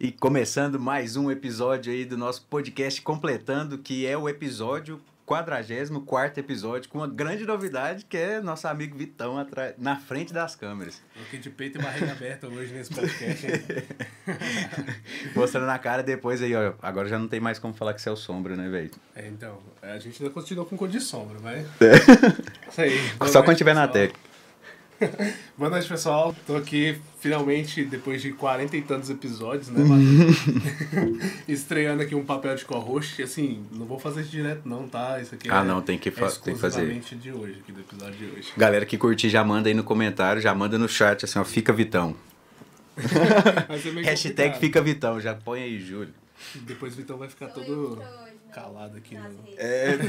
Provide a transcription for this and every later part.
E começando mais um episódio aí do nosso podcast completando, que é o episódio 44 episódio, com uma grande novidade, que é nosso amigo Vitão atrás, na frente das câmeras. Fiquei de peito e barriga aberta hoje nesse podcast. Mostrando na cara depois aí, ó. Agora já não tem mais como falar que você é o sombra, né, velho? É, então, a gente ainda continua com cor de sombra, mas... É. Isso aí. Só quando tiver na pessoal. Boa noite, pessoal. Tô aqui, finalmente, depois de 40 e tantos episódios, né? Estreando aqui um papel de co-host. Assim, não vou fazer isso direto, não, tá? Isso aqui Ah, é, não, tem que fa- é tem que fazer. de hoje, aqui do episódio de hoje. Galera que curtir, já manda aí no comentário, já manda no chat, assim, ó, fica Vitão. Hashtag complicado. fica Vitão, já põe aí, Júlio. Depois o Vitão vai ficar todo calado aqui no... É.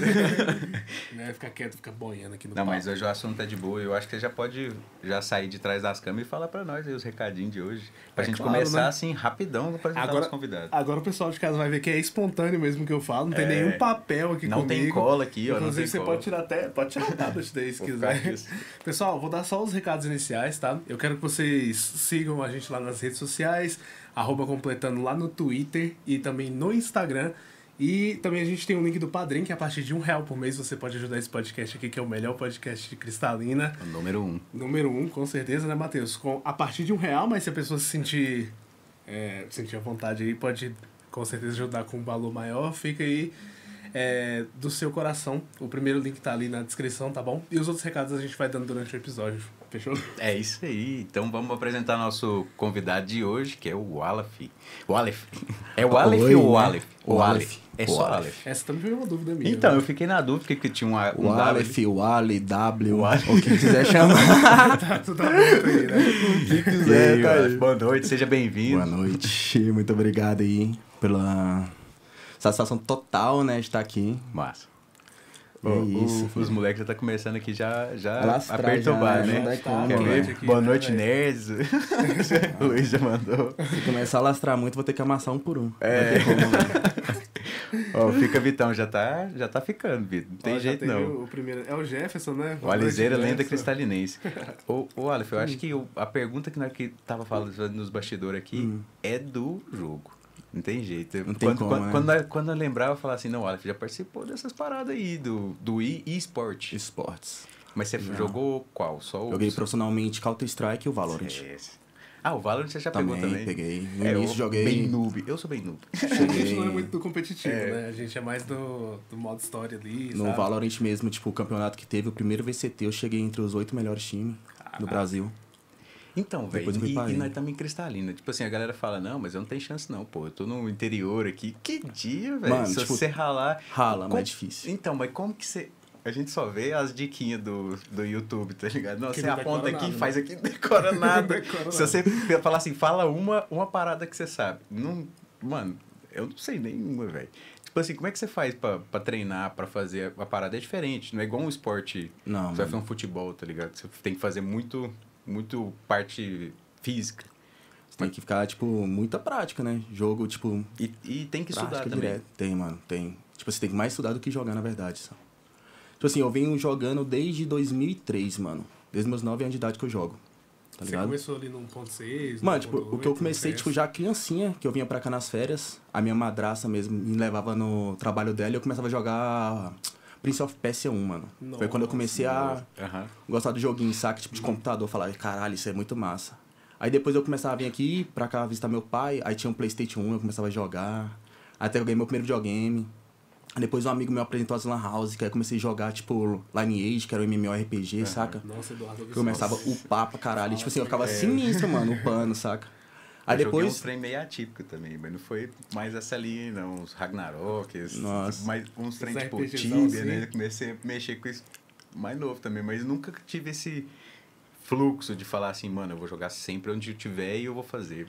Né? Vai ficar quieto, ficar boiando aqui no Não, papo. mas hoje o assunto é de boa. Eu acho que você já pode já sair de trás das câmeras e falar pra nós aí os recadinhos de hoje. Pra É gente claro, começar né? assim, rapidão, pra apresentar Agora- os convidados. Agora o pessoal de casa vai ver que é espontâneo mesmo que eu falo, não tem É. nenhum papel aqui Não comigo. tem cola aqui, ó. Não Inclusive, você cola. pode tirar até. Pode tirar o tablet daí se quiser. Pessoal, vou dar só os recados iniciais, tá? Eu quero que vocês sigam a gente lá nas redes sociais, arroba completando lá no Twitter e também no Instagram. E também a gente tem um link do Padrim, que a partir de um real por mês você pode ajudar esse podcast aqui, que é o melhor podcast de Cristalina. O número um. Número um, com certeza, né, Matheus? Com, a partir de um real, mas se a pessoa se sentir, é, sentir à vontade aí, pode com certeza ajudar com um valor maior. Fica aí é, do seu coração. O primeiro link tá ali na descrição, tá bom? E os outros recados a gente vai dando durante o episódio. Fechou? É isso aí. Então vamos apresentar nosso convidado de hoje, que é o Walaf. Walef. É o Walef Oi, ou o né? Walef? O O Aleph. Walef. É O só Aleph. Walef. Essa também foi uma dúvida minha. Então, né? eu fiquei na dúvida porque tinha uma, um O Aleph, o Ali, W, O Aleph. o que quiser chamar. Tá tudo aberto aí, né? o que quiser, aí, tá aí. Boa noite, seja bem-vindo. Boa noite, muito obrigado aí pela satisfação total, né, de estar aqui. Massa. É o- isso, os moleques já tá começando aqui já, já A lastrar a perturbar, já, né? dá Quer ver? Aqui, Boa né, noite, velho? nerds. o Luiz já mandou. Se começar a lastrar muito, vou ter que amassar um por um. É. Né? Ó, fica Vitão, já tá, já tá ficando, Vitor. Não tem Ó, já jeito não. O primeiro, é o Jefferson, né? O Alizeira, Boa noite, lenda cristalinense. ô, ô Aleph, eu acho que o- a pergunta que nós que tava falando nos bastidores aqui Hum. é do jogo. Não tem jeito. Não tem quando, como, quando, né? quando, nós- quando eu lembrava, eu falava assim, não, Aleph já participou dessas paradas aí, do, do e- e-sport. Esportes. Mas você Não. jogou qual? Só o... Joguei profissionalmente Counter-Strike e o Valorant. Esse. Ah, o Valorant você já Também, pegou também? peguei. No É, início eu, joguei- Bem noob. Eu sou bem noob. A gente não é Cheguei muito do competitivo, É. né? A gente é mais do, do modo história ali, no sabe? Valorant mesmo, tipo, o campeonato que teve, o primeiro VCT, eu cheguei entre os oito melhores times do Brasil. Então, velho, e, e nós estamos em Cristalina. Tipo assim, a galera fala, não, mas eu não tenho chance não, pô. Eu tô no interior aqui. Que dia, velho? Se tipo, você ralar... Rala, como- mas é difícil. Então, mas como que você... A gente só vê as diquinhas do, do YouTube, tá ligado? Não, Que você não aponta aqui, nada, faz né? aqui, não decora nada. decora Se você falar assim, fala uma, uma parada que você sabe. Não, mano, eu não sei nenhuma, velho. Tipo assim, como é que você faz pra, pra treinar, pra fazer a parada? É diferente, não é igual um esporte Não, você vai mano. fazer um futebol, tá ligado? Você tem que fazer muito, muito parte física. Você tem que ficar, tipo, muita prática, né? Jogo, tipo, E, e tem que estudar prática também. direto. Tem, mano, tem. Tipo, você tem que mais estudar do que jogar, na verdade, sabe? Tipo assim, eu venho jogando desde 2003, mano. Desde meus 9 anos de idade que eu jogo. Tá Você ligado? começou ali no 1.6, Mano, no tipo, o 1.8, que eu comecei, tipo, já criancinha, que eu vinha pra cá nas férias, a minha madraça mesmo me levava no trabalho dela e eu começava a jogar Prince of Persia 1, mano. Foi quando eu comecei a Aham. gostar do joguinho, saca? Tipo, de computador. Falar, caralho, isso é muito massa. Aí depois eu começava a vir aqui pra cá visitar meu pai. Aí tinha um Playstation 1, eu começava a jogar. Até eu ganhei meu primeiro videogame. Aí depois um amigo meu apresentou as Lan House, que aí eu comecei a jogar, tipo, Lineage, que era um MMORPG, saca? Nossa, Eduardo, eu começava a upar pra caralho. Tipo assim, eu ficava sinistro, mano, upando, saca? Aí eu joguei uns depois... trem meio atípico também, mas não foi mais essa linha, não. Os Ragnarok, esses- uns trem tipo Tibia, né? Eu comecei a mexer com isso mais novo também, mas nunca tive esse fluxo de falar assim, mano, eu vou jogar sempre onde eu tiver e eu vou fazer.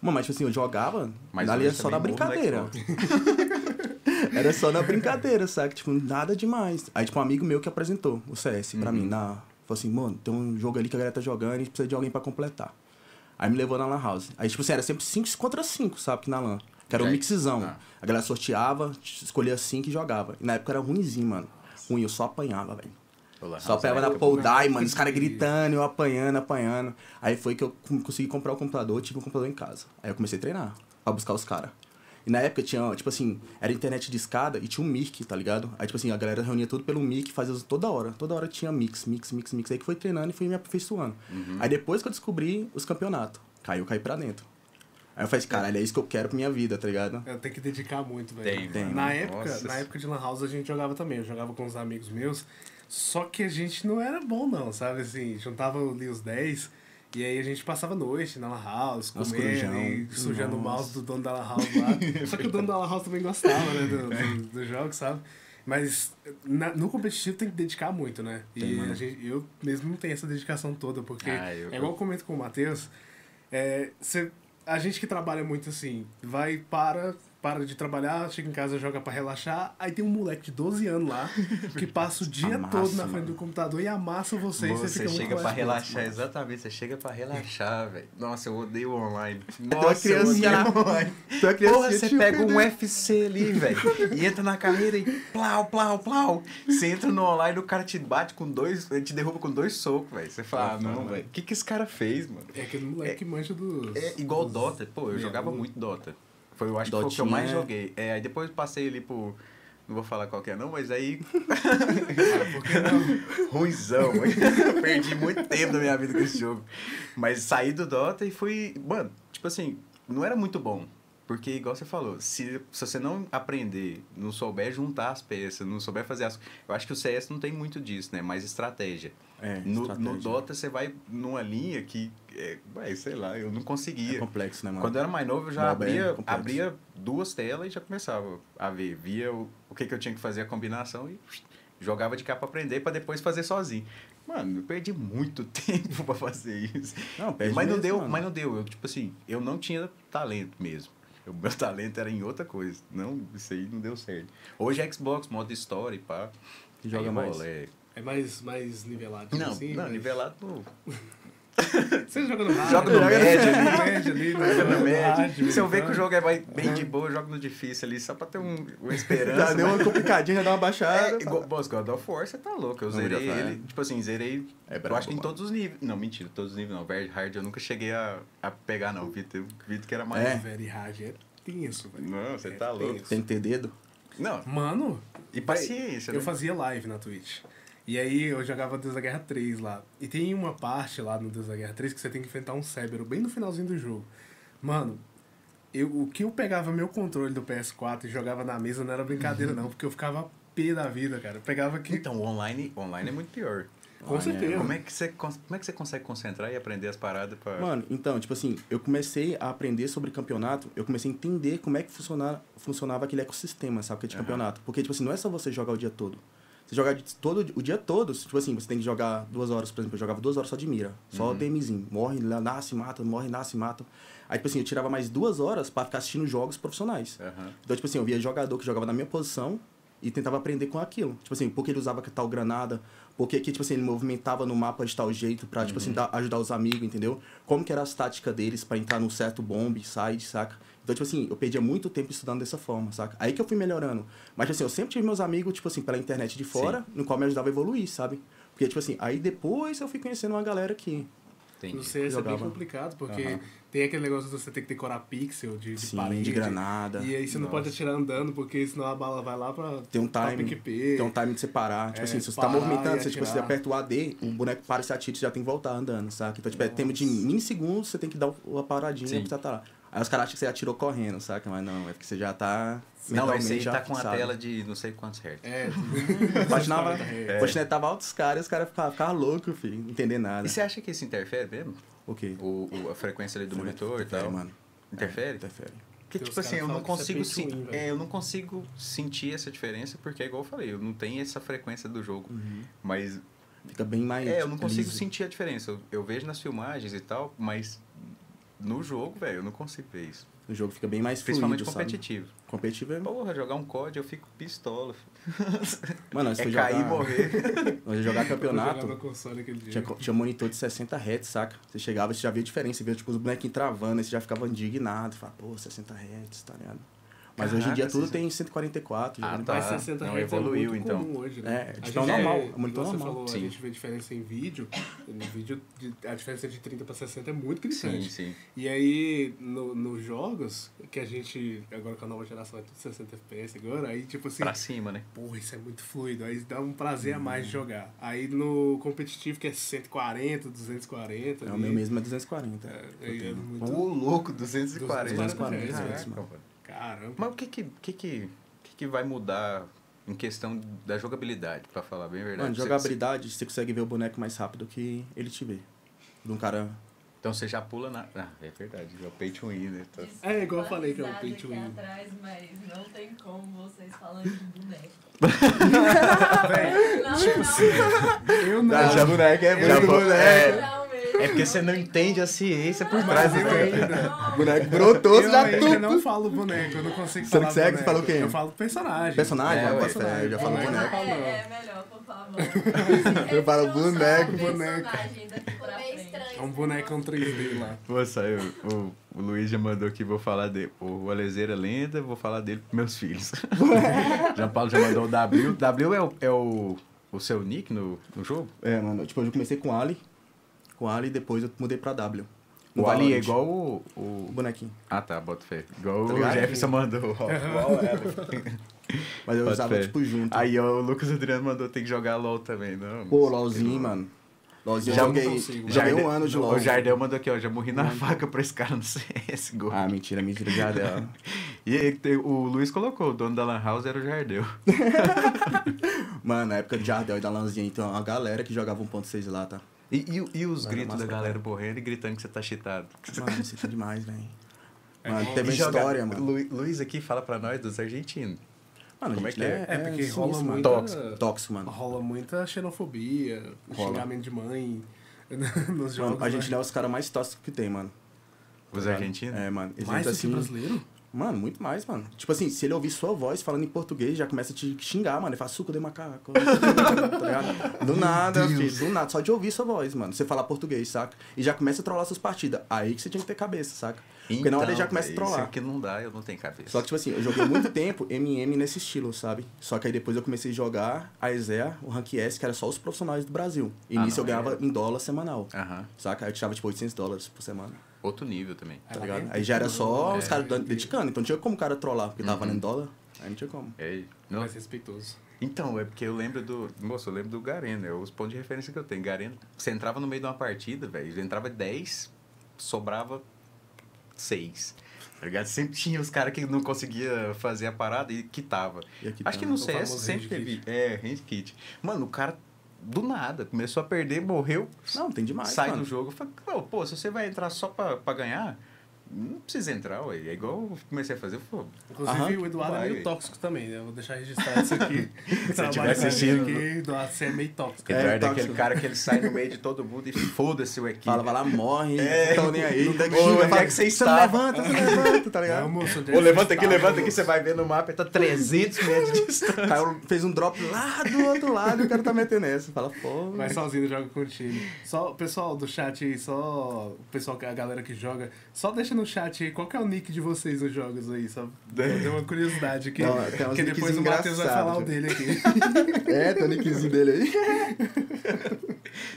Mano, mas tipo assim, eu jogava, Mas ali é só na brincadeira. Era só na brincadeira, saca? Tipo, nada demais. Aí, tipo, um amigo meu que apresentou o CS pra Uhum. mim. Na... Falou assim, mano, tem um jogo ali que a galera tá jogando e a gente precisa de alguém pra completar. Aí me levou na Lan House. Aí, tipo assim, era sempre 5 contra 5, sabe? Que na Lan. Que era um Já- mixzão. ah. A galera sorteava, escolhia 5 e jogava. E na época era ruimzinho, mano. Ruim, eu só apanhava, velho. Só pegava na Paul Die, mano, os caras gritando, eu apanhando, apanhando. Aí foi que eu consegui comprar o computador, tive um computador em casa. Aí eu comecei a treinar, pra buscar os caras. E na época tinha, tipo assim, era internet de escada e tinha um mic, tá ligado? Aí, tipo assim, a galera reunia tudo pelo mic, fazia toda hora. Toda hora tinha mix, mix, mix, mix. Aí que foi treinando e fui me aperfeiçoando. Aí depois que eu descobri os campeonatos, caiu, caí pra dentro. Aí eu falei, assim, caralho, é isso que eu quero pra minha vida, tá ligado? Eu tenho que dedicar muito, velho. Tem. Na época, Nossa. na época de Lan House a gente jogava também. Eu jogava com uns amigos meus. Só que a gente não era bom, não, sabe? Assim, juntava ali os 10. E aí a gente passava noite na Lan House, Nossa, comendo e sujando o mouse do dono da Lan House lá. Só que o dono da Lan House também gostava, né? Do, do, do jogo, sabe? Mas na- no competitivo tem que dedicar muito, né? E Tem, mano. a gente, eu mesmo não tenho essa dedicação toda, porque Ah, eu- é igual eu comento com o Matheus. É, cê- a gente que trabalha muito assim, vai para, para de trabalhar, chega em casa, joga pra relaxar, aí tem um moleque de 12 anos lá que passa o dia Amassa, todo na frente mano. do computador e amassa você, e você Você chega pra mais relaxar, próximo. exatamente. Você chega pra relaxar, velho. Nossa, eu odeio online. Nossa, eu odeio online. Tu é criancinha, Porra, você pega um. UFC ali, velho, e entra na carreira e plau, plau, plau. Você entra no online, o cara te bate com dois, ele te derruba com dois socos, velho. Você fala, ah, Ah, não, mano. velho. O que que esse cara fez, mano? É aquele moleque que manja dos. É igual dos- Dota. Pô, eu jogava muito Dota. Foi, eu acho que foi o que eu Dotinha mais joguei. É, aí depois passei ali por... Não vou falar qual que é não, mas aí... Por que não? Ruizão. Perdi muito tempo da minha vida com esse jogo. Mas saí do Dota e fui... Mano, tipo assim, não era muito bom. Porque, igual você falou, se, se você não aprender, não souber juntar as peças, não souber fazer as... Eu acho que o CS não tem muito disso, né? Mais estratégia. É, No, no Dota, você vai numa linha que... É, vai, sei lá, eu não conseguia. É complexo, né, mano? Quando eu era mais novo, eu já é abria, complexo. abria duas telas e já começava a ver. Via o, o que, que eu tinha que fazer, a combinação e jogava de cá pra aprender pra depois fazer sozinho. Mano, eu perdi muito tempo pra fazer isso. Não, mas não mesmo, deu, mano. mas não deu. Eu, tipo assim, eu não tinha talento mesmo. O meu talento era em outra coisa. Não, isso aí não deu certo. Hoje é Xbox, modo story, pá. Que joga Aí mais. É. É mais, mais nivelado. Não, assim, não, mas- nivelado no, Você joga no hard, Joga no né? médio ali. No médio ali, no Joga no médio. hard, Se eu ver que o então. jogo é bem de boa, eu jogo no difícil ali, só pra ter um, uma esperança. Já deu mas- uma complicadinha, já deu uma baixada. É, igual, Boss, God of War, você tá louco. Eu zerei ele, é. tipo assim, zerei. É eu acho que em todos os níveis. Não, mentira, todos os níveis não. Very hard eu nunca cheguei a, a pegar, não. Vitor, Vitor que era mais. É. Very hard é tenso, velho. Não, você É tá louco. tenso. Tem que ter dedo. Não, Mano, e paciência, eu né? fazia live na Twitch. E aí eu jogava Deus da Guerra 3 lá. E tem uma parte lá no Deus da Guerra 3 que você tem que enfrentar um Cébero bem no finalzinho do jogo. Mano, eu, o que eu pegava meu controle do PS4 e jogava na mesa não era brincadeira não, porque eu ficava pé da vida, cara. Eu pegava que... Então, o online, online é muito pior. Com Online é- certeza. Como é, que você, como é que você consegue concentrar e aprender as paradas pra. Mano, então, tipo assim, eu comecei a aprender sobre campeonato, eu comecei a entender como é que funcionava, funcionava aquele ecossistema, sabe, que é de Aham. campeonato. Porque, tipo assim, não é só você jogar o dia todo. Você jogar de- todo, o dia todo, tipo assim, você tem que jogar duas horas, por exemplo, eu jogava duas horas só de mira. Só Uhum. DMzinho. Morre, nasce, mata, morre, nasce, mata. Aí, tipo assim, eu tirava mais duas horas pra ficar assistindo jogos profissionais. Aham. Então, tipo assim, eu via jogador que jogava na minha posição e tentava aprender com aquilo. Tipo assim, por que ele usava tal granada, por que, tipo assim, ele movimentava no mapa de tal jeito pra, tipo assim, dar- ajudar os amigos, entendeu? Como que era as táticas deles pra entrar num certo bomb, side, saca? Então, tipo assim, eu perdia muito tempo estudando dessa forma, saca? Aí que eu fui melhorando. Mas, tipo assim, eu sempre tive meus amigos, tipo assim, pela internet de fora, no qual me ajudava a evoluir, sabe? Porque, tipo assim, aí depois eu fui conhecendo uma galera que... Entendi. No CS é bem complicado, porque Aham. tem aquele negócio de você ter que decorar pixel de, de Sim, parede. de granada. E aí você não Nossa. pode atirar andando, porque senão a bala vai lá pra... Tem um time, tem um time de separar. Tipo É, assim, se você tá movimentando, você, tipo, você atirar. aperta o AD, o boneco para e se atira, você já tem que voltar andando, saca? Então, tipo, é tempo de milissegundos, você tem que dar uma paradinha Sim. pra você lá. Aí os caras acham que você atirou correndo, saca? Mas não, é porque você já tá. Não, esse aí já tá com a tela de não sei quantos hertz. É. Patinava, É. patinetava altos caras e os caras ficavam ficava loucos, filho, não entender nada. E você acha que isso interfere mesmo? O quê? O, o- a frequência ali do monitor e Interfere, tal? mano. Interfere? É, interfere. Porque, Tem tipo assim, eu não é consigo pay to sen- win, velho. é, eu não consigo sentir essa diferença, porque é igual eu falei, eu não tenho essa frequência do jogo. Mas Fica bem mais. é, eu não consigo liso. sentir a diferença. Eu, eu vejo nas filmagens e tal, mas no jogo, velho, eu não consigo ver isso. O jogo fica bem mais fluido, Principalmente sabe? competitivo. Competitivo é... Porra, jogar um COD eu fico pistola. filho. Mano, se É tu cair jogar... e morrer. Nós ia jogar Eu jogava campeonato... no console aquele dia. Tinha, tinha monitor de 60 Hz, saca? Você chegava, você já via a diferença, você via tipo, os bonequinhos travando, aí você já ficava indignado, falava, pô, 60 Hz, tá ligado? Mas hoje em dia Caraca, tudo tem 144. Ah, já, tá. Mas 60 Não, Hz evoluiu, é muito então. comum hoje, né? É, A gente é normal, vê- é monitor você normal. falou, Sim. a gente vê diferença em vídeo. No vídeo, de- a diferença de 30 para 60 é muito Sim, gritante. sim. E aí, no, nos jogos, que a gente, agora com a nova geração é tudo 60 FPS agora, aí tipo assim, Pra cima, né? porra, isso é muito fluido, aí dá um prazer a Uhum. mais de jogar. Aí no competitivo, que é 140, 240. É, o ali, meu mesmo é 240. É, é muito... Ô, louco, 240. 240 Hz, Caraca, mano. Caramba. Mas o que que, que, que, que que vai mudar em questão da jogabilidade, pra falar bem a verdade? Mano, Você- jogabilidade, você consegue ver o boneco mais rápido que ele te vê. De um cara. Então você já pula na. Ah, é verdade, é o pay to win, né? Tá- É, igual eu falei que é o pay to win. atrás, mas não tem como vocês falando de boneco. Véi, Não, tipo não, assim, eu não. Já boneco é Já muito boneco. Boneco. É porque você não entende a ciência por trás do eu boneco. ainda. Boneco brotou, Eu já ainda tudo. não falo boneco, eu não consigo Você falar não consegue? boneco. Você fala o quê? Eu falo personagem. Personagem? É, É, personagem, eu já falo é, boneco. É, é melhor, por favor. Eu falo É que boneco, boneco. É um bonecão 3D lá. Pô, saiu. O, o Luiz já mandou aqui, vou falar dele. O Alezeira Lenda, vou falar dele pros meus filhos. João Paulo já mandou o W. W é o, é o, o seu nick no, no jogo? É, mano, tipo, eu comecei com Ali. Com Ali e depois eu mudei pra W. O Ali é igual o. O o... bonequinho. Ah tá, bota fé. Igual Tá o? Jefferson mandou. ó. Igual. Mas eu Bota usava, fé. tipo, junto. Aí ó, o Lucas Adriano mandou tem que jogar LOL também, não. Pô, LOLzinho, mano. LOLzinho Já eu joguei. consigo. Joguei Jarde- um ano de não, LOL. O Jardel mandou aqui, ó. Já morri na faca pra esse cara no CSGO. Ah, mentira, mentira, já dela. E aí, o Luiz colocou, o dono da Lan House era o Jardel. Mano, na época de Jardel e da Lanzinha, então a galera que jogava 1.6 lá, tá? E, e, e os gritos da galera morrendo e gritando que você tá cheatado. Mano, isso é demais, velho. É Mano, teve uma joga- história, mano. Lu- Luiz aqui fala pra nós dos argentinos. Mano, Como é que é? É, porque sinistro, rola mano. muita... Tóxico. Tóxico, mano. Rola muita xenofobia, Rola. xingamento de mãe nos Mano, jogos. a gente né? é os caras mais tóxicos que tem, mano. Os Tá argentinos? É, mano. Eles Mais do que assim, brasileiro? Mano, muito mais, mano. Tipo assim, se ele ouvir sua voz falando em português, já começa a te xingar, mano. Ele fala, suco de macaco. tá? Do nada, filho. Do nada. Só de ouvir sua voz, mano. Você falar português, saca? E já começa a trollar suas partidas. Aí que você tinha que ter cabeça, saca? Porque na hora ele já começa a Então, trollar. Isso que não dá, eu não tenho cabeça. Só que, tipo assim, eu joguei muito tempo MM nesse estilo, sabe? Só que aí depois eu comecei a jogar a ESEA, o Rank S, que era só os profissionais do Brasil. E Ah, nisso eu não, ganhava é. em dólar semanal. Saca? Aí eu tirava, tipo, 800 dólares por semana. Outro nível também. Tá Ela ligado? Aí já era só os caras É, dando- dedicando. Então não tinha como o cara trollar, porque tava Uhum. valendo dólar. Aí não tinha como. É, não- Mais respeitoso. Então, é porque eu lembro do. Moço, eu lembro do Garena, é os pontos de referência que eu tenho. Garena, você entrava no meio de uma partida, velho, entrava 10, sobrava 6. Tá ligado? Sempre tinha os caras que não conseguia fazer a parada e quitava. E aqui Acho que no CS sempre teve. É, range kit. Mano, o cara, do nada, começou a perder, morreu, Não, tem demais, sai mano. do jogo. Eu falei, "Pô, pô, se você vai entrar só pra, pra ganhar, não precisa entrar, ué. É igual eu comecei a fazer, pô, Inclusive, Aham. o Eduardo é Vai. meio tóxico também, né? Eu vou deixar registrado isso aqui. Se Trabalho tiver com a gente assistindo- aqui, Eduardo, você é meio tóxico. É, Eduardo é tóxico. aquele cara que ele sai no meio de todo mundo e foda-se o equipe. Fala, vai lá, morre, É. não nem aí. Ô, xinga, onde fala, é que você Você não está?" levanta, você não levanta, tá Não, ligado? moço, é Ô, que levanta você aqui, levanta aqui, você vai ver no mapa, tá 300 metros de distância. O cara fez um drop lá do outro lado e o cara tá metendo essa. Fala, pô. Vai sozinho, joga com o time. Só, pessoal do chat aí, só o pessoal, que- a galera que joga, só deixa no chat aí qual que é o nick de vocês nos jogos aí, só deu uma curiosidade aqui. Não, Porque depois o Matheus vai falar o dele aqui. É, tem o nickzinho dele aí.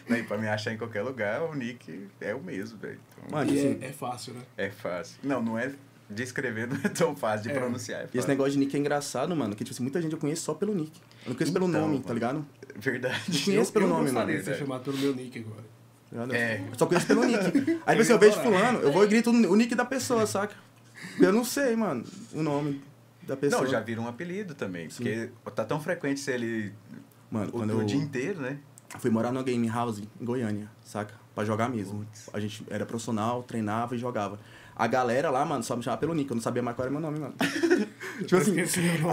Não, e pra me achar em qualquer lugar, o nick é o mesmo, velho. Então, Mano, assim, é, é fácil, né? é fácil. Não, não é de escrever, não é tão fácil, de É. pronunciar é E esse fácil. negócio de nick é engraçado, mano. Que, tipo assim, muita gente eu conheço só pelo nick. Eu não conheço pelo Então, nome, mano. tá ligado? Verdade. conheço pelo eu nome, gostaria mano. de ser chamado pelo meu nick agora. É. Eu só conheço pelo nick. Aí, tipo assim, eu vejo fulano, eu vou e grito o nick da pessoa, saca? Eu não sei, mano, o nome da pessoa. Não, já vira um apelido também, Sim. porque tá tão frequente ser ele Mano, o, quando o eu dia inteiro, né? fui morar no game house em Goiânia, saca? Pra jogar mesmo. A gente era profissional, treinava e jogava. A galera lá, mano, só me chamava pelo nick. Eu não sabia mais qual era meu nome, mano. tipo assim,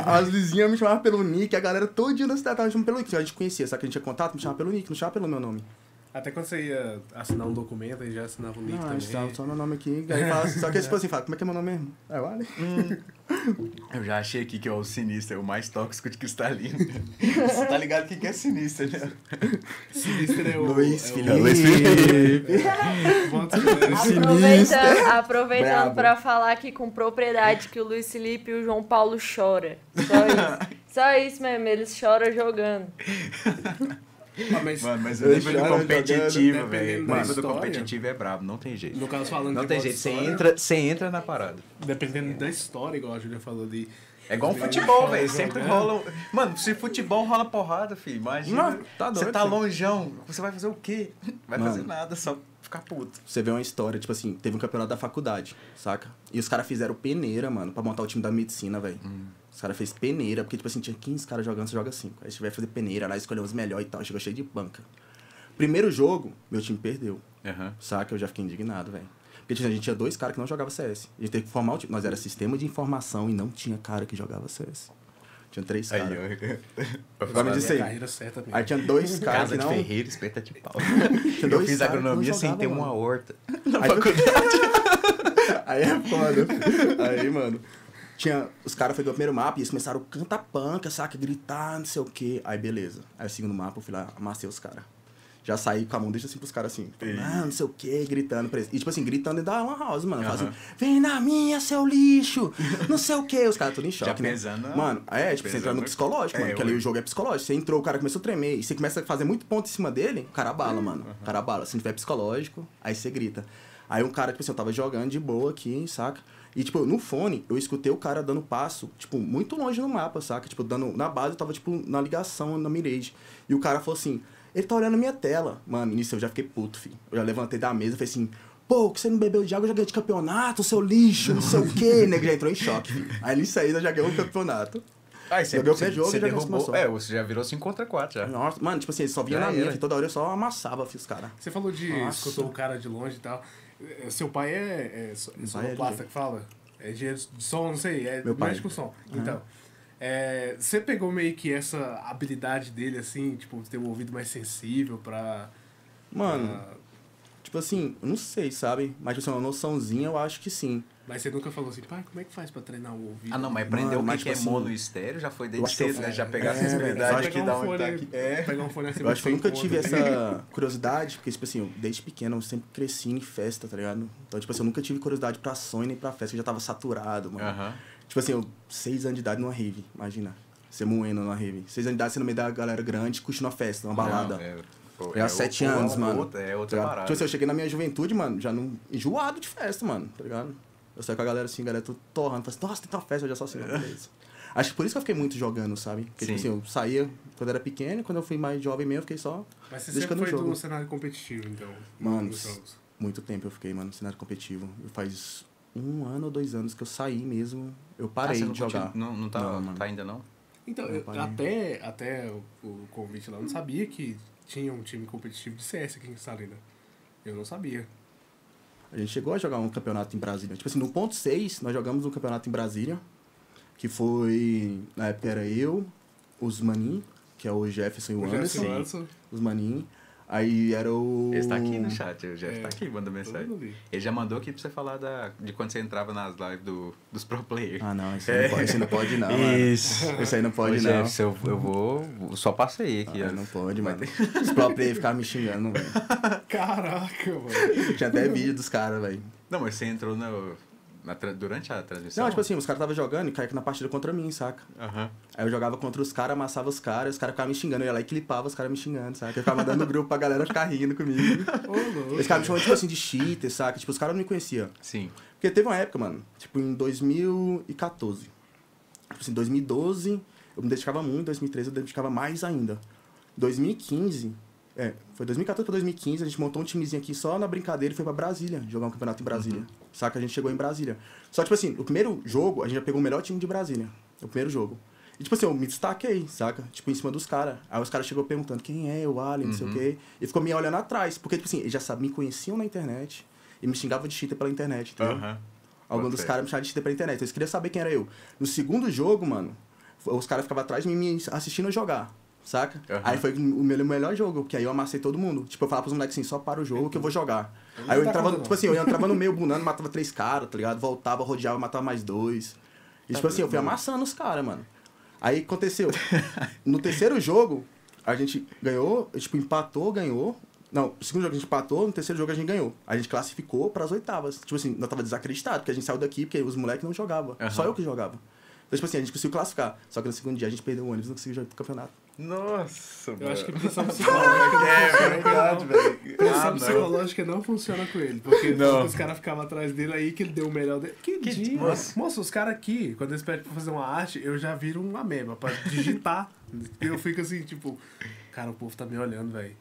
as vizinhas me chamavam pelo nick, a galera todo dia na cidade tava me chamando pelo nick. A gente conhecia? Que a gente tinha contato, me chamava pelo nick, não chamava pelo meu nome. Até quando você ia assinar um documento, aí já assinava um nick Não, também. gente tava só meu nome aqui. Aí fala, só que tipo assim, fala, como é que é meu nome mesmo? É o Ali. Eu já achei aqui que é o sinistro, é o mais tóxico de cristalino. Você tá ligado quem que é sinistro, né? Sinistro é o... Luiz é o- Felipe. Luiz Felipe. O. Aproveitando, aproveitando pra falar aqui com propriedade que o Luiz Felipe e o João Paulo choram. Só isso. Só isso mesmo, eles choram jogando. Ah, mas Mano, mas o Eu nível do competitivo, jogando, velho. O nível do competitivo é brabo, não tem jeito. no caso falando Não de tem jeito, você entra, você entra na parada. Dependendo da história, igual a Julia falou de... É igual um futebol, velho. Sempre rola. um- Mano, se futebol rola porrada, filho. Imagina. Não, tá Você doido, tá filho. longeão. Você vai fazer o quê? Vai fazer Mano. nada, só ficar puto. Você vê uma história, tipo assim, teve um campeonato da faculdade, saca? E os caras fizeram peneira, mano, pra montar o time da medicina, velho. Os caras fez peneira, porque, tipo assim, tinha 15 caras jogando, você joga 5. Aí a gente vai fazer peneira lá, escolheu os melhores e tal, chegou cheio de banca. Primeiro jogo, meu time perdeu, Aham. saca? Eu já fiquei indignado, velho. Porque tipo, a gente tinha dois caras que não jogavam CS. A gente teve que formar o time. Nós era sistema de informação e não tinha cara que jogava CS. Tinha três Aí, caras. ó. Agora me É disse a aí. carreira certa mesmo. Aí tinha dois caras Casa que de não... ferreiro, espeta de pau. Tinha Eu dois fiz agronomia sem ter mano. uma horta. Aí, Aí é foda. Aí, mano. Tinha. Os caras foram pro primeiro mapa e eles começaram a cantar panca, saca? Gritar, não sei o quê. Aí, beleza. Aí, o segundo mapa, eu fui lá, amassei os caras. Já saí com a mão, deixa assim pros caras assim. Ah, não sei o quê, gritando pra eles. E, tipo assim, gritando da Lan House, mano. Aham. Fazendo, vem na minha, seu lixo! Não sei o quê. Os caras tudo em choque, né? pesando a- Mano, é, tipo, você entra no psicológico, mano. É, Porque ali o jogo é psicológico. Você entrou, o cara começou a tremer. E você começa a fazer muito ponto em cima dele, o cara abala, mano. O cara abala. Se não tiver psicológico, aí você grita. Aí um cara, tipo assim, eu tava jogando de boa aqui, saca? E, tipo, no fone, eu escutei o cara dando passo, tipo, muito longe no mapa, saca? Tipo, dando. Na base, eu tava, tipo, na ligação, na mirage. E o cara falou assim: ele tá olhando a minha tela. Mano, nisso eu já fiquei puto, filho. Eu já levantei da mesa e falei assim. Pô, que você não bebeu de água, eu já ganhei de campeonato, seu lixo, não sei o quê. Nego já entrou em choque, filho. Aí nisso aí eu já ganhei o campeonato. Aí você, Joguei o pré-jogo você e já derrubou. É, você já virou 5 contra 4 já. Nossa, mano, tipo assim, ele só vinha Já na minha, era. filho. toda hora eu só amassava, filho, os caras. Você falou de Nossa. escutou o cara de longe e tal. Eh, Seu pai é, é, é é sonoplasta que fala? É engenheiro de som, não sei. É Meu pai. com som. Então, é, você pegou meio que essa habilidade dele, assim, tipo, ter um ouvido mais sensível pra... Mano, pra- tipo assim, eu não sei, sabe? Mas, tipo assim, uma noçãozinha eu acho que sim. Mas você nunca falou assim, pai, como é que faz pra treinar o ouvido? Ah, não, mas aprender o que, mas, que é tipo assim, mono estéreo já foi desde que cedo, né? Já pegar a é, sensibilidade velho, aqui pegar da um tá fone, aqui. É. pegar um fone assim, Eu acho que eu nunca tive essa curiosidade, porque, tipo assim, eu, desde pequeno eu sempre cresci em festa, tá ligado? Então, tipo assim, eu nunca tive curiosidade pra sonho nem pra festa, eu já tava saturado, mano. Aham. Tipo assim, eu, seis anos de idade numa rave, imagina. Você moendo numa rave. Seis anos de idade, você no meio da galera grande, curtindo uma festa, uma balada. Não, é, pô, Eu há é sete o- anos, é mano. Outra, é Tá outra ligado? parada. Tipo assim, eu cheguei na minha juventude, mano, já não. enjoado de festa, mano, tá ligado? Eu saí com a galera assim, a galera tudo torrando. Falei assim, nossa, tem tal festa, eu já só assim, não, beleza. Acho que por isso que eu fiquei muito jogando, sabe? Porque, tipo Sim. assim, eu saía quando era pequeno, quando eu fui mais jovem mesmo, eu fiquei só. Mas você sempre não foi jogo. do cenário competitivo, então, Mano. Muito tempo eu fiquei, mano, no cenário competitivo. Eu faz um ano ou dois anos que eu saí mesmo. Eu Ah, parei você não de jogar. continua- Não, não, tá, Não, mano. tá ainda não? Então, Eu até, até o, o convite lá, eu não sabia que tinha um time competitivo de CS aqui em Salina. Eu não sabia. A gente chegou a jogar um campeonato em Brasília. Tipo assim, no ponto 6, nós jogamos um campeonato em Brasília. Que foi. Na época era eu, os Manin, que é o Jefferson e o, O Anderson. Jefferson Anderson, Os Manin. Aí era o. Ele está aqui no chat, o Jeff É, tá aqui, manda mensagem. Ele já mandou aqui pra você falar da, de quando você entrava nas lives do, dos pro players. Ah, não, esse aí não pode, esse aí não pode não, mano. Isso. Esse aí não pode Ô, não. Jeff, eu, eu vou. Só passei aqui, Ah, ó. não pode, mano. Os pro player ficavam me xingando, velho. Caraca, mano. Tinha até vídeo dos caras, velho. Não, mas você entrou no, durante a transmissão? Não, tipo assim, os caras estavam jogando e caíam na partida contra mim, saca? Aham. Aí eu jogava contra os caras, amassava os caras, os caras ficavam me xingando. Eu ia lá e clipava os caras me xingando, saca? Eu ficava mandando no grupo pra galera ficar rindo comigo. Ô, louco. Eles ficavam me chamando, tipo assim, de cheater, saca? Tipo, os caras não me conheciam. Sim. Porque teve uma época, mano, tipo, em 2014. Tipo assim, 2012 eu me dedicava muito, em 2013 eu me dedicava mais ainda. 2015, é, foi 2014 pra 2015, a gente montou um timezinho aqui só na brincadeira e foi pra Brasília, jogar um campeonato em Brasília. Saca? A gente chegou em Brasília. Só, tipo assim, o primeiro jogo, a gente já pegou o melhor time de Brasília. O primeiro jogo. E, tipo assim, eu me destaquei, saca? Tipo, em cima dos caras. Aí os caras chegou perguntando quem é o Alien, não sei o quê. E ficou me olhando atrás. Porque, tipo assim, eles já sabiam, me conheciam na internet e me xingavam de cheater pela internet, entendeu? Algum Bota dos caras me chamavam de cheater pela internet. Eles queriam saber quem era eu. No segundo jogo, mano, os caras ficavam atrás de mim me assistindo jogar. Saca? Aham. Aí foi o meu melhor jogo, porque aí eu amassei todo mundo. Tipo, eu falava pros moleques assim, só para o jogo que eu vou jogar. Aí eu tá entrava, contando, tipo assim, eu entrava no meio bunando, matava três caras, tá ligado? Voltava, rodeava, matava mais dois. E tipo assim, eu fui amassando os caras, mano. Aí aconteceu. No terceiro jogo, a gente ganhou, tipo, empatou, ganhou. Não, no segundo jogo a gente empatou, no terceiro jogo a gente ganhou. A gente classificou pras oitavas. Tipo assim, nós tava desacreditado, porque a gente saiu daqui porque os moleques não jogavam. Aham. Só eu que jogava. Então, tipo assim, a gente conseguiu classificar. Só que no segundo dia a gente perdeu o ônibus não conseguiu jogar pro campeonato. Nossa, Eu acho que mano. pressão psicológica não É funciona verdade, com ele, velho. não. Pressão Ah, não. psicológica não funciona com ele. Porque Não. os caras ficavam atrás dele aí que ele deu o melhor dele. Que, Que dia. moço. Os caras aqui, quando eles pedem pra fazer uma arte, eu já viro uma mema pra digitar. Eu fico assim, tipo, cara, o povo tá me olhando, velho.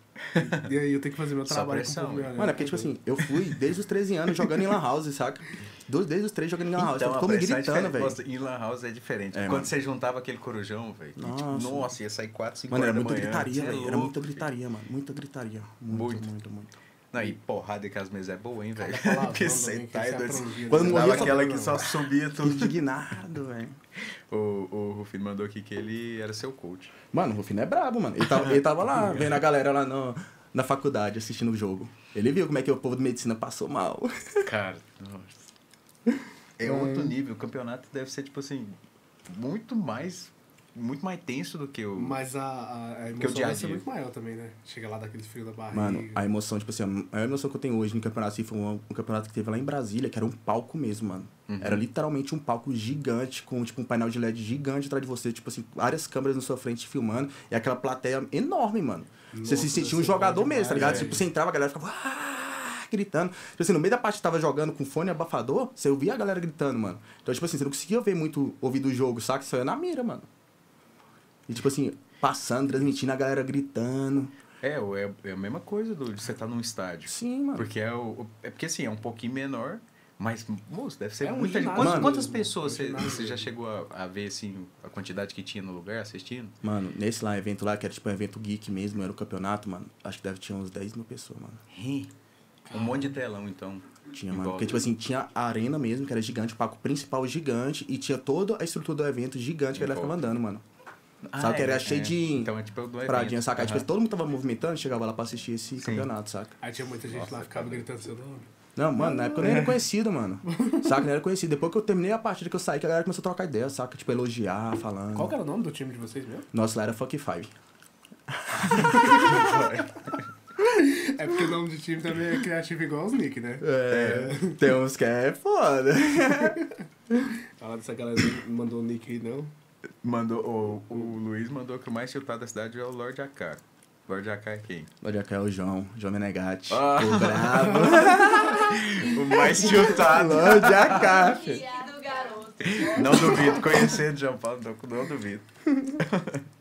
E aí eu tenho que fazer meu Só trabalho pressão, com o povo me olhando. Mano, é porque, tipo assim, eu fui desde os 13 anos jogando em Lan House, saca? Desde os 13 jogando em Lan House. Então, mundo pressão é gritando, velho. Em Lan House é diferente. É, Quando mano. você juntava aquele corujão, velho. Tipo, Nossa. nossa, ia sair 4, 5 Mano, horas era muita gritaria, é velho. Era muita gritaria, mano. Muita gritaria. Muito, Muito. muito, muito. Não, e porrada que as mesas é boa, hein, velho. Porque também, você que tá se aí dois- Quando morria, só- aquela que só subia tudo. Indignado, velho. O, o Rufino mandou aqui que ele era seu coach. Mano, o Rufino é brabo, mano. Ele tava, ele tava lá, vendo a galera lá no, na faculdade, assistindo o jogo. Ele viu como é que o povo de medicina passou mal. Cara, nossa. É outro nível. O campeonato deve ser, tipo assim, muito mais. Muito mais tenso do que o. Mas a, a, a Que o emoção dia a vai ser dia. muito maior também, né? Chega lá daquele frio da barriga. Mano, a emoção, tipo assim, a maior emoção que eu tenho hoje no campeonato assim, foi um, um campeonato que teve lá em Brasília, que era um palco mesmo, mano. Uhum. Era literalmente um palco gigante, com tipo um painel de LED gigante atrás de você, tipo assim, várias câmeras na sua frente filmando, e aquela plateia enorme, mano. você se Nossa, sentia um jogador bom mesmo, tá demais, ligado? velho. Tipo, você entrava, a galera ficava. Gritando. Tipo assim, no meio da parte que tava jogando com fone abafador, você ouvia a galera gritando, mano. Então, tipo assim, você não conseguia ver muito, ouvir do jogo, saca? Você ia na mira, mano. E tipo assim, passando, transmitindo a galera gritando. É, o- é, é a mesma coisa do, de você estar num estádio. Sim, mano. Porque é o. É porque assim, é um pouquinho menor, mas, moço, deve ser É um muita gente. Quantas, mesmo, quantas pessoas você, você já chegou a, a ver, assim, a quantidade que tinha no lugar assistindo? Mano, nesse lá evento lá, que era tipo um evento geek mesmo, era o campeonato, mano. Acho que deve ter uns 10 mil pessoas, mano. Um monte de telão, então. Tinha, mano. Porque, tipo assim, tinha a arena mesmo, que era gigante, o palco principal gigante, e tinha toda a estrutura do evento gigante que ele ficava volta. andando, mano. Ah, Sabe que era é, cheio é. de Então é tipo. Pradinha, saca? Aí, tipo, todo mundo tava movimentando, chegava lá pra assistir esse Sim. campeonato, saca? Aí tinha muita gente Nossa, lá que ficava gritando seu nome. Não, mano, na época eu nem era conhecido, mano. Saca? Nem era conhecido. Depois que eu terminei a partida que eu saí, que a galera começou a trocar ideia, saca? Tipo, elogiar, falando. Qual que era o nome do time de vocês mesmo? Nossa, lá era Fuck Five. É porque o nome de time também é criativo igual os Nick, né? É. Tem uns que é foda. Falar dessa galera que mandou o Nick aí, não. Mandou, o, o Luiz mandou que o mais chutado da cidade é o Lorde AK. Lorde AK é quem? É que é o João? João Menegatti. Ah. O brabo. O mais chutado. Lorde AK. Que do garoto. Não duvido, conhecendo João Paulo, não, não duvido.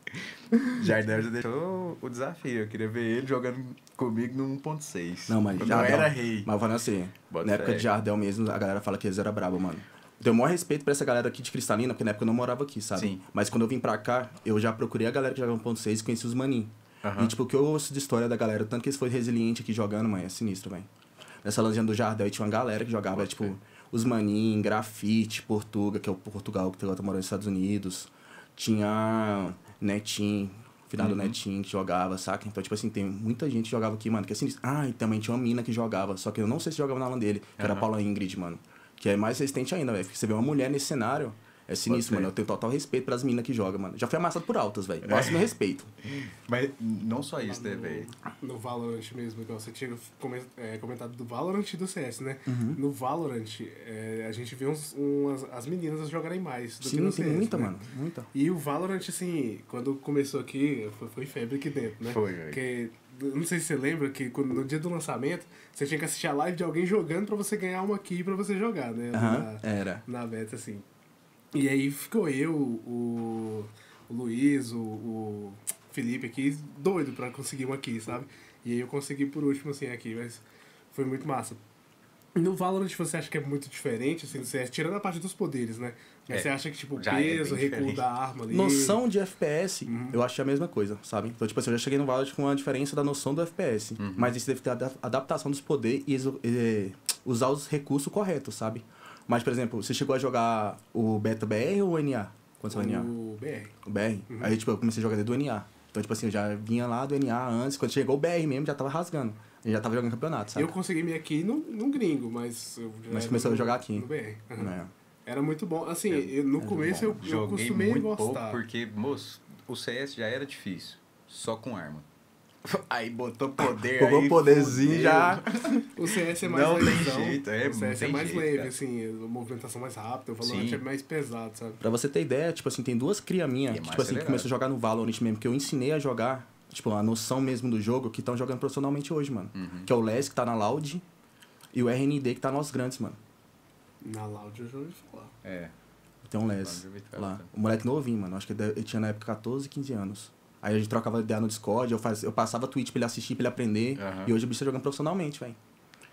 Jardel já deixou o desafio. Eu queria ver ele jogando comigo no 1.6. Não, mas Quando Jardel. eu era rei. Mas falando assim, Bota na época de Jardel mesmo, a galera fala que eles eram brabo, mano. Tenho o maior respeito pra essa galera aqui de Cristalina, porque na época eu não morava aqui, sabe? Sim. Mas quando eu vim pra cá, eu já procurei a galera que jogava 1.6 e conheci os maninhos. Aham. E tipo, o que eu ouço de história da galera, tanto que eles foram resilientes aqui jogando, mãe, é sinistro, velho. Nessa lanzinha do Jardel tinha uma galera que jogava, tipo, os maninhos, grafite, Portuga, que é o Portugal que agora tá morando nos Estados Unidos. Tinha Netinho, final do Uhum. Netinho que jogava, saca? Então, tipo assim, tem muita gente que jogava aqui, mano, que é sinistro. Ah, e também tinha uma mina que jogava, só que eu não sei se jogava na LAN dele, que era a. Paula Ingrid, mano. Que é mais resistente ainda, velho. Porque você vê uma mulher nesse cenário, é sinistro, mano. Eu tenho total respeito pelas minas que jogam, mano. Já fui amassado por altas, velho. Máximo respeito. Mas não só isso, né, velho? No Valorant mesmo, igual você tinha é, comentado do Valorant e do CS, né? Uhum. No Valorant, é, a gente vê uns, umas, as meninas jogarem mais do que Sim, no tem CS, muita, né? mano. Muita. E o Valorant, assim, quando começou aqui, foi, foi febre aqui dentro, né? Foi, velho. Porque, não sei se você lembra que quando, no dia do lançamento, você tinha que assistir a live de alguém jogando pra você ganhar uma key pra você jogar, né? Aham, Na- era. na beta, assim. E aí ficou eu, o, o Luiz, o, o Felipe aqui, doido pra conseguir uma aqui, sabe? E aí eu consegui por último, assim, aqui, mas foi muito massa. No Valorant você acha que é muito diferente, assim, do CS, tirando a parte dos poderes, né? É, você acha que, tipo, o já é peso, o recuo da arma ali... Noção de FPS, Uhum. eu achei a mesma coisa, sabe? Então, tipo assim, eu já cheguei no Valorant com a diferença da noção do FPS. Uhum. Mas isso deve ter a adaptação dos poderes e eh, usar os recursos corretos, sabe? Mas, por exemplo, você chegou a jogar o Beta BR ou o NA? Quando você foi NA? O BR. O BR? Uhum. Aí, tipo, eu comecei a jogar desde o NA. Então, tipo assim, eu já vinha lá do NA antes, quando chegou o BR mesmo, já tava rasgando. Eu já tava jogando campeonato, sabe? Eu consegui me aqui no, no gringo, mas eu já Mas começou a no- jogar aqui. No BR. aham. É. Era muito bom. Assim, Eu- no começo eu, eu Joguei costumei muito gostar. pouco porque, moço, o CS já era difícil. Só com arma. Aí botou poder. Pegou aí poderzinho fudeu. já. O CS é mais Não tem jeito, é, O CS é mais jeito, leve, cara. assim, a movimentação mais rápida, o Valorant Sim. é mais pesado, sabe? Pra você ter ideia, tipo assim, tem duas cria minha, é mais tipo assim, que começou a jogar no Valorant mesmo, que eu ensinei a jogar, tipo, a noção mesmo do jogo, que estão jogando profissionalmente hoje, mano. Uhum. Que é o Les, que tá na Loud, e o RND, que tá nos grandes, mano. Na Loud eu já ouvi falar. É. Tem um Les lá. O moleque novinho, mano. Acho que ele tinha na época 14, 15 anos. Aí a gente trocava ideia no Discord, eu, faz, eu passava tweet pra ele assistir, pra ele aprender. Aham. E hoje o bicho tá jogando profissionalmente, velho.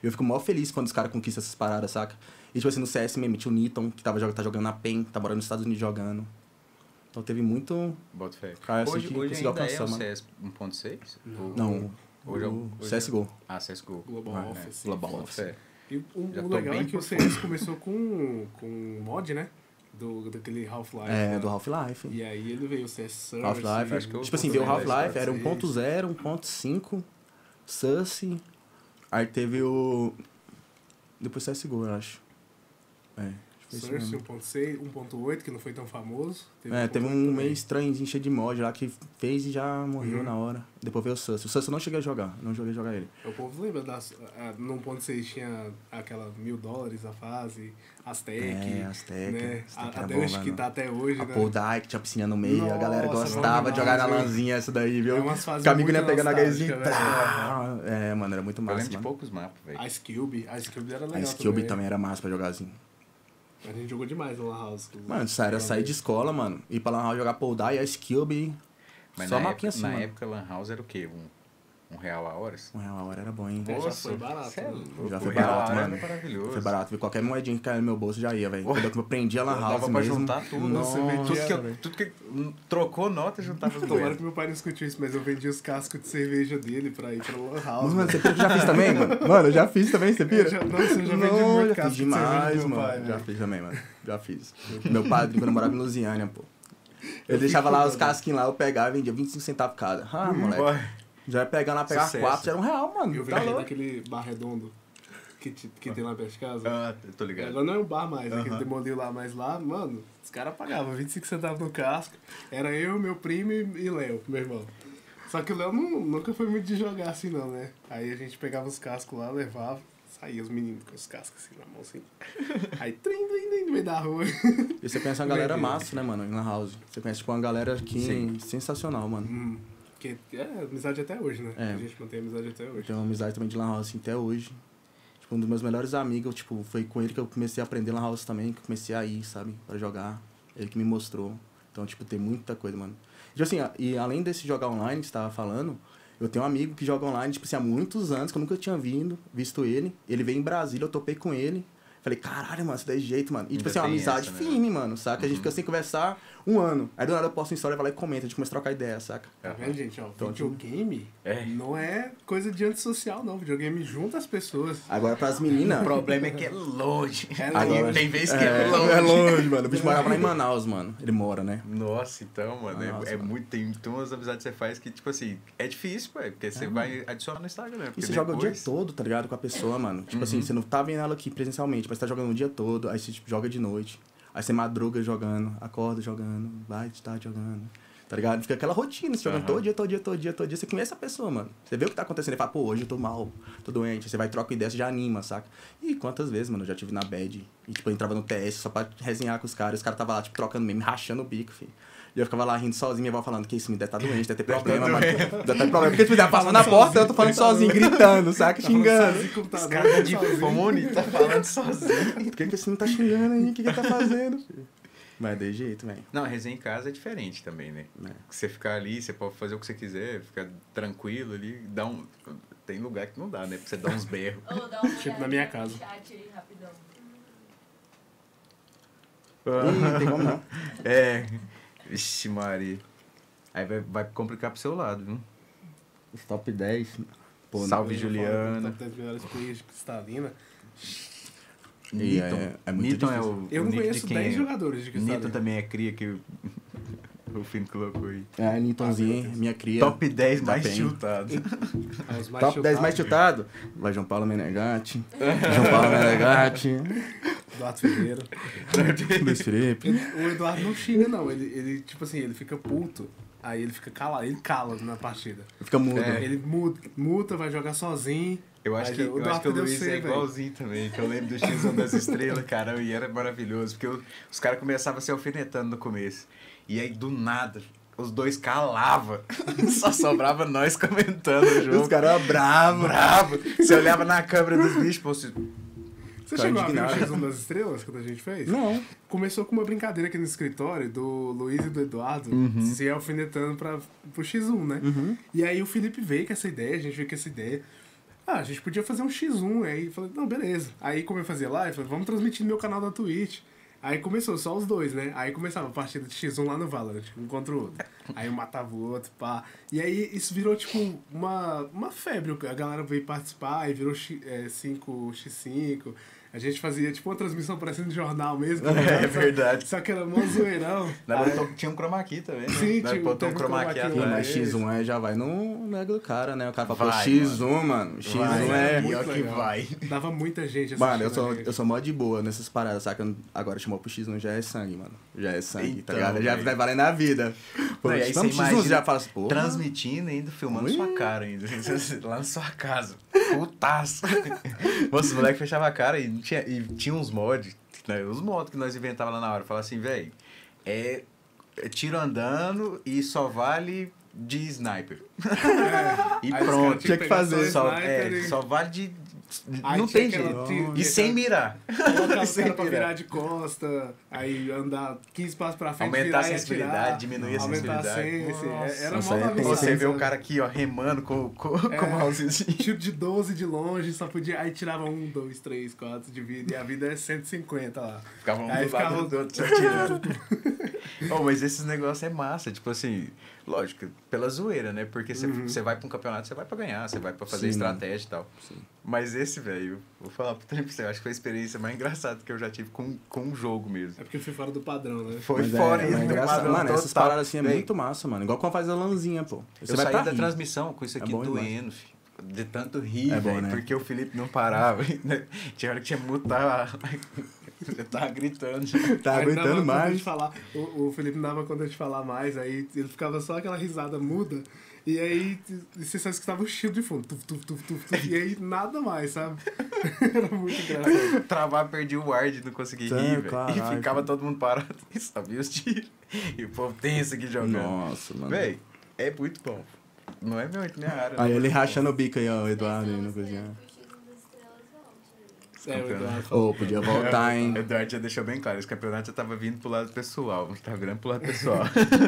Eu fico mó feliz quando os caras conquistam essas paradas, saca? E tipo assim, no CS mesmo, tinha o Niton, que tava, tá jogando na PEN, tá morando nos Estados Unidos jogando. Então teve muito. Bota fé. Cara, assim hoje que hoje ainda é alcançar, o mano. CS 1.6? Ou- Não, Hoje é o- o é- CSGO. Ah, CSGO. Global É, Office. Global Bota Office. E o, Já o legal bem é que o CS começou com, com mod, né? Do, daquele Half-Life. É, né? do Half-Life. E aí ele veio o CS Source. Half-Life. acho que eu Tipo assim, veio o Half-Life, era 1.6. 1.0, 1.5, Sussy. Aí teve o. Depois CSGO, eu acho. É, Source mesmo. 1.6, 1.8, que não foi tão famoso. É, teve 1.8 um também. meio estranhozinho cheio de mod lá que fez e já morreu Uhum. na hora. Depois veio o Sussy. O Sussy eu não cheguei a jogar, não joguei a jogar ele. O povo lembra das. A, no 1.6 tinha aquela mil dólares a fase, Aztec. É, Azteca. Né? Azteca A, hoje que tá até hoje, A né? Paul que tinha piscina no meio, a galera Nossa, gostava bom de jogar na lanzinha essa daí, viu? É umas fases amigos muito iam pegando a trá. É, mano, era muito Eu massa, lembro de mano. poucos mapas, velho. Ice Cube. Ice Cube era A legal. Skilby também era massa pra jogar assim. A gente jogou demais no Lan House. Mano, isso era sair de escola, mano, ir pra Lan House jogar Paul Dye, a Skilby. Mas Só na, mapinha época, assim, na mano. época, Lan House era o quê? Um, um real a horas? Um real a hora era bom, hein? É, já foi barato, cê é né? louco, Já foi barato, hora mano. era maravilhoso. Foi barato? Qualquer moedinha que caia no meu bolso já ia, velho. Quando eu aprendi a Lan House Dava pra mesmo. juntar tudo. Nossa, eu vendia- tudo, que, eu- tudo que trocou nota, juntava as Tomara que meu pai não escute isso, mas eu vendi os cascos de cerveja dele pra ir pra Lan House. Mano, você pira que eu já fiz também, mano? Mano, eu já fiz também, você pira? Eu já- nossa, eu já vendi Não, muito já casco fiz de cerveja demais, do meu mano. pai, já velho. fiz também, mano. Já fiz. Meu padre, quando eu morava em Lusiânia, pô. Ele deixava lá os casquinhos lá, eu pegava e vendia 25 centavos cada. Ah, moleque. Já ia pegar lá, pegar Sucesso. quatro, já era um real, mano. Eu tá vendi louco. naquele bar redondo que, te- que tem lá perto de casa. Ah, eu tô ligado. Agora não é um bar mais, aquele Aham. demoleu lá, mas lá, mano, os caras pagavam 25 centavos no casco. Era eu, meu primo e Léo, meu irmão. Só que o Léo nu- nunca foi muito de jogar assim, não, né? Aí a gente pegava os cascos lá, levava, saía os meninos com os cascos assim na mão, assim. Aí, trim, trim, trim, no meio da rua. E você conhece uma galera massa, né, mano, em Lan House. Você conhece, tipo, uma galera aqui Sim. sensacional, mano. Hum, que é amizade até hoje, né? É. A gente mantém amizade até hoje. tenho uma amizade também de Lan House, assim, até hoje. Tipo, um dos meus melhores amigos, tipo, foi com ele que eu comecei a aprender Lan House também, que eu comecei a ir, sabe, pra jogar. Ele que me mostrou. Então, tipo, tem muita coisa, mano. Tipo assim, e além desse jogar online que você tava falando, eu tenho um amigo que joga online, tipo assim, há muitos anos, que eu nunca tinha vindo, visto ele. Ele veio em Brasília, eu topei com ele. Falei, caralho, mano, você dá jeito, mano. E, tipo Ainda assim, é uma tem amizade essa, né, firme, mano, saca? A gente fica sem conversar um ano. Aí do nada eu posto uma história, vai lá e comenta, a gente começa a trocar ideia, saca? Tá vendo, gente? Ó, Então, videogame É. não é coisa de antissocial, não. Videogame junta as pessoas. Agora pras meninas. O problema é que é longe. É Agora- E tem vezes que É, é, longe. é longe, mano. O bicho morava lá em Manaus, mano. Ele mora, né? Nossa, então, mano, é- Nossa, é, mano. muito. Tem, tem umas amizades que você faz que, tipo assim, é difícil, pô, porque você vai adicionar no Instagram, né? E você joga o dia depois- todo, tá ligado? Com a pessoa, mano. Tipo assim, você não tá vendo ela aqui presencialmente, mas você tá jogando o dia todo, aí você tipo, joga de noite. Aí você madruga jogando, acorda jogando, vai de tarde jogando. Tá ligado? Fica aquela rotina, você jogando Aham. todo dia, todo dia, todo dia, todo dia. Você conhece a pessoa, mano. Você vê o que tá acontecendo e fala, pô, hoje eu tô mal, tô doente. Você vai troca ideia, você já anima, saca? E quantas vezes, mano, eu já tive na bad. E, tipo, eu entrava no TS só pra resenhar com os caras. Os caras tava lá, tipo, trocando meme, rachando o bico, filho. E eu ficava lá rindo sozinho, minha avó falando que isso me deve tá doente, deve ter problema, mano. Deve ter problema. Porque, tipo, ela passando na porta, eu tô falando sozinho, gritando, saca? Xingando. Sozinho, computador, Os caras de fone, tá falando sozinho. Por que, que esse menino tá xingando aí? O que, que ele tá fazendo? filho? Mas de jeito, velho. Não, resenha em casa é diferente também, né? É. Você ficar ali, você pode fazer o que você quiser, ficar tranquilo ali, dá um... Tem lugar que não dá, né? Pra você dar uns berros. Dá Tipo na minha casa. Chat aí, rapidão. Ih, não tem como não. É. Vixe, Mari. Aí vai, vai complicar pro seu lado, viu? Os top 10. Pô, Salve, Eu falo Juliana. Top 10 melhores players de Cristalina. Newton. é- é muito Não é o. Eu o não conheço quem 10 é? jogadores de Cristalina. Newton também é cria que. o Fino colocou aí. É, a Newtonzinha, minha cria. Top 10 da mais. É, os mais Top 10 mais chutados, chutado. Vai João Paulo Menegatti. João Paulo Menegatti. Eduardo Ferreira. Luiz Felipe. O Eduardo não xinga, não. Ele, ele, tipo assim, ele fica puto. Aí ele fica calado, ele cala na partida. Fica mudo. É. Ele muta, muta, vai jogar sozinho. Eu acho que, o eu acho Eduardo que o deu Luiz C, é igualzinho também, que eu lembro do X1 das Estrelas, cara, e era maravilhoso, porque os caras começavam a se alfinetando no começo. E aí, do nada, os dois calavam. Só sobrava nós comentando o jogo. Os caras bravos. bravo. Você olhava na câmera dos bichos, pô, você... Você chegou a ver o indignado. X1 das Estrelas quando a gente fez? Não. Começou com uma brincadeira aqui no escritório do Luiz e do Eduardo se alfinetando pra, pro X1, né? E aí o Felipe veio com essa ideia, a gente veio com essa ideia. Ah, a gente podia fazer um X1. Aí eu falei, não, beleza. Aí como eu fazia live, eu falei, vamos transmitir no meu canal da Twitch. Aí começou só os dois, né? Aí começava a partida de X1 lá no Valorant, um contra o outro. Aí matava o outro, pá. E aí isso virou tipo uma, uma febre. A galera veio participar, aí virou X, é, 5x5. A gente fazia tipo uma transmissão parecendo de jornal mesmo. tá ligado? É verdade. Só que era mó zoeirão. Na Aí- tinha um chroma key também, né? Sim, tinha- botou um chroma key atrás. mas X1 é, já vai no nego do cara, né? O cara fala, Vai, X1, mano. X1 Vai, é. muito pior que vai. Dava muita gente Mano, eu sou, eu sou mó de boa nessas paradas, saca? Agora chamou pro X1 já é sangue, mano. Já é sangue, Então, tá ligado? Já vai valendo a vida. Pô, Não, e aí você X1, imagina já fala assim, pô. Transmitindo e ainda filmando Ui. sua cara ainda. Lá na sua casa. Putaço. Nossa, os moleques fechavam a cara e tinha, e tinha uns mods, né? Os mods que nós inventávamos lá na hora. Falava assim, velho, é, é tiro andando e só vale de sniper. É. E Aí pronto. tinha que fazer. só Só, é, e- só vale de. Aí não tem jeito. E sem mirar. Colocava os Sem caras pra virar. de costa, aí andar 15 passos pra frente, Aumentar virar a sensibilidade, diminuir a aumentar sensibilidade. sense, Nossa. é- era Nossa, mó é Você vê o cara aqui, ó, remando com, com, com o mousezinho. Tiro de 12 de longe, só podia. Aí tirava um, dois, três, quatro de vida. E a vida é 150 lá. Ficava um Aí do lado ficava- do outro, se atirando. oh, mas esses negócios é massa, tipo assim, lógico, pela zoeira, né? Porque você você vai pra um campeonato, você vai pra ganhar, você vai pra fazer Sim, estratégia e tal. Sim. Mas esse, velho, vou falar pro tempo você, eu acho que foi a experiência mais engraçada que eu já tive com, com um jogo mesmo. É porque eu fui fora do padrão, né? Foi Mas fora é, isso, é foi engraçado. padrão Mano, essas total. paradas assim é muito massa, mano. Igual quando faz a lãzinha, pô. Você Eu vai saí pra da rir. transmissão com isso aqui É bom demais. doendo, filho. De tanto rir, É bom, velho, né? porque o Felipe não parava. né? Tinha hora que tinha que mutar. Eu tava gritando. já. Tá Aí aguentando conta mais. Falar, o, o Felipe não dava conta de falar mais, aí ele ficava só aquela risada muda. E aí você só escutava o chido de fundo. Tuf, tuf, tuf, tuf, tuf, e aí nada mais, sabe? Era muito engraçado. Travar, perdi o ar de não conseguir Sim, rir, velho. E ficava todo mundo parado e só via os tiros. E o povo tenso aqui jogando. Nossa, mano. Véi, é muito bom. Não é muito minha área. Aí ele rachando o bico aí, ó, o Eduardo aí no cozinha. É, o Eduardo falou. Ô, podia voltar, hein? O Eduardo já deixou bem claro, esse campeonato já tava vindo pro lado pessoal, tava virando pro lado pessoal.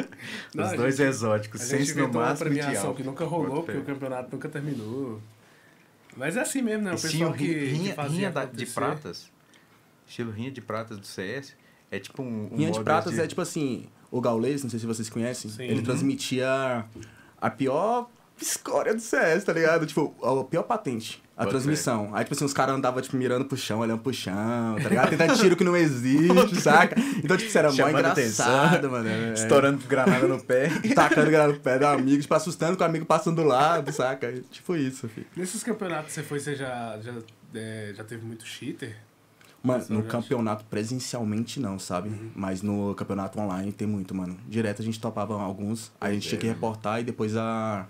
Não, Os dois gente- exóticos, sem se no uma máximo de premiação que nunca rolou, porque o campeonato nunca terminou. Mas é assim mesmo, né? O pessoal rinha- que, que rinha, fazia rinha da- de pratas, estilo rinha de pratas do CS, é tipo um, um Rinha de Pratas de- é tipo assim, o Gaules, não sei se vocês conhecem, Sim. ele Uhum. transmitia a pior escória do CS, tá ligado? Tipo, a pior patente, a Bota transmissão. Aí, tipo assim, os caras andavam, tipo, mirando pro chão, olhando pro chão, tá ligado? Tentando tiro que não existe, saca? Então, tipo, isso era mó engraçado, atenção, mano. É, estourando granada no pé. Tacando grana no pé do amigo, tipo, assustando com o amigo passando do lado, saca? Tipo isso, filho. Nesses campeonatos que você foi, você já, já, é, já teve muito cheater? Mano, no campeonato presencialmente não, sabe? Uhum. Mas no campeonato online tem muito, mano. Direto a gente topava alguns, aí a gente tinha que reportar e depois a,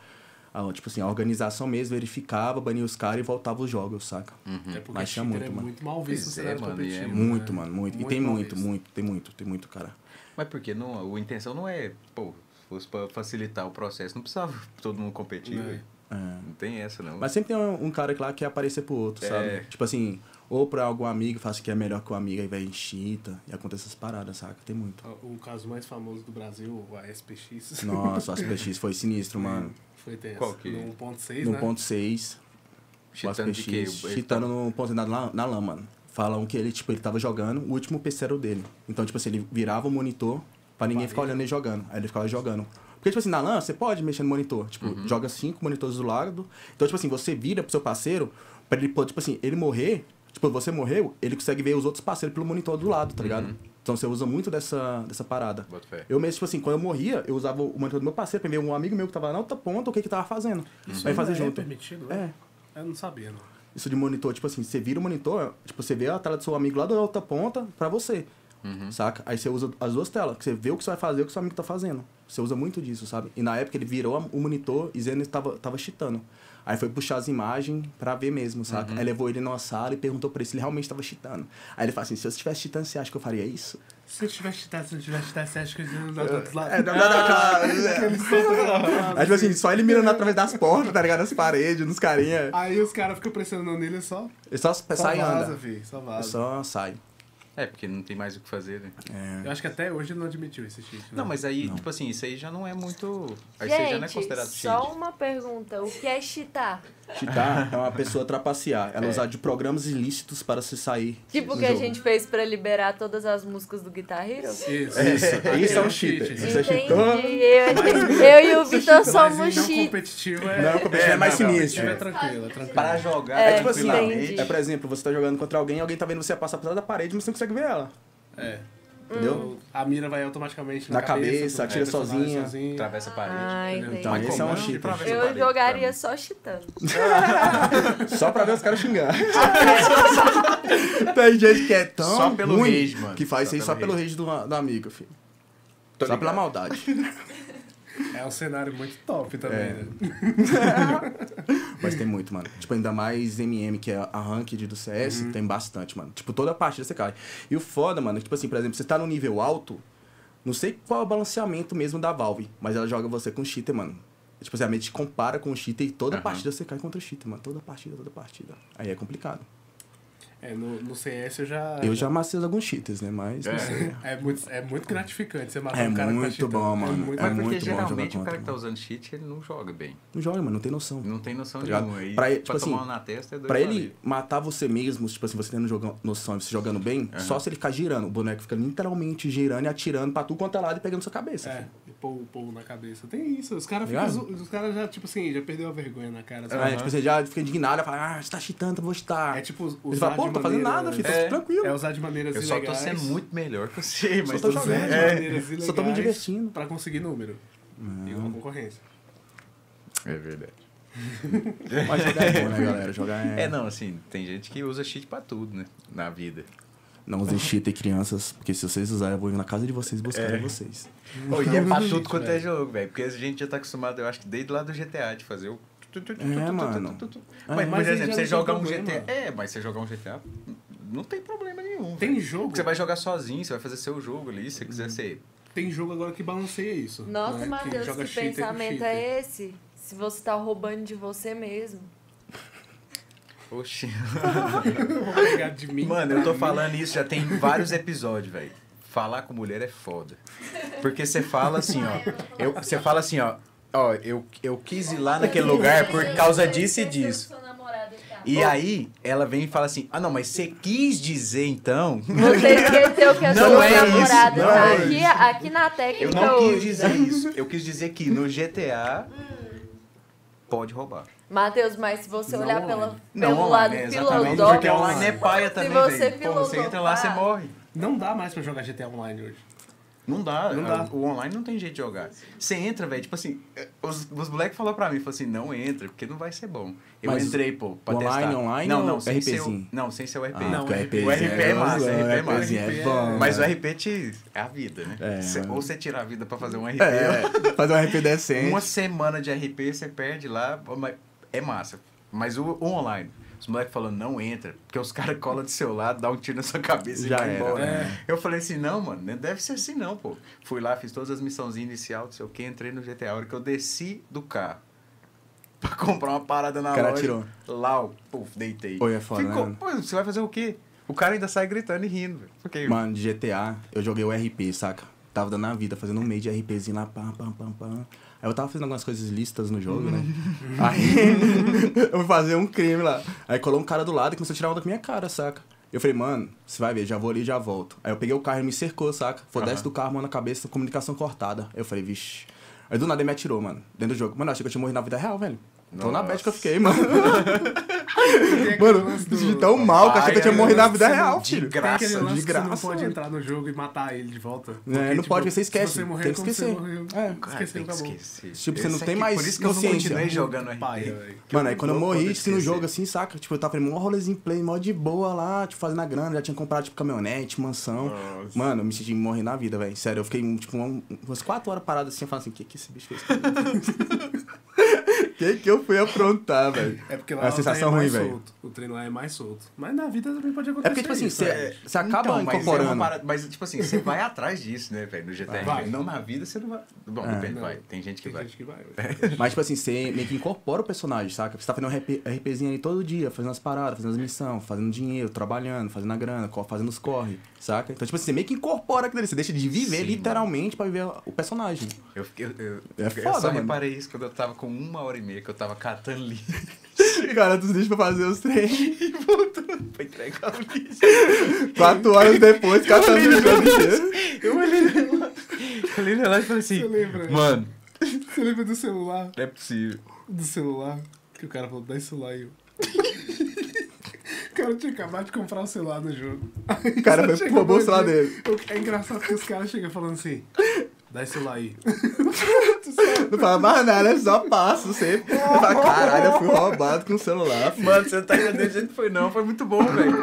a, tipo assim, a organização mesmo verificava, bania os caras e voltava os jogos, saca? É porque Mas tinha muito, é mano. muito mal visto é, mano, é competitivo. Muito, né? mano, muito. E tem muito, visto. muito, tem muito, tem muito, cara. Mas porque não, a intenção não é, pô, se fosse pra facilitar o processo, não precisava todo mundo competir, Não. velho. É. Não tem essa, não. Mas sempre tem um, um cara que lá que quer aparecer pro outro, É. sabe? Tipo assim, ou pra algum amigo, faça que é melhor que o amigo, aí vai em chita, e acontece essas paradas, saca? Tem muito. O caso mais famoso do Brasil, o ASPX. Nossa, o ASPX foi sinistro, mano. Foi tenso. Qual que- No 1.6, No né? ponto 6, o Chitando de quê? Chitando no ponto na, na, lama, mano. Falam que ele, tipo, ele tava jogando, o último PC era o dele. Então, tipo assim, ele virava o monitor pra ninguém ficar olhando ele jogando. Aí ele ficava jogando. Porque, tipo assim, na LAN, você pode mexer no monitor. Tipo, Uhum. joga cinco monitores do lado. Então, tipo assim, você vira pro seu parceiro pra ele tipo assim, ele morrer. Tipo, você morreu, ele consegue ver os outros parceiros pelo monitor do lado, tá ligado? Uhum. Então você usa muito dessa, dessa parada. Eu mesmo, tipo assim, quando eu morria, eu usava o monitor do meu parceiro pra ver um amigo meu que tava na outra ponta, o que que tava fazendo. Isso Aí fazer é junto. permitido? É. Eu não sabia, não. Isso de monitor, tipo assim, você vira o monitor, tipo, você vê a tela do seu amigo lá da outra ponta pra você. Saca? Aí você usa as duas telas, que você vê o que você vai fazer e o que seu amigo tá fazendo. Você usa muito disso, sabe? E na época ele virou a- o monitor e Zeno tava, tava cheatando. Aí foi puxar as imagens pra ver mesmo, saca? Aí levou ele numa sala e perguntou pra ele se ele realmente tava cheatando. Aí ele fala assim, se eu estivesse cheatando, você acha que eu faria isso? Se eu tivesse chitado, se eu tivesse chitado, você acha que eu ia dar do outro lado? É, não, não, não, aquela- Aí, tipo assim, só ele mirando através das portas, tá ligado? Nas paredes, nos carinha. Aí os caras ficam pressionando nele e só, Ele só só sai e vaza, anda. só Ele vaza. só sai. É, porque não tem mais o que fazer, né? É. Eu acho que até hoje não admitiu esse cheat. né? Não, mas aí, tipo assim, isso aí já não é muito. Aí você já não é Gente, considerado só cheat. uma pergunta. O que é cheatar? Cheatar é uma pessoa trapacear. Ela É. usar de programas ilícitos para se sair. Tipo o que a jogo. gente fez pra liberar todas as músicas do Guitar Hero? Isso. Isso, Aquele isso é um cheat. cheater. Isso Isso é Entendi. cheatou. Eu, eu e o Vitor somos em não cheat. competitivo é... Não, o competitivo é, mais não, não. sinistro. É tranquilo, é tranquilo. Para jogar É, tipo assim. É, por exemplo, você tá jogando contra alguém, alguém tá vendo você passar por trás da parede, mas você não consegue ver ela. É. Entendeu? A mira vai automaticamente na, Na cabeça, atira personagem sozinha. sozinho. Atravessa a parede. Ah. Então, Mas esse é um cheater. Eu parede, jogaria só cheatando. Só pra ver os caras xingar. Tem gente que é tão Só pelo ruim rage, mano. que faz Só isso só pelo pelo rage do, do amigo, filho. Tô só ligado. pela maldade. É um cenário muito top também, É. né? Mas tem muito, mano. Tipo, ainda mais MM, que é a ranked do CS, Uhum. tem bastante, mano. Tipo, toda partida você cai. E o foda, mano, é que, tipo assim, por exemplo, você tá no nível alto, não sei qual é o balanceamento mesmo da Valve, mas ela joga você com cheater, mano. Tipo assim, a mente compara com o cheater e toda Aham. partida você cai contra o cheater, mano. Toda partida, toda partida. Aí é complicado. É, no, no CS eu já... Eu já amassei alguns cheaters, né? Mas, É. não sei. É muito, é muito gratificante você matar É um cara que tá muito cheatando. bom, mano. muito- É Mas porque muito bom jogar geralmente o cara que tá usando cheat, ele não joga bem. Não joga, mano, não tem noção. Não tem noção Tá nenhuma. E Pra- pra, tipo assim, tomar uma na testa é doido Pra pra ele matar você mesmo, tipo assim, você tendo joga- noção e você jogando bem, Aham. só se ele ficar girando. O boneco fica literalmente girando e atirando pra tudo quanto é lado e pegando sua cabeça. É, filho. e pôr o pôr na cabeça. Tem isso. Os caras zo- os caras já, tipo assim, já perdeu a vergonha na cara. É, tipo, você já fica indignado e fala, ah, você tá cheatando, eu vou chutar. É tipo usar Não tô fazendo nada, filho, É. tranquilo. É usar de maneiras Eu só tô ilegais. sendo muito melhor que você, mas tô tô jogando. Usar de É, maneiras Só tô me ilegais divertindo. Pra conseguir número. E uma concorrência. é verdade. Mas jogar é bom, né, galera? Jogar é... É, não, assim, tem gente que usa cheat pra tudo, né? Na vida. Não usem cheater, crianças, porque se vocês usarem, eu vou ir na casa de vocês buscar É. vocês. Pô, e é pra Cheat, tudo quanto é jogo, velho. Porque a gente já tá acostumado, eu acho que desde lá do GTA, de fazer o. É, mano. Mas, por exemplo, você jogar um. GTA. É, mas você jogar um GTA não tem problema nenhum. Tem velho. jogo. Você vai jogar sozinho, você vai fazer seu jogo ali, se você Uhum. quiser ser. Tem jogo agora que balanceia isso. Nossa, né? Matheus, joga que com pensamento é esse? Se você tá roubando de você mesmo. Oxi. De mim. Mano, eu tô falando isso já tem vários episódios, velho. Falar com mulher é foda. Porque você fala assim, ó. Eu, você fala assim, ó. Ó, eu, eu quis ir lá naquele lugar por causa disso e disso. E aí, ela vem e fala assim: Ah, não, mas você quis dizer então. Você esqueceu que a Não sua é isso, namorada não tá é aqui, isso. aqui na técnica Eu não quis dizer isso. Eu quis dizer que no GTA pode roubar. Matheus, mas se você Não olhar online. pela, Não, pelo lado online, é filosófico, Porque online é paia também, você velho. Porra, você entra lá, você morre. Não dá mais pra jogar GTA Online hoje. Não dá, Não dá. O online não tem jeito de jogar. Você entra, velho, tipo assim, os, os moleques falaram pra mim, falaram assim, não entra, porque não vai ser bom. Eu Mas entrei, pô, pra o testar. online, online não, não, sem ser o? Não, sem ser o RP. Ah, Não, o o RP o RP é massa, o RP é massa. É bom. Mas o. RP te, é a vida, né? É, Cê- ou você tira a vida pra fazer um RP, É, fazer um RP decente. uma semana de RP você perde lá, é massa. Mas o, o online, os moleques falando, não entra, porque os caras colam do seu lado, dá um tiro na sua cabeça Já e vai embora. é. Eu falei assim, não, mano, não deve ser assim não, pô. Fui lá, fiz todas as missãozinhas inicial, não sei o que, entrei no GTA. A hora que eu desci do carro pra comprar uma parada na O cara loja, tirou. lá, eu, puf, deitei. Oi, é foda, Ficou, né? pô, você vai fazer o quê? O cara ainda sai gritando e rindo, velho. Porque, Mano, de GTA, eu joguei o RP, saca? Tava dando a vida, fazendo um meio de RPzinho lá, pam, pam, pam, pam. Aí eu tava fazendo algumas coisas listas no jogo, né? Aí eu fui fazer um crime lá. Aí colou um cara do lado e começou a tirar onda com minha cara, saca? Eu falei, mano, você vai ver, já vou ali e já volto. Aí eu peguei o carro e me cercou, saca? Foi Aham. desce do carro, mão na cabeça, comunicação cortada. Aí eu falei, vixe. Aí do nada ele me atirou, mano, dentro do jogo. Mano, eu achei que eu tinha morrido na vida real, velho. Tô na bad que eu fiquei, mano. Mano, senti tão mal, que achei que eu tinha morrido na é, vida real, de filho. Graça, de que você não graça, pode entrar no jogo e matar ele de volta. É, não pode, você esquece, Se você morrer, tem que esquecer. morreu. É. Cara, Esqueceu, tem que acabou. esquecer. Tipo, você não tem mais Por isso que eu não consciência. continuei jogando. Mano, aí quando eu morri, assim, no jogo, assim, saca? Tipo, eu tava fazendo um rolezinho play, mó de boa lá, tipo, fazendo a grana, já tinha comprado, tipo, caminhonete, mansão. Nossa. Mano, eu me senti morrer na vida, velho. Sério, eu fiquei, tipo, um- umas quatro horas parado assim, falando assim, o que que esse bicho fez? O que que eu fui aprontar, velho? É porque lá É uma sensação é ruim, mais velho. solto. O treino lá é mais solto. Mas na vida também pode acontecer É porque, tipo assim, você né? você acaba Então, mas é incorporando. parada- mas, tipo assim, você vai atrás disso, né, velho, no GTA. Vai. Não na vida, você não vai. Bom, É. depende, Não. vai. Tem gente que Tem vai. gente que vai. Mas, tipo assim, você meio que incorpora o personagem, saca? Você tá fazendo um RP, RPzinho aí todo dia, fazendo as paradas, fazendo as missões, fazendo dinheiro, trabalhando, fazendo a grana, fazendo os corre, saca? Então, tipo assim, você meio que incorpora aquilo ali. Você deixa de viver Sim, literalmente pra viver o personagem. Eu, fiquei- eu, eu, É eu foda, só mano. reparei isso quando eu tava com uma hora e meia, que eu tava catando lixo Cara, tu deixa pra fazer os treinos. e voltando pra entregar o lixo. Quatro horas depois, catando lixo. Eu olhei no relógio, eu olhei no relógio e falei assim, Você lembra? mano, Você lembra do celular? não é possível. Do celular? Que o cara falou, dá esse celular aí. Cara tinha acabado de comprar o celular no jogo. Aí O cara só foi- chega roubou o dois celular dele. É engraçado que os caras chegam falando assim, dá esse celular aí. Não fala mais nada, só passo sempre. Eu falo, caralho, eu fui roubado com o celular. filho." Mano, você não tá entendendo do jeito foi, não. Foi muito bom, velho.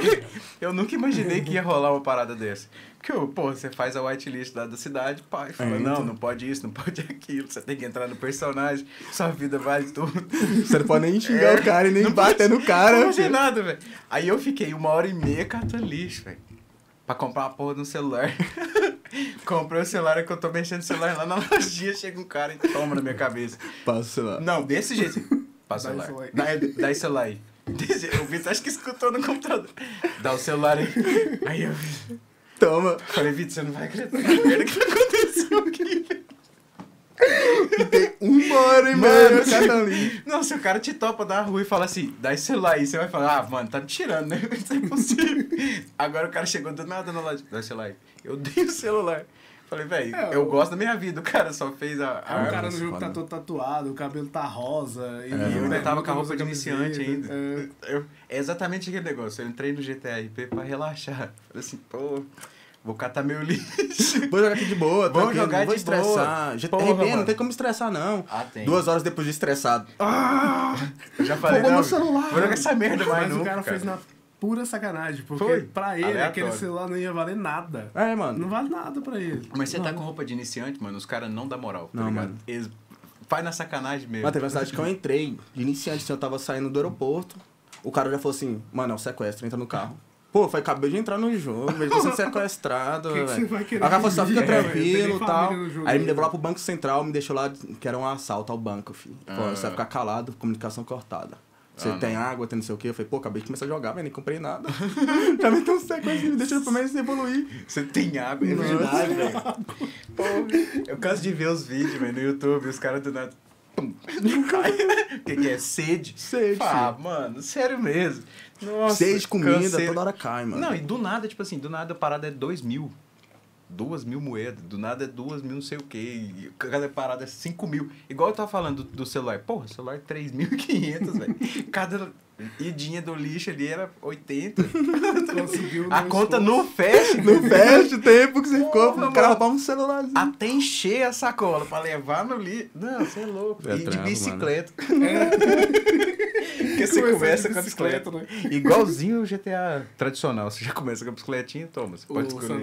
Eu nunca imaginei que ia rolar uma parada dessa. Porque, pô, você faz a whitelist lá da cidade, e fala, É, não, então. não pode isso, não pode aquilo. Você tem que entrar no personagem, sua vida vale tudo. Você não pode nem xingar É, o cara e nem não bater no cara. Não pode nada, velho. Aí eu fiquei uma hora e meia catando lixo, velho. Pra comprar uma porra no celular. Comprei o celular, é que eu tô mexendo no celular lá na lojinha, chega um cara e toma na minha cabeça. Passa o celular. Não, desse jeito. Passa o celular. Dá, dá esse celular aí. Desse- O Vitor acho que escutou no computador. Dá o celular aí. Aí eu Toma. falei, Vitor, você não vai acreditar merda que aconteceu aqui. velho." Uma hora e Mano, meia, cada ali. Não, se o cara te topa na rua e fala assim, dá esse celular aí, você vai falar, ah, mano, tá me tirando, né? Isso é impossível. Agora o cara chegou do nada na loja, dá esse celular aí. Eu dei o celular. Falei, velho, É, eu o- gosto da minha vida. O cara só fez a. a Aí o cara no jogo tá todo tatuado, o cabelo tá rosa. E E eu ainda né, tava com a roupa de iniciante ainda. É. Eu- é exatamente aquele negócio. Eu entrei no GTA RP pra relaxar. Falei assim, pô, vou catar meu lixo. Vou jogar aqui de boa, Vamos tranquilo, jogar não vou de boa. estressar. GTA Porra, RP, não mano. tem como estressar, não. Ah, tem. Duas horas depois de estressado. Eu já falei, Roubou não, meu celular. vou jogar essa merda mais Mas o cara fez na pura sacanagem, porque Foi. pra ele Aleatório. aquele celular não ia valer nada. É, mano. Não vale nada pra ele. Mas você tá com roupa de iniciante, mano, os caras não dão moral, tá Não, ligado? mano. Eles faz na sacanagem mesmo. Mas teve uma cidade que eu entrei, de iniciante, assim, eu tava saindo do aeroporto. O cara já falou assim, mano, é um sequestro, entra no carro. Pô, foi, acabei de entrar no jogo, eu tô sendo sequestrado, Que que você vai querer Aí cara falou fugir? fica É, tranquilo tem e tal. jogo Aí ele me levou lá pro Banco Central, me deixou lá, que era um assalto ao banco, filho. Falou, Ah. você vai ficar calado, comunicação cortada. Você Ah, tem água, tem não sei o quê. Eu falei, pô, acabei de começar a jogar, velho, nem comprei nada. Já me deu um sequestro, me deixou pelo menos evoluir. Você tem água, é verdade, velho. Pô, eu canso de ver os vídeos, velho, no YouTube, os caras do nada. Pum, cai. O que, que é? Sede? Sede, Ah, mano, sério mesmo. Nossa, Seis comida, canseira. toda hora cai, mano. Não, e do nada, tipo assim, do nada a parada é dois mil. Duas mil moedas, do nada é duas mil não sei o quê. E cada parada é cinco mil. Igual eu tava falando do, do celular. Porra, celular é 3.500, velho. Cada idinha do lixo ali era 80. Conseguiu A conta esforço. não fecha. Não fecha o tempo que você ficou, Porra, o cara mano. roubar um celularzinho. Até encher a sacola pra levar no lixo. Não, você é louco. É e de bicicleta. É. Porque você começa de com a bicicleta. bicicleta, Igualzinho o GTA tradicional. Você já começa com a bicicletinha, toma. Você pode O escolher. San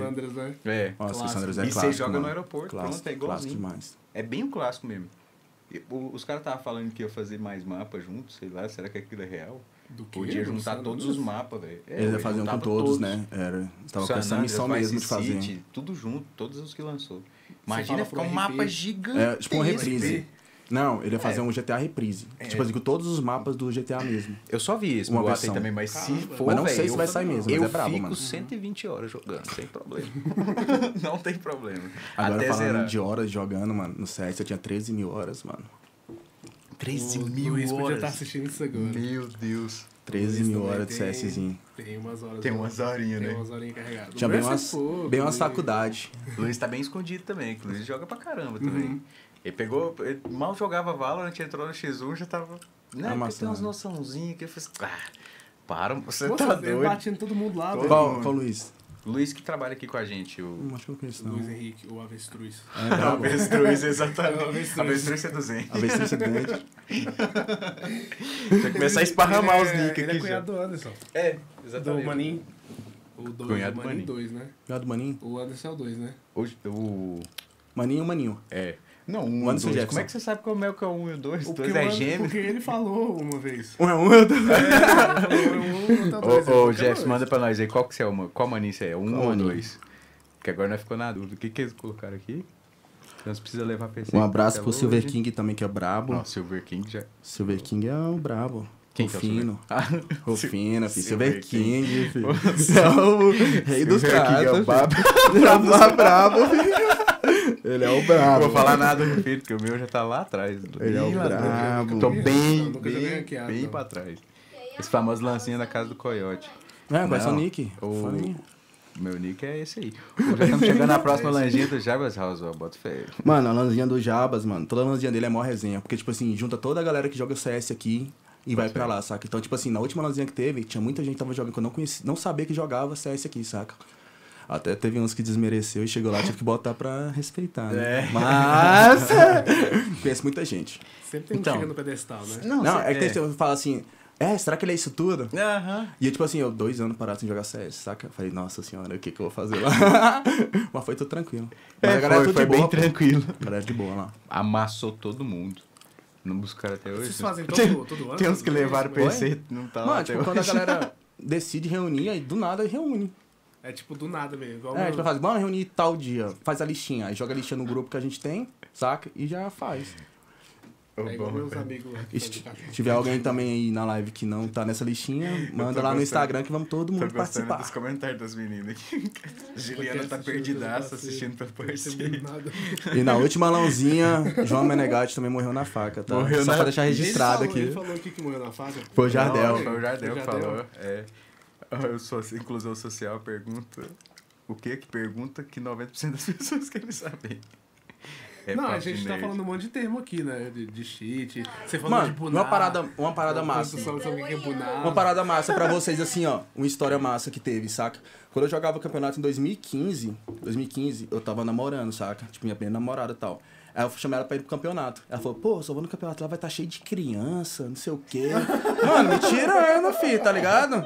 Os caras estavam falando que ia fazer mais mapas juntos, sei lá, será que aquilo é real? Do quê? Podia juntar todos os mapas, velho. É, Eles faziam com juntava todos, né? Era. Tava com essa missão Vice mesmo de fazer. City, tudo junto, todos os que lançou. Imagina ficar um RP. mapa gigante. É, tipo um reprise. Não, ele ia fazer É. um GTA reprise. É. Tipo assim, com todos os mapas do GTA mesmo. Eu só vi esse Uma versão. também, mas se Caramba. for, Mas não velho, sei se vai sair mesmo, mas Eu é brabo, fico mano. 120 horas jogando, sem problema. não tem problema. Agora Até falando zerar. de horas jogando, mano, no CS eu tinha 13 mil horas, mano. 13 O mil Luiz podia horas. estar assistindo isso agora. Meu Deus. 13 Luiz mil horas de tem- CSzinho. Tem umas horas. Tem umas horinhas, Tem né? umas horinhas carregadas. Tinha bem é umas, pouco, bem umas. O faculdades. Luiz tá bem escondido também, que o Luiz joga pra caramba também. Uhum. Ele pegou, ele mal jogava Valorant, entrou no X1, já tava Né? Porque tem umas noçãozinhas que eu falei ah, para, você tá doido. batendo todo mundo lá, velho. Qual, qual Luiz? Luiz que trabalha aqui com a gente, o... Hum, acho que eu não conheço, não. Luiz Henrique, o avestruz. É, brabo. Avestruz, exatamente. Avestruz. Avestruz seduzente. Avestruz seduzente. Já começar a esparramar os Ele é- nick Ele é aqui. cunhado do Anderson. É, Do Maninho. O dois, Cunhado o do Maninho Maninho. 2, né? Cunhado do Maninho? O Anderson é o 2, né? O, o... Maninho, Maninho. É. Não, um Anderson dois. Como é que você sabe como é que é o um e o dois? O Dois que o é gêmeo. Porque ele falou uma vez. Um é um, eu Ô, ô, Jefferson, manda pra nós aí, qual que você é? Uma, qual maninho você é? Um Qual ou maninho? dois? Porque agora nós ficou na dúvida. O que que eles colocaram aqui? Nós precisa levar PC. Um abraço pro Silver hoje. King também, que é brabo. Não, Silver King já... Silver King é o brabo. Quem que é o Silver? Rufino. Ah, Rufino, filho. Silver King. King, filho. É o rei dos Silver King é o pratos. babo. filho. É o mais brabo, filho. Ele é o Não brabo. vou falar nada do filho, porque o meu já tá lá atrás. Ele é o brabo. Eu tô bem, bem, bem não. pra trás. Esse famoso lancinho da casa do Coyote. É, qual é seu Não, nick? o-. Meu nick é esse aí. Já estamos chegando na próxima lanjinha do Jabas House, ó. Bota fé. Mano, a lanzinha do Jabas, mano, toda lanzinha dele é mó resenha. Porque, tipo assim, junta toda a galera que joga CS aqui e vai pra lá, saca? Então, tipo assim, na última lanzinha que teve, tinha muita gente que tava jogando que eu não conhecia, não sabia que jogava CS aqui, saca? Até teve uns que desmereceu e chegou lá, tive que botar pra respeitar, né? É. Mas. conheço muita gente. Sempre tem um Então. que chega no pedestal, né? Não, cê- é que tem gente que fala assim, é, será que ele é isso tudo? Aham. E eu, tipo assim, eu dois anos parado sem jogar CS, saca? Eu falei, nossa senhora, o que que eu vou fazer lá? Mas foi tudo tranquilo. Mas É, a galera foi, tudo foi de bem pô. tranquilo. A galera de boa lá. Amassou todo mundo. Não buscaram até hoje. Vocês fazem Tem- todo, todo ano? Tem uns que levaram? PC, não tá lá Mano, tipo, quando a galera decide reunir, aí do nada reúne. É tipo do nada mesmo. Igual É, meu- tipo, faz, vamos reunir tal dia, faz a listinha, aí joga a listinha no grupo que a gente tem, saca? E já faz. Ô, É igual bom, meus amigos lá. E se tiver alguém também aí na live que não tá nessa listinha, manda lá no. Instagram que vamos todo Tô mundo gostando participar. dos comentários das meninas aqui. Juliana tá perdidaça assistindo Não parceiro. E na última lãozinha, João Menegatti também morreu na faca, tá? Morreu Só na- pra deixar Ele registrado falou- aqui. Ele falou aqui que morreu na faca. Foi o Jardel. Não, foi o Jardel que falou. É. Eu sou inclusão social, pergunta. O que que pergunta que 90% das pessoas querem saber? É não, a gente tá nerd. falando um monte de termo aqui, né? De, de cheat. Você falou Mano, de bunar. uma parada, uma parada massa. O é. Uma parada massa pra vocês, assim, ó. Uma história massa que teve, saca? Quando eu jogava campeonato em 2015, 2015, eu tava namorando, saca? Tipo, minha primeira namorada e tal. Aí eu chamei ela pra ir pro campeonato. Ela falou, pô, só vou no campeonato lá, vai estar cheio de criança, não sei o quê. Mano, me tirando, filho, tá ligado?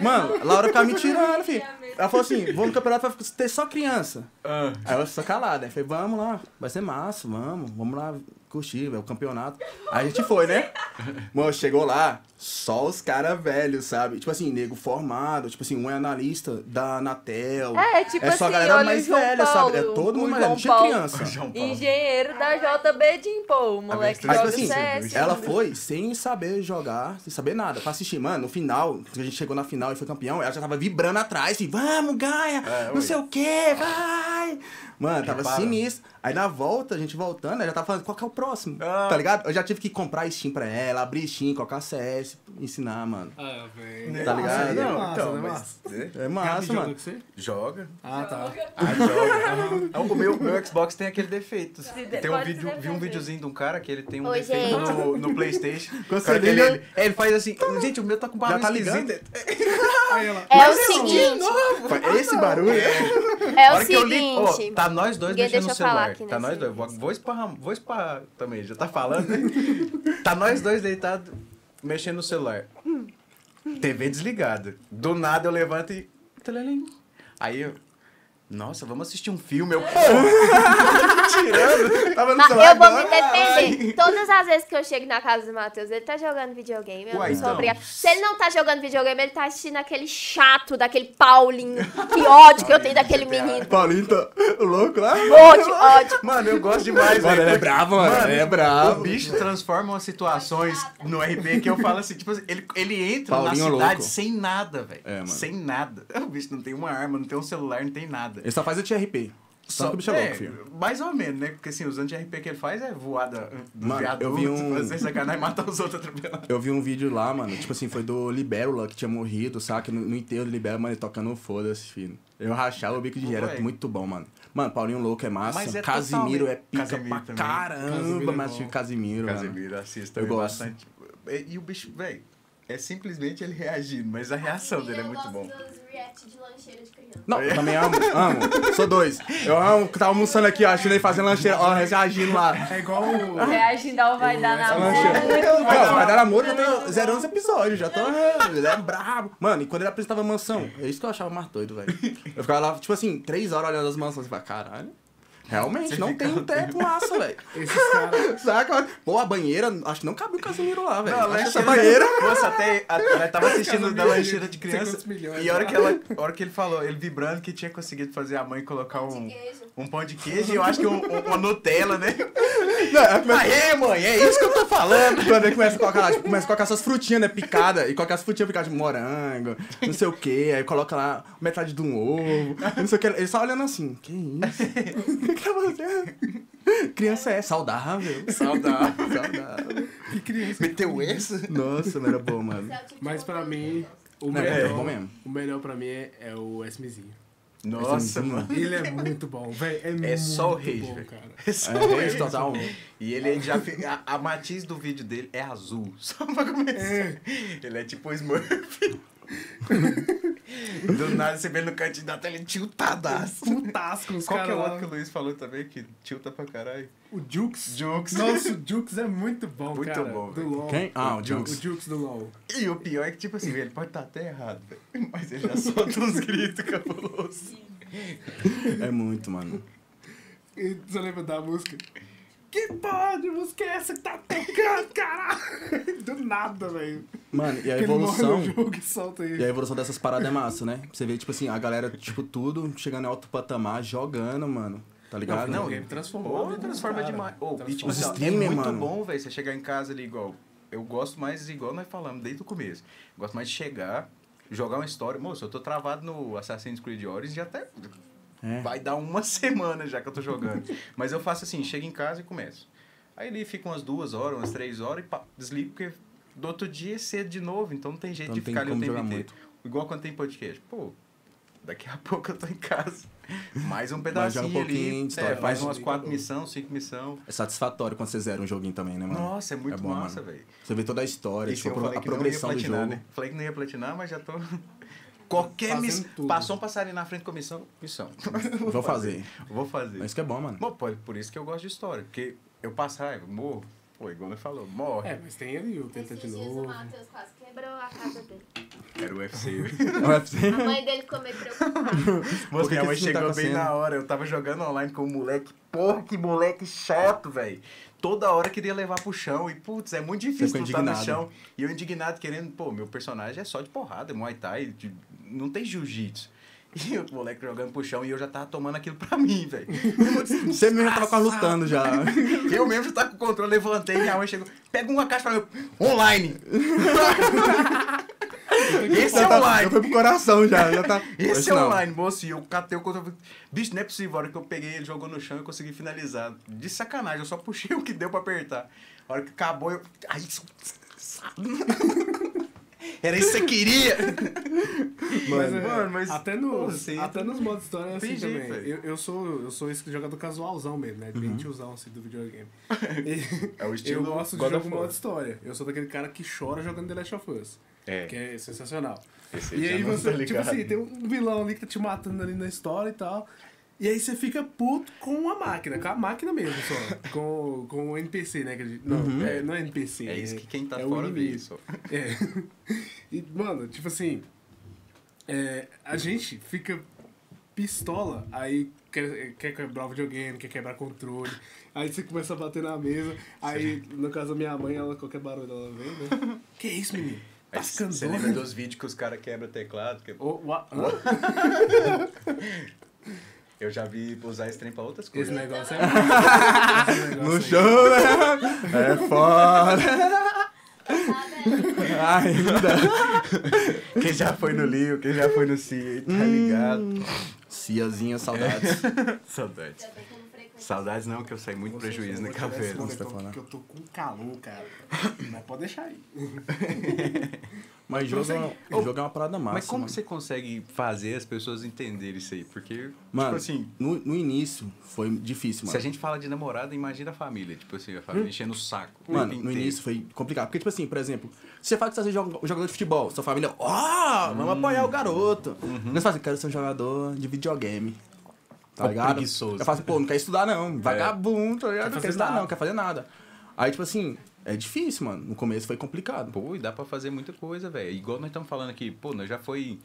Mano, a Laura ficava me tirando, filho. Ela falou assim, vou no campeonato, vai ter só criança. Ah, Aí eu sou calada. Aí falei, vamos lá, vai ser massa, vamos, vamos lá curtir, é o campeonato. Aí a gente foi, né? Mano, chegou lá, só os caras velhos, sabe? Tipo assim, nego formado, tipo assim, um é analista da Anatel. É, tipo é só a assim, galera olha mais João velha, sabe? É Paulo, todo mundo mais velho, João não tinha Paulo. criança. João Paulo. Engenheiro da JB de Impô, o moleque Aí, tipo assim, CS. ela foi sem saber jogar, sem saber nada, pra assistir. Mano, no final, quando a gente chegou na final e foi campeão, ela já tava vibrando atrás, assim, vamos, ganha, É, não sei o quê, vai. Mano, tava sinistro. Aí na volta, a gente voltando, ela já tava falando, qual que é o próximo? Ah. Tá ligado? Eu já tive que comprar Steam pra ela, abrir Steam, colocar CS, ensinar, mano. Ah, velho. Tá ligado? É Não, massa, então, né, mas- massa. É Gabi massa, mano. você? Joga. Ah, tá. Ah, joga. Ah, o meu, meu Xbox tem aquele defeito. Tem um vídeo, vi um videozinho de um cara que ele tem um Oi, defeito no, no Playstation. Cara ele, ele, é, ele faz assim, gente, o meu tá com Já barulho tá ligando? esquisito. Aí ela. É o seguinte, Foi Esse barulho? é o seguinte. tá nós dois mexendo no celular. Tá nós dois. Vou, vou esparrar, vou esparrar também, já tá falando? Tá nós dois deitados mexendo no celular. TV desligada. Do nada eu levanto e. Aí eu. Nossa, vamos assistir um filme. Eu, pô! Tirando. Tava no Mas celular eu vou me defender. Todas as vezes que eu chego na casa do Matheus, ele tá jogando videogame. Eu Uai, não sou então. obrigada. Se ele não tá jogando videogame, ele tá assistindo aquele chato daquele Paulinho. Que ódio que eu tenho daquele menino. Paulinho tá louco lá? Ódio, ódio. Mano, eu gosto demais, Mano, velho. ele é bravo, mano. Ele é O bravo. bicho transforma umas situações no RP que eu falo assim, tipo assim, ele, ele entra Paulinho na cidade louco. sem nada, velho. É, mano. Sem nada. O bicho não tem uma arma, não tem um celular, não tem nada. Ele só faz o TRP. Só que o bicho é louco, é, filho. Mais ou menos, né? Porque assim, os anti-RP que ele faz é voada do Mano, viaduto, eu vi um- fazer sacanagem e matar os outros atropelando. Eu vi um vídeo lá, mano, tipo assim, foi do Libérula que tinha morrido, saca? No, no enterro do Libérula, mano, ele tocando foda-se, filho. Eu rachava o bico de Ué. muito bom, mano. Mano, Paulinho Louco é massa. Mas é Casimiro é pica Casimiro pra também. caramba, Casimiro é mas tive Casimiro, mano. Casemiro, assista Eu gosto. bastante. E, e o bicho, velho, é simplesmente ele reagindo, mas a reação dele é muito bom. Eu react de lancheira de criança. Não, eu também amo, amo. Sou dois. Eu amo, tava almoçando aqui, ó, achando ele fazendo lancheira, ó, reagindo lá. É igual o... Reagindo ao vai dar na. Não, vai dar namoro, já tem zerando os episódios, já tô. Ele é brabo. Mano, e quando ele apresentava mansão, é isso que eu achava mais doido, velho. Eu ficava lá, tipo assim, três horas olhando as mansões e falava, caralho. Realmente, Você não tem um teto massa, velho. Esses caras... Saca? Pô, a banheira, acho que não cabia o Casimiro lá, velho. Não, Acho essa banheira. Moça, até. A, nós tava assistindo da lancheira de criança. 600 milhões, E a hora, né? que ela, a hora que ele falou, ele vibrando que tinha conseguido fazer a mãe colocar um, De queijo. Um pão de queijo e eu acho que um, um- uma Nutella, né? Não, aí começa- Aê, mãe, é isso que eu tô falando. Quando ele começa a colocar lá, tipo, começa a colocar essas frutinhas, né, picada E coloca as frutinhas picadas de morango, não sei o que. Aí coloca lá metade de um ovo, não sei o que. Ele só olhando assim, que isso? O que que é você? Criança é saudável. Saudável. Saudável. Que criança. Meteu essa? Nossa, mas era bom, mano. É tipo Mas pra mim, o Não, melhor, é bom mesmo. o melhor pra mim é, é o SMzinho. Nossa, mano. Ele é muito bom, velho. É, É muito só o rage, bom, cara. É só É, o é rage. total. E ele já fez. A, a matiz do vídeo dele é azul. Só pra começar. Ele é tipo o Smurf. Do nada você vê no cantinho da tela ele tiltadaço. Putasco os Qual que é o outro que o Luiz falou também que tilta pra caralho? O Jukes. Jukes. Nossa, o Jukes é muito bom, Muito cara. bom, Do. LoL. Quem? Ah, o Jukes. O Jukes do LoL. E o pior é que, tipo assim, ele pode estar até errado, velho. Mas ele já solta uns gritos cabulosos. É muito, mano. E você lembra da música? Que porra de música é essa que tá tocando, caralho? Do nada, velho. Mano, e a Que evolução. jogo e solta E ele. a evolução dessas paradas é massa, né? Você vê, tipo assim, a galera, tipo, tudo chegando em alto patamar, jogando, mano. Tá ligado? Não, Não, ele transformou. vida transforma cara. demais. Oh, e, tipo, Transforma. assim, ó, é streamer, muito mano. bom, velho, você chegar em casa ali igual. Eu gosto mais, igual nós falamos desde o começo. Gosto mais de chegar, jogar uma história. Moço, eu tô travado no Assassin's Creed Origins já até. É. Vai dar uma semana já que eu tô jogando. Mas eu faço assim, chego em casa e começo. Aí ele fica umas duas horas, umas três horas e pá, desligo, porque do outro dia é cedo de novo, então não tem jeito Então de ficar ali o tempo inteiro. muito. Igual quando tem podcast. Pô, daqui a pouco eu tô em casa. Mais um um pedacinho pouquinho ali. de história, É, faz umas um- quatro missões, cinco missões. É satisfatório quando você zera um joguinho também, né, mano? Nossa, é muito bom, massa, velho. Você vê toda a história, tipo, a progressão do jogo. né? Falei que não ia platinar, mas já tô... Qualquer missão. Passou um passarinho na frente com missão, missão. Vou fazer. Vou fazer. Mas isso que é bom, mano. Bom, pô, por isso que eu gosto de história. Porque eu passo raiva, morro. Pô, igual ele falou, morre. É, mas tem ali o Tenta tá de dias o novo. Matheus quase quebrou a casa dele. Era o UFC. A mãe dele ficou meio preocupada. Moço, minha mãe tá chegou bem acontecendo? na hora. Eu tava jogando online com o moleque. Porra, que moleque chato, velho. Toda hora queria levar pro chão. E, putz, é muito difícil lutar no indignado. chão. E eu indignado querendo, pô, meu personagem é só de porrada, é Muay Thai, de- não tem jiu-jitsu. E o moleque jogando pro chão e eu já tava tomando aquilo pra mim, velho. Você mesmo já tava quase lutando já. Eu mesmo já tava com o controle, levantei e minha mãe chegou. Pega uma caixa pra mim. Online! Esse é tá- online! Já foi pro coração já. já tá... Esse é não. online, moço. E eu catei o controle. Bicho, não é possível. A hora que eu peguei ele, jogou no chão e consegui finalizar. De sacanagem, eu só puxei o que deu pra apertar. A hora que acabou, eu. Ai, isso. Era isso que você queria! Mas, é, Mano, mas- até, você até nos modos história é assim também. Eu, eu, sou, eu sou esse jogador casualzão mesmo, né? Uhum. Bem tiozão assim do videogame. E É o estilo eu gosto de God of jogo War. modo história. Eu sou daquele cara que chora jogando The Last of Us. É. Que é sensacional. Esse E aí você, tá tipo assim, tem um vilão ali que tá te matando ali na história e tal. E aí você fica puto com a máquina, com a máquina mesmo só. com, com o NPC, né? Não, Uhum. é, não é NPC. É isso que quem tá é fora vê isso. É. E, mano, tipo assim, é, a gente fica pistola, aí quer, quer quebrar o videogame, quer quebrar controle, aí você começa a bater na mesa, aí, no caso da minha mãe, ela, qualquer barulho ela vem, né? Que isso, menino? Tá Aí ficando Você lembra dos vídeos que os caras quebram teclado? Que... Hã? Eu já vi usar esse trem pra outras Esse coisas. negócio é... Esse negócio No aí. show, né? É foda. Tá? Ainda. Quem já foi no Lio, quem já foi no CIA, tá Hum. ligado? Ciazinha, saudades. Saudades. Saudades não, que eu saí muito prejuízo na caveira. Você vai falar. Porque eu tô com calor, cara. Mas pode deixar aí. Mas jogo, é uma- jogo é uma parada massa. Mas como mano. que você consegue fazer as pessoas entenderem isso aí? Porque, Mano, tipo assim, no, no início foi difícil, mano. se a gente fala de namorada, imagina a família. Tipo assim, a família enchendo o saco. Mano, no inteiro. início foi complicado. Porque, tipo assim, por exemplo, você fala que você é joga- um jogador de futebol, sua família, ó, vamos apoiar o garoto. Mas você fala assim, quero ser um jogador de videogame. Tá ligado? preguiçoso. Eu falo assim, pô, não quer estudar não, vagabundo, tá ligado? Não fazer quer estudar nada. não, quer fazer nada. Aí, tipo assim, é difícil, mano. No começo foi complicado. Pô, e dá pra fazer muita coisa, velho. Igual nós estamos falando aqui, pô, nós já foi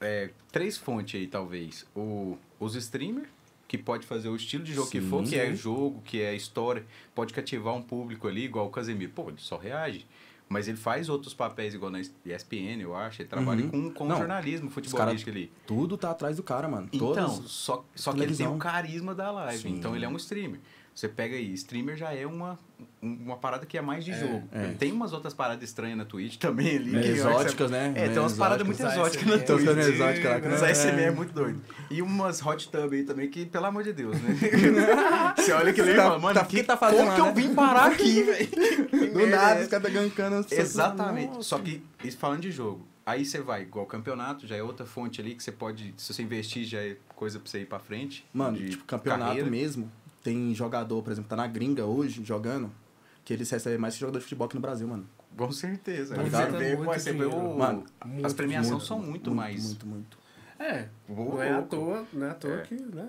é, três fontes aí, talvez. O, os streamers, que pode fazer o estilo de jogo que Sim, for, que é jogo, que é história, pode cativar um público ali, igual o Casemiro. Pô, ele só reage. Mas ele faz outros papéis, igual na ESPN, eu acho. Ele trabalha Uhum. com, com Não, jornalismo futebolístico ali. Tudo tá atrás do cara, mano. Então, Todas. só, só que ele tem o carisma da live. Sim. Então ele é um streamer. Você pega aí, streamer já é uma, uma parada que é mais de jogo. é. Tem umas outras paradas estranhas na Twitch também ali. É, que eu que exóticas, você- né? É, tem umas É, paradas muito exóticas. na Tem Tem Twitch. coisas exóticas lá que Os é- ASMR é muito doido. E umas hot tub aí também, que pelo amor de Deus, né? Você olha aquilo aí e Tá- mano, tá- que, que tá fazendo como lá, que eu né? vim parar aqui, velho? Do nada, os caras tá gankando. Exatamente. Só que, falando de jogo, aí você vai, igual campeonato, já é outra fonte ali que você pode, se você investir, já é coisa pra você ir pra frente. Mano, tipo, campeonato carreira. mesmo, tem jogador, por exemplo, tá na gringa hoje, jogando, que eles recebem mais que jogador de futebol aqui no Brasil, mano. Com certeza. Tá Você ligado? vê, Muito você vê o. Mano, as muito, premiações Muito, são muito, mais. Muito, muito. É, Uou, não é à toa, não é à toa É. que, né?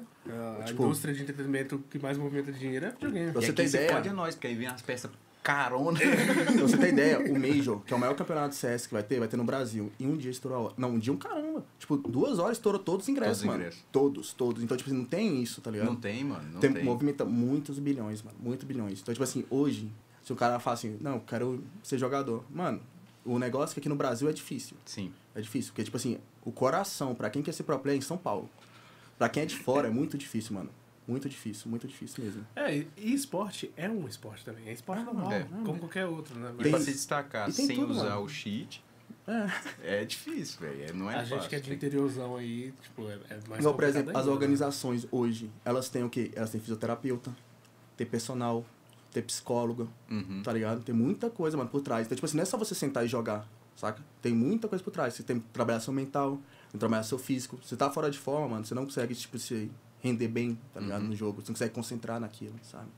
A Tipo- indústria de entretenimento que mais movimenta dinheiro é videogame. E você você ideia- pode é nós, porque aí vem as peças carona. Pra você ter ideia, o Major, que é o maior campeonato de CS que vai ter, vai ter no Brasil. Em um dia estourou a hora. Não, um dia um caramba. Tipo, duas horas estourou todos os ingressos, Todos os mano. ingressos. Todos, todos. Então, tipo assim, não tem isso, tá ligado? não tem, mano. Não tem, tem. movimenta muitos bilhões, mano. Muitos bilhões. Então, tipo assim, hoje, se o cara fala assim, não, quero ser jogador. Mano, o negócio é que aqui no Brasil é difícil. Sim. É difícil, porque, tipo assim, o coração, pra quem quer ser pro player é em São Paulo. Pra quem é de fora, é muito difícil, mano. Muito difícil, muito difícil mesmo. É, e esporte é um esporte também. É esporte normal, é. como qualquer outro, né? E Tem- pra se destacar sem tudo, usar mano. o cheat, É. é difícil, velho. É- Não é a fácil. gente que é de interiorzão aí, tipo, é, é mais Igual, por exemplo, as ainda, né? organizações hoje, elas têm o quê? Elas têm fisioterapeuta, tem personal, tem psicóloga, Uhum. tá ligado? Tem muita coisa, mano, por trás. Então, tipo assim, não é só você sentar e jogar, saca? Tem muita coisa por trás. Você tem que trabalhar seu mental, tem que trabalhar seu físico. Você tá fora de forma, mano, você não consegue, tipo, se render bem, tá ligado? Uhum. No jogo. Você não consegue concentrar naquilo, sabe?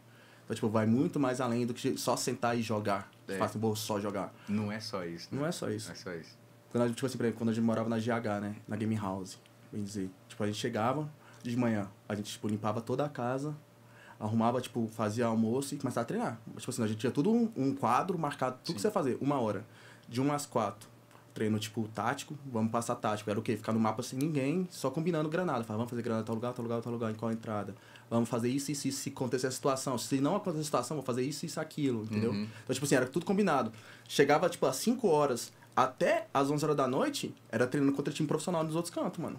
Então, tipo, vai muito mais além do que só sentar e jogar. É. fala assim, vou só jogar. Não é só isso. né? Não é só isso. Não é só isso. Quando a gente, tipo assim, exemplo, quando a gente morava na GH, né? Na Game House, bem dizer. Tipo, a gente chegava de manhã, a gente, tipo, limpava toda a casa, arrumava, tipo, fazia almoço e começava a treinar. Tipo assim, a gente tinha tudo um, um quadro marcado, tudo que você ia fazer, uma hora. De uma às quatro. Treino, tipo, tático, vamos passar tático. Era o quê? Ficar no mapa sem ninguém, só combinando granada. Falava, vamos fazer granada tal lugar, tal lugar, tal lugar, em qual entrada. Vamos fazer isso, isso, isso, se acontecer a situação. Se não acontecer a situação, vamos fazer isso, isso, aquilo, entendeu? Uhum. Então, tipo assim, era tudo combinado. Chegava, tipo, às 5 horas até às 11 horas da noite, era treinando contra time profissional nos outros cantos, mano.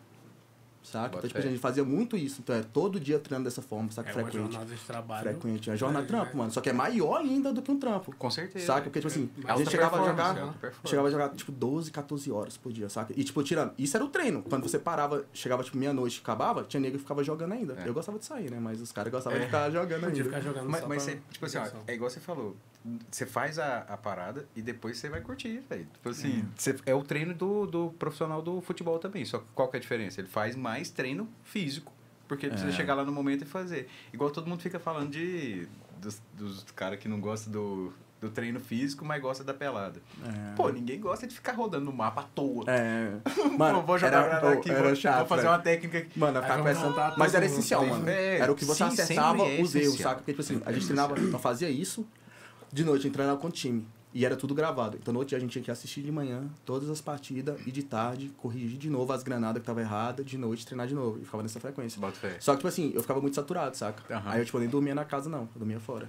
Saca? Bota Então, tipo, a gente fazia muito isso. Então, é todo dia treinando dessa forma, saca? É uma Frequente. jornada de trabalho. Frequente. É uma jornada de É, trampo, né? mano. Só que é maior ainda do que um trampo. Com certeza. Saca? Porque, tipo assim, É a gente chegava a jogar. é. Chegava a jogar, tipo, 12, 14 horas por dia, saca? E, tipo, tirando. Isso era o treino. Quando você parava, chegava, tipo, meia-noite, acabava, tinha nego que ficava jogando ainda. É. Eu gostava de sair, né? Mas os caras gostavam É. de ficar jogando Podia ainda. ficar jogando Mas, só mas pra você, tipo assim, ó, é igual você falou. Você faz a, a parada e depois você vai curtir, velho. Tipo assim, você- é o treino do, do profissional do futebol também. Só que qual que é a diferença? Ele faz mais treino físico. Porque ele precisa É. chegar lá no momento e fazer. Igual todo mundo fica falando de dos, dos caras que não gostam do, do treino físico, mas gosta da pelada. É. Pô, ninguém gosta de ficar rodando no mapa à toa. É. Mano, vou jogar era, pô, aqui, era vou, chato, vou fazer velho. uma técnica aqui. Mano, pensando. contar Mas era essencial, mano. Era o que você sim, acertava os erros, saca? Porque, tipo assim, a gente treinava, então fazia isso, de noite a gente treinava com o time. E era tudo gravado. Então, no outro dia a gente tinha que assistir de manhã todas as partidas e de tarde corrigir de novo as granadas que estavam erradas, de noite treinar de novo. E ficava nessa frequência. Só que, tipo assim, eu ficava muito saturado, saca? Aham. Aí eu, tipo, nem dormia na casa, não. Eu dormia fora.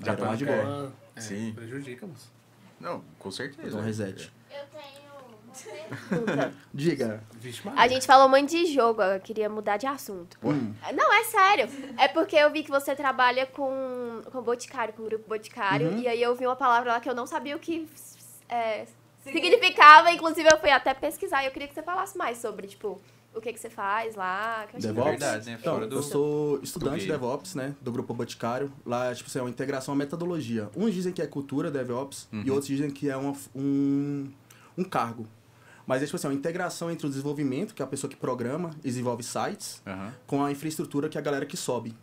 Já era tá mais de boa. É, Sim. Prejudica, moço. Não, com certeza. Então, reset. Eu tenho. Diga. A gente falou muito de jogo, eu queria mudar de assunto. Hum. Não, é sério. É porque eu vi que você trabalha com, com Boticário, com o grupo Boticário, Uhum. e aí eu vi uma palavra lá que eu não sabia o que é, significava. Inclusive, eu fui até pesquisar e eu queria que você falasse mais sobre, tipo, o que, que você faz lá. Que eu DevOps? Verdade, né? Então, do- eu sou estudante de. DevOps, né? Do grupo Boticário. Lá, tipo, assim, é uma integração, uma metodologia. Uns dizem que é cultura DevOps e Uhum. outros dizem que é uma, um, um cargo. Mas é, tipo assim, uma integração entre o desenvolvimento, que é a pessoa que programa e desenvolve sites, Aham. com a infraestrutura que é a galera que sobe.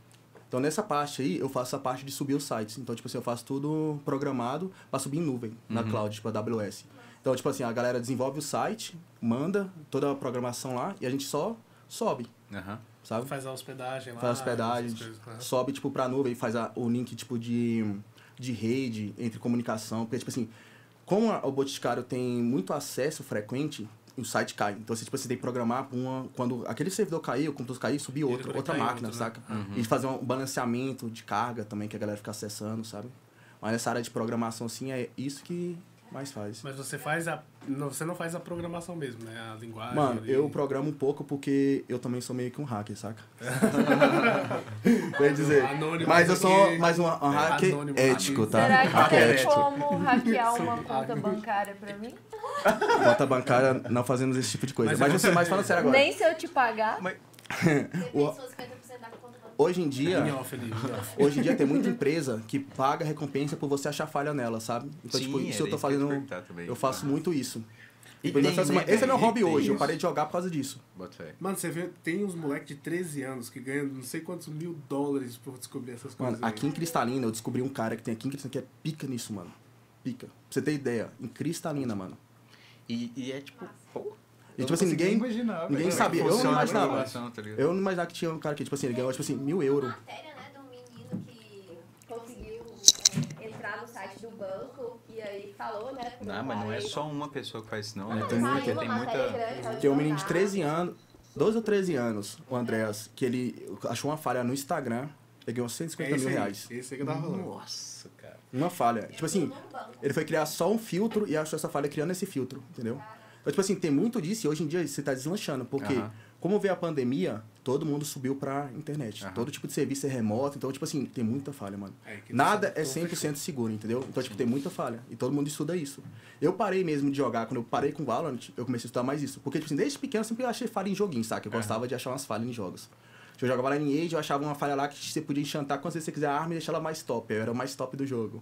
Então, nessa parte aí, eu faço a parte de subir os sites. Então, tipo assim, eu faço tudo programado para subir em nuvem, na Uhum. cloud, tipo a AWS. Então, tipo assim, a galera desenvolve o site, manda toda a programação lá e a gente só sobe, Aham. sabe? Faz a hospedagem lá. faz hospedagem, essas coisas, né? sobe tipo pra nuvem, faz a- o link tipo de, de rede entre comunicação, porque tipo assim, como a- o Boticário tem muito acesso frequente, o site cai. Então você tipo você tem que programar pra uma quando aquele servidor cair, o computador cair, subir outro, outra máquina, outro, né? saca? Uhum. E fazer um balanceamento de carga também que a galera fica acessando, sabe? Mas nessa área de programação assim é isso que mais faz. Mas você faz a. Não, você não faz a programação mesmo, né? A linguagem. Mano, ali. eu programo um pouco porque eu também sou meio que um hacker, saca? Quer dizer, Anônimo mas eu sou mais um, um hacker Anônimo ético, tá? Será que Hacker tem ético. como hackear uma conta bancária pra mim? Conta bancária, não fazemos esse tipo de coisa. Mas Mas, você mais fala sério agora. Nem se eu te pagar. O- Hoje em dia, Em off ali, em off. hoje em dia tem muita empresa que paga recompensa por você achar falha nela, sabe? Então, Sim, tipo, isso era eu tô eu fazendo. também. Eu faço muito isso. E Tipo, tem, esse né, esse é meu hobby Tem hoje. Eu parei de jogar por causa disso. Mano, você vê, tem uns moleques de 13 anos que ganham não sei quantos mil dólares por descobrir essas coisas. Mano, aí. aqui em Cristalina eu descobri um cara que tem aqui em Cristalina que é pica nisso, mano. Pica. Pra você ter ideia, em Cristalina, mano. E, e é tipo, pô. E tipo assim, ninguém, ninguém sabia. Eu não imaginava. Tá Eu não imaginava que tinha um cara que, tipo assim, ele ganhou, tipo assim, mil euros. matéria, né, de um menino que conseguiu é, entrar no site do banco e aí falou, né? Não, meu mas não é só uma pessoa que faz isso, não. É, né? tem muita- uma tem muita. grande, Tem um no menino de jornal. 13 anos, 12 ou 13 anos, o Andreas, que ele achou uma falha no Instagram, ele ganhou 150 É mil aí, reais. Esse aí que eu tava falando. Nossa, cara. Uma falha. Tipo assim, ele foi criar só um filtro e achou essa falha criando esse filtro, entendeu? Então, tipo assim, tem muito disso e hoje em dia você tá deslanchando, porque Aham. como veio a pandemia, todo mundo subiu pra internet. Aham. Todo tipo de serviço é remoto, então, tipo assim, tem muita falha, mano. É, que Nada tá é tudo 100% seguro, entendeu? Então, tipo, tem muita falha. E todo mundo estuda isso. Eu parei mesmo de jogar. Quando eu parei com Valorant, eu comecei a estudar mais isso. Porque, tipo assim, desde pequeno eu sempre achei falha em joguinho, saca? Eu gostava de achar umas falhas em jogos. Eu jogava lá em Age, eu achava uma falha lá que você podia enchantar quantas vezes você quiser a arma e deixar ela mais top. Eu era o mais top do jogo.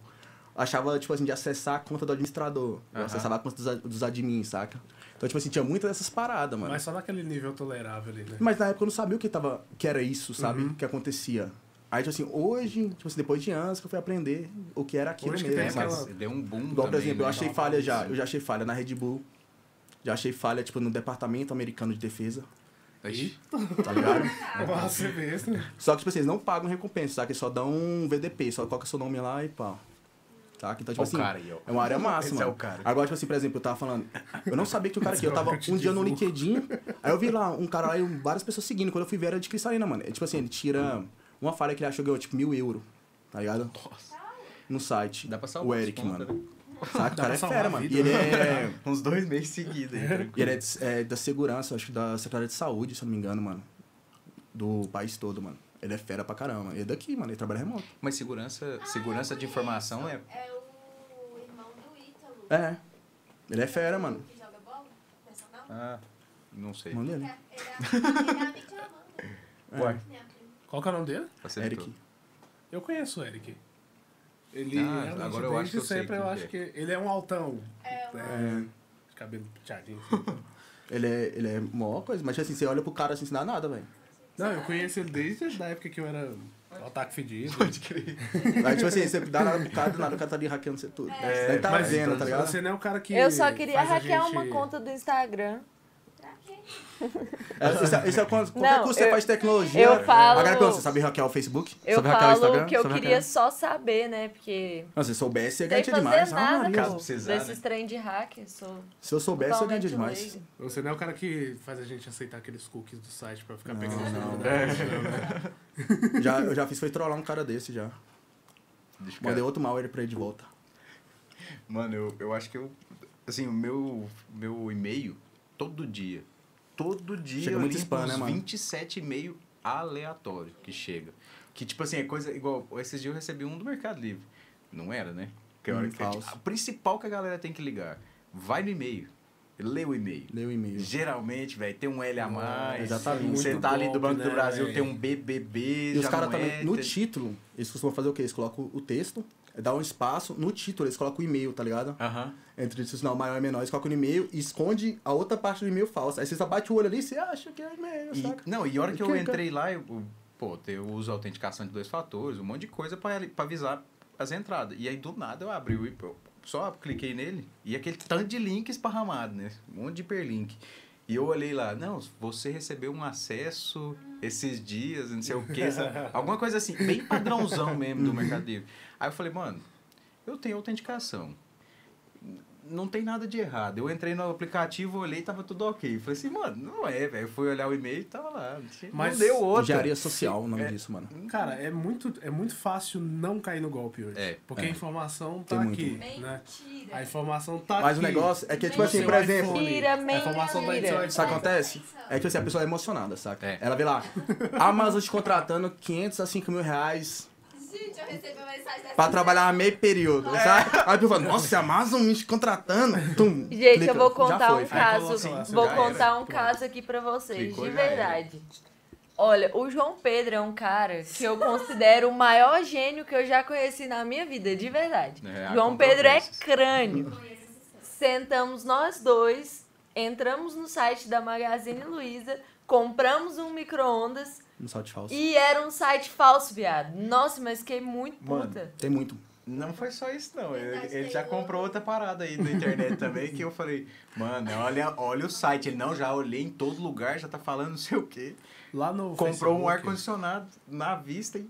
Achava, tipo assim, de acessar a conta do administrador. Eu Aham. acessava a conta dos, dos admins, saca? Então, tipo assim, tinha muitas dessas paradas, mano. Mas só naquele nível tolerável ali, né? Mas na época eu não sabia o que, tava, que era isso, sabe? Uhum. Que acontecia. Aí, tipo assim, hoje, tipo assim, depois de anos que eu fui aprender o que era aquilo Hoje que mesmo, tem sabe? aquela- deu um boom Igual, por também, exemplo, eu né? achei Não, falha já. Eu já achei falha na Red Bull. Já achei falha, tipo, no Departamento Americano de Defesa, Ixi, tá ligado? Nossa, isso, né? Só que, tipo assim, eles não pagam recompensa, saca? Eles só dão um VDP, só coloca seu nome lá e pá. Saca? Então, tipo o assim, cara aí, ó. é uma área massa, Esse é o cara. Agora, tipo assim, por exemplo, eu tava falando... Eu não sabia que tinha um cara aqui. Eu tava o um dia no LinkedIn, aí eu vi lá um cara lá e várias pessoas seguindo. Quando eu fui ver, era de Cristalina, mano. É, tipo assim, ele tira uma falha que ele achou que ganhou, tipo, mil euros, tá ligado? No site. Dá pra O salvar Eric, as contas, mano. né? Saca? O cara é fera, mano. vida. E ele é... Uns dois meses seguidos aí, tranquilo. E ele é, de- é da segurança, acho que da Secretaria de Saúde, se eu não me engano, mano. Do país todo, mano. Ele é fera pra caramba. Ele é daqui, mano. Ele trabalha remoto. Mas segurança, segurança de informação é. É o irmão do Ítalo. É. Ele é fera, mano. Que joga bola? Personal? Ah, não sei. É, ele é, ele é. Ué, Minha prima. Qual que é o nome dele? Eric. Eu conheço o Eric. Ele Ah, realmente, agora eu acho que eu sei sempre, eu acho que que ele é um altão. É, o É, cabelo penteadinho. assim. Ele é, ele é maior coisa. Mas assim, você olha pro cara assim, não dá nada, velho. Não, eu conheço ele desde a época que eu era o ataque fedido. Pode crer. Aí, tipo assim, você dá nada pro cara, do nada o cara tá ali hackeando você tudo. É, Daí tá Mas vendo, tá ligado? Você não é o cara que. Eu só queria faz a hackear gente- uma conta do Instagram. É, Isso é, isso é quando, qualquer Não, coisa que você eu- faz tecnologia. eu falo- A galera pergunta, você sabe hackear o Facebook? Eu sabe hackear o falo Instagram? que eu Sabe queria hackear? só saber, né? Porque Não, se eu soubesse, você sem ganha fazer demais. Ah, nada, Maria. Caso pô, precisar, desses né? trem de hack. Sou Se eu soubesse, eu ganho totalmente demais. Você não é o cara que faz a gente aceitar aqueles cookies do site pra ficar Não, pegando não. números. É. Já, eu já fiz foi trollar um cara desse já. Deixa eu Mandei outro malware pra ele de volta. Mano, eu, eu acho que eu. Assim, o meu, meu e-mail, todo dia. Todo dia Chega eu muito spam, uns né, mano? 27 e-mail aleatório que chega. Que, tipo assim, é coisa igual. Esses dias eu recebi um do Mercado Livre. Não era, né? Que é hora Hum, que é, falso. a principal que a galera tem que ligar. vai no e-mail. Lê o e-mail. Lê o e-mail. Geralmente, velho, tem um L a mais. exatamente. Você Muito tá ali do Banco do né, Brasil, velho? tem um BBB. E os caras também, no título, eles costumam fazer o quê? Eles colocam o texto, dá um espaço, no título eles colocam o e-mail, tá ligado? Aham. Entre o sinal maior e menor, eles colocam o e-mail e esconde a outra parte do e-mail falsa. Aí você só bate o olho ali e você acha que é e-mail, E- saca? não, e a hora que eu entrei lá, eu, pô, eu uso autenticação de dois fatores, um monte de coisa pra, pra avisar as entradas. E aí, do nada, eu abri o e- só cliquei nele e aquele tanto de link esparramado, né? Um monte de hiperlink. E eu olhei lá, não, você recebeu um acesso esses dias, não sei o quê, sabe? alguma coisa assim, bem padrãozão mesmo do Mercado Livre. Aí eu falei, mano, eu tenho autenticação. Não tem nada de errado. Eu entrei no aplicativo, olhei e tava tudo ok. Falei assim, mano, não é, velho. Fui olhar o e-mail e tava lá. Mas não deu outra. Engenharia social, o nome É. disso, mano. Cara, é muito, é muito fácil não cair no golpe hoje. É, porque é. a informação Tem tá muito. aqui, né? Mentira. A informação tá Mas aqui. o negócio é que, tipo assim, por exemplo, iPhone. Mentira, A informação tá mentira. Isso acontece? É que assim, a pessoa é emocionada, saca? É. Ela vê lá, Amazon te contratando 500 a 5 mil reais Gente, eu recebi uma mensagem dessa. pra trabalhar meio período, sabe? Aí pessoa fala, nossa, a Amazon me contratando. Tum, Gente, clica. eu vou contar foi, um caso. lá, vou contar era. um caso aqui pra vocês, Clicou, de verdade. Olha, o João Pedro é um cara que eu considero o maior gênio que eu já conheci na minha vida, de verdade. É, João Pedro é crânio. Sentamos nós dois, entramos no site da Magazine Luiza, compramos um micro-ondas No site falso. e era um site falso, viado. Nossa, mas fiquei muito Mano, puta. Tem muito. Não foi só isso, não. Ele, ele já um- comprou outra parada aí na internet também, que eu falei, mano, olha, olha o site. Ele, não, já olhei em todo lugar, já tá falando não sei o quê. Lá no Comprou um Facebook- ar-condicionado na vista e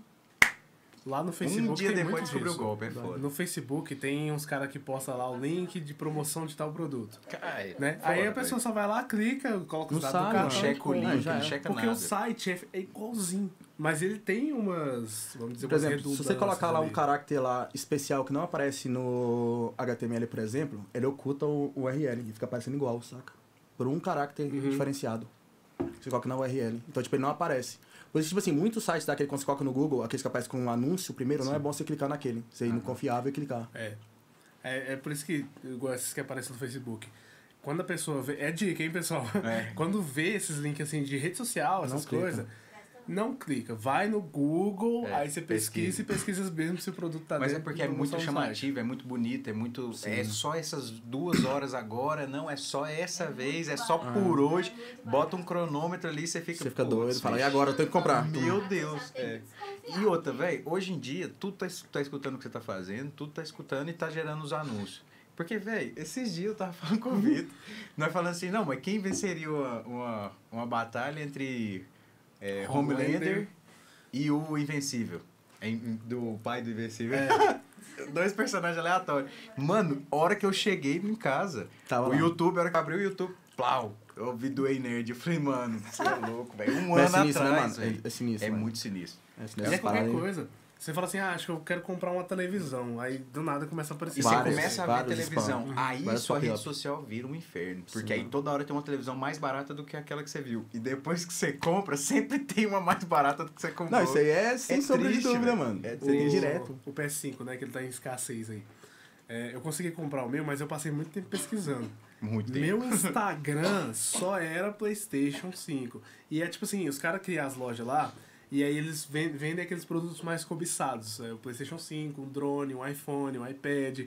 Lá no Facebook dia tem depois descobriu o golpe, é foda. No Facebook tem uns caras que postam lá o link de promoção de tal produto. Cai, Né? foda, Aí a pessoa só vai lá, clica, coloca os dados do cartão. Não Não, checa o link, não é. checa Porque nada. o site é, é igualzinho. Mas ele tem umas, vamos dizer, Por umas exemplo, se você colocar lá um ali. caráter lá especial que não aparece no HTML, por exemplo, ele oculta o URL e fica aparecendo igual, saca? Por um caráter Uhum. diferenciado. Você coloca na URL. Então, tipo, ele não aparece. Por isso, tipo assim, muitos sites daquele quando você coloca no Google, aqueles que aparecem com um anúncio primeiro, não é bom você clicar naquele. Você ir no confiável e clicar. É. é. É por isso que, igual esses que aparecem no Facebook. Quando a pessoa vê. É dica, hein, pessoal? É. Quando vê esses links assim de rede social, essas coisas, não clica. Vai no Google, É, aí você pesquisa, pesquisa. e pesquisa mesmo se o produto tá Mas é dentro porque de é muito chamativo, é muito bonito, é muito. É só essas duas horas agora, não, é só essa vez, é só por hoje. Bota um cronômetro ali, você fica. Você fica doido, fala, e agora eu tenho que comprar. Meu Deus. É. E outra, velho, hoje em dia, tudo tá, tá escutando o que você tá fazendo, tudo tá escutando e tá gerando os anúncios. Porque, velho, esses dias eu tava falando com o Vitor, nós falando assim, não, mas quem venceria uma, uma, uma batalha entre é, Homelander, Homelander e o Invencível? Em- Do pai do Invencível. É. Dois personagens aleatórios. Mano, hora que eu cheguei em casa, Tava o lá. YouTube, a hora que eu abri o YouTube, plau, eu ouvi do Ei Nerd. Eu falei, mano, você é louco, velho. Um Mas é ano sinistro, né, atrás, mano? É- é sinistro, É mano. muito sinistro. É, essa é qualquer coisa. Você fala assim, ah, acho que eu quero comprar uma televisão. Aí do nada começa a aparecer. E você começa a ver televisão. spam. Aí Vários sua rede social vira um inferno. Porque Sim. aí toda hora tem uma televisão mais barata do que aquela que você viu. E depois que você compra, sempre tem uma mais barata do que você comprou. Não, isso aí é sem É sombra de dúvida, mano. É triste. direto. O PS5, né? Que ele tá em escassez aí. É, eu consegui comprar o meu, mas eu passei muito tempo pesquisando. Muito tempo. Meu Instagram só era PlayStation 5. E é tipo assim, os caras criam as lojas lá e aí eles ven- vendem aqueles produtos mais cobiçados. É, o PlayStation 5, um drone, um iPhone, um iPad.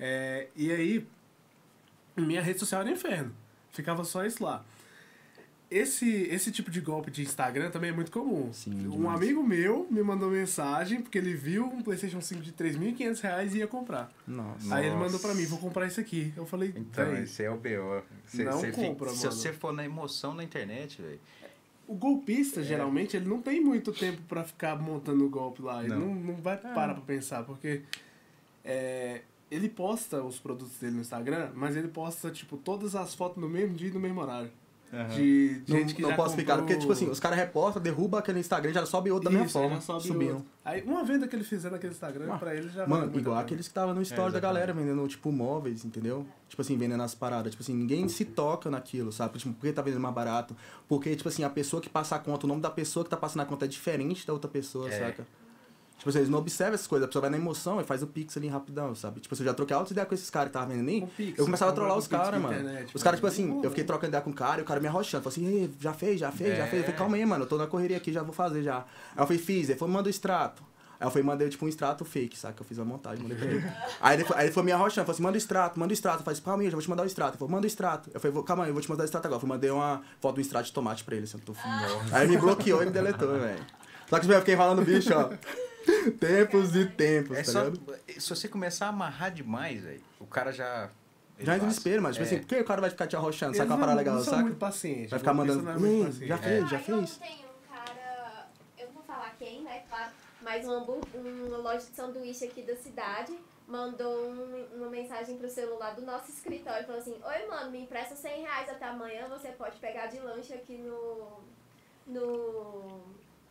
É, e aí, minha rede social era inferno. Ficava só isso lá. Esse, esse tipo de golpe de Instagram também é muito comum. Sim, um amigo meu me mandou mensagem porque ele viu um PlayStation 5 de 3.500 reais e ia comprar. Nossa. Aí ele mandou pra mim, vou comprar isso aqui. Eu falei, Então, "Véi, esse é o B.O. Cê- Não cê fica- compra, Se mano. você for na emoção na internet, velho. O golpista, geralmente, ele não tem muito tempo pra ficar montando o golpe lá. Ele Não. não, não vai parar pra pensar, porque é, ele posta os produtos dele no Instagram, mas ele posta, tipo, todas as fotos no mesmo dia e no mesmo horário. De Não, gente que não já posso ficar, comprou- porque, tipo assim, os caras repostam, derruba aquele Instagram, já sobe outro da mesma aí forma. já sobe subiam. outro. Aí, uma venda que ele fizer naquele Instagram, Ah, pra ele já Mano, igual pena. aqueles que estavam no story da exatamente. galera vendendo, tipo, móveis, entendeu? Tipo assim, vendendo as paradas. Tipo assim, ninguém se toca naquilo, sabe? Tipo, por que tá vendendo mais barato? Porque, tipo assim, a pessoa que passa a conta, o nome da pessoa que tá passando a conta é diferente da outra pessoa, É. saca? Tipo assim, eles não observam essas coisas, a pessoa vai na emoção e faz o pix ali rapidão, sabe? Tipo assim, eu já troquei altas ideias com esses caras que estavam vendendo nem. Pix, Eu começava a trollar os caras, mano. internet, Os caras, tipo assim, eu fiquei trocando ideia com o cara e o cara me arrochando. Falei assim, "Ei, já fez, já fez, já fez. Eu falei, calma aí, mano, eu tô na correria aqui, já vou fazer já. Aí eu falei, fiz. Ele falou, manda o extrato. Aí eu falei, mandei tipo um extrato fake, sabe? Que eu fiz a montagem, mandei pra ele. aí, ele, foi- aí ele foi me arrochando, falou assim, manda o extrato, manda o extrato. Eu falei, assim, calma aí, eu já vou te mandar o extrato. Ele falou, manda o extrato. Eu falei, "Vou- calma aí, eu vou te mandar o extrato agora. Eu mandei uma foto do extrato de tomate pra ele, assim, eu tô Aí ele me bloqueou e me deletou, velho. Só que tipo, eu fiquei falando bicho, ó. Tempos e tempos, É tá só, ligado? se você começar a amarrar demais, velho, o cara já. ele Já no passa. espelho, mas tipo É. assim, por que o cara vai ficar te arrochando? Saca uma parada legal, não são saca? muito pacientes. Vai ficar mandando, não é muito "Ei, paciente. já fez, já Aí fez. ontem um cara, eu não vou falar quem, né, claro, mas um uma loja de sanduíche aqui da cidade mandou um- uma mensagem pro celular do nosso escritório, falou assim, oi mano, me empresta 100 reais até amanhã, você pode pegar de lanche aqui no... no...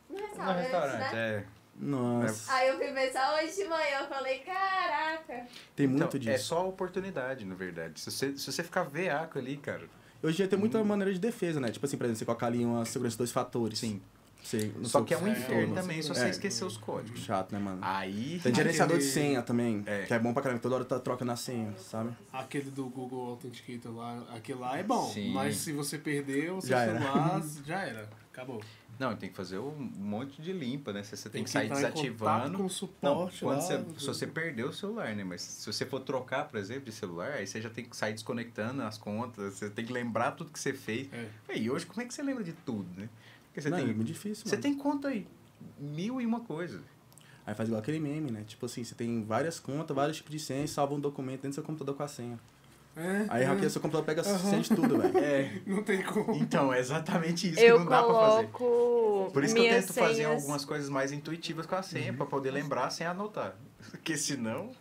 no No restaurante, restaurante, né? é. Nossa, Aí eu fui pensar hoje de manhã, eu falei, caraca. tem Então, muito é disso. só oportunidade, na verdade. Se você, se você ficar veaco ali, cara. Hoje em dia tem muita maneira de defesa, né? Tipo assim, por exemplo, você colocar ali uma segurança de dois fatores. Sim. Você, Só que é um É, inferno é, também se é. você esquecer os códigos. Chato, né, mano? Aí. Tem gerenciador de Aquele- senha também, É. que é bom pra caramba, toda hora tá trocando a senha, sabe? Aquele do Google Authenticator lá, aquele lá é bom, Sim. mas se você perder o seu Já era. celular, já era. Acabou. Não, tem que fazer um monte de limpa, né? Você, você tem, que sair desativando. com o Não, suporte quando lá. você, se você perdeu o celular, né? Mas se você for trocar, por exemplo, de celular, aí você já tem que sair desconectando as contas, você tem que lembrar tudo que você fez. É. E hoje, como é que você lembra de tudo, né? Porque você Não, é tem, muito difícil, você mano. tem conta aí, mil e uma coisa. Aí faz igual aquele meme, né? Tipo assim, você tem várias contas, vários tipos de senha salva um documento dentro do seu computador com a senha. É, Aí é. hackeia seu computador, pega senha de tudo, velho. É. Não tem como. Então, é exatamente isso Eu que não dá pra fazer. Por isso que eu tento fazer senhas- algumas coisas mais intuitivas com a senha, pra poder lembrar sem anotar. Porque senão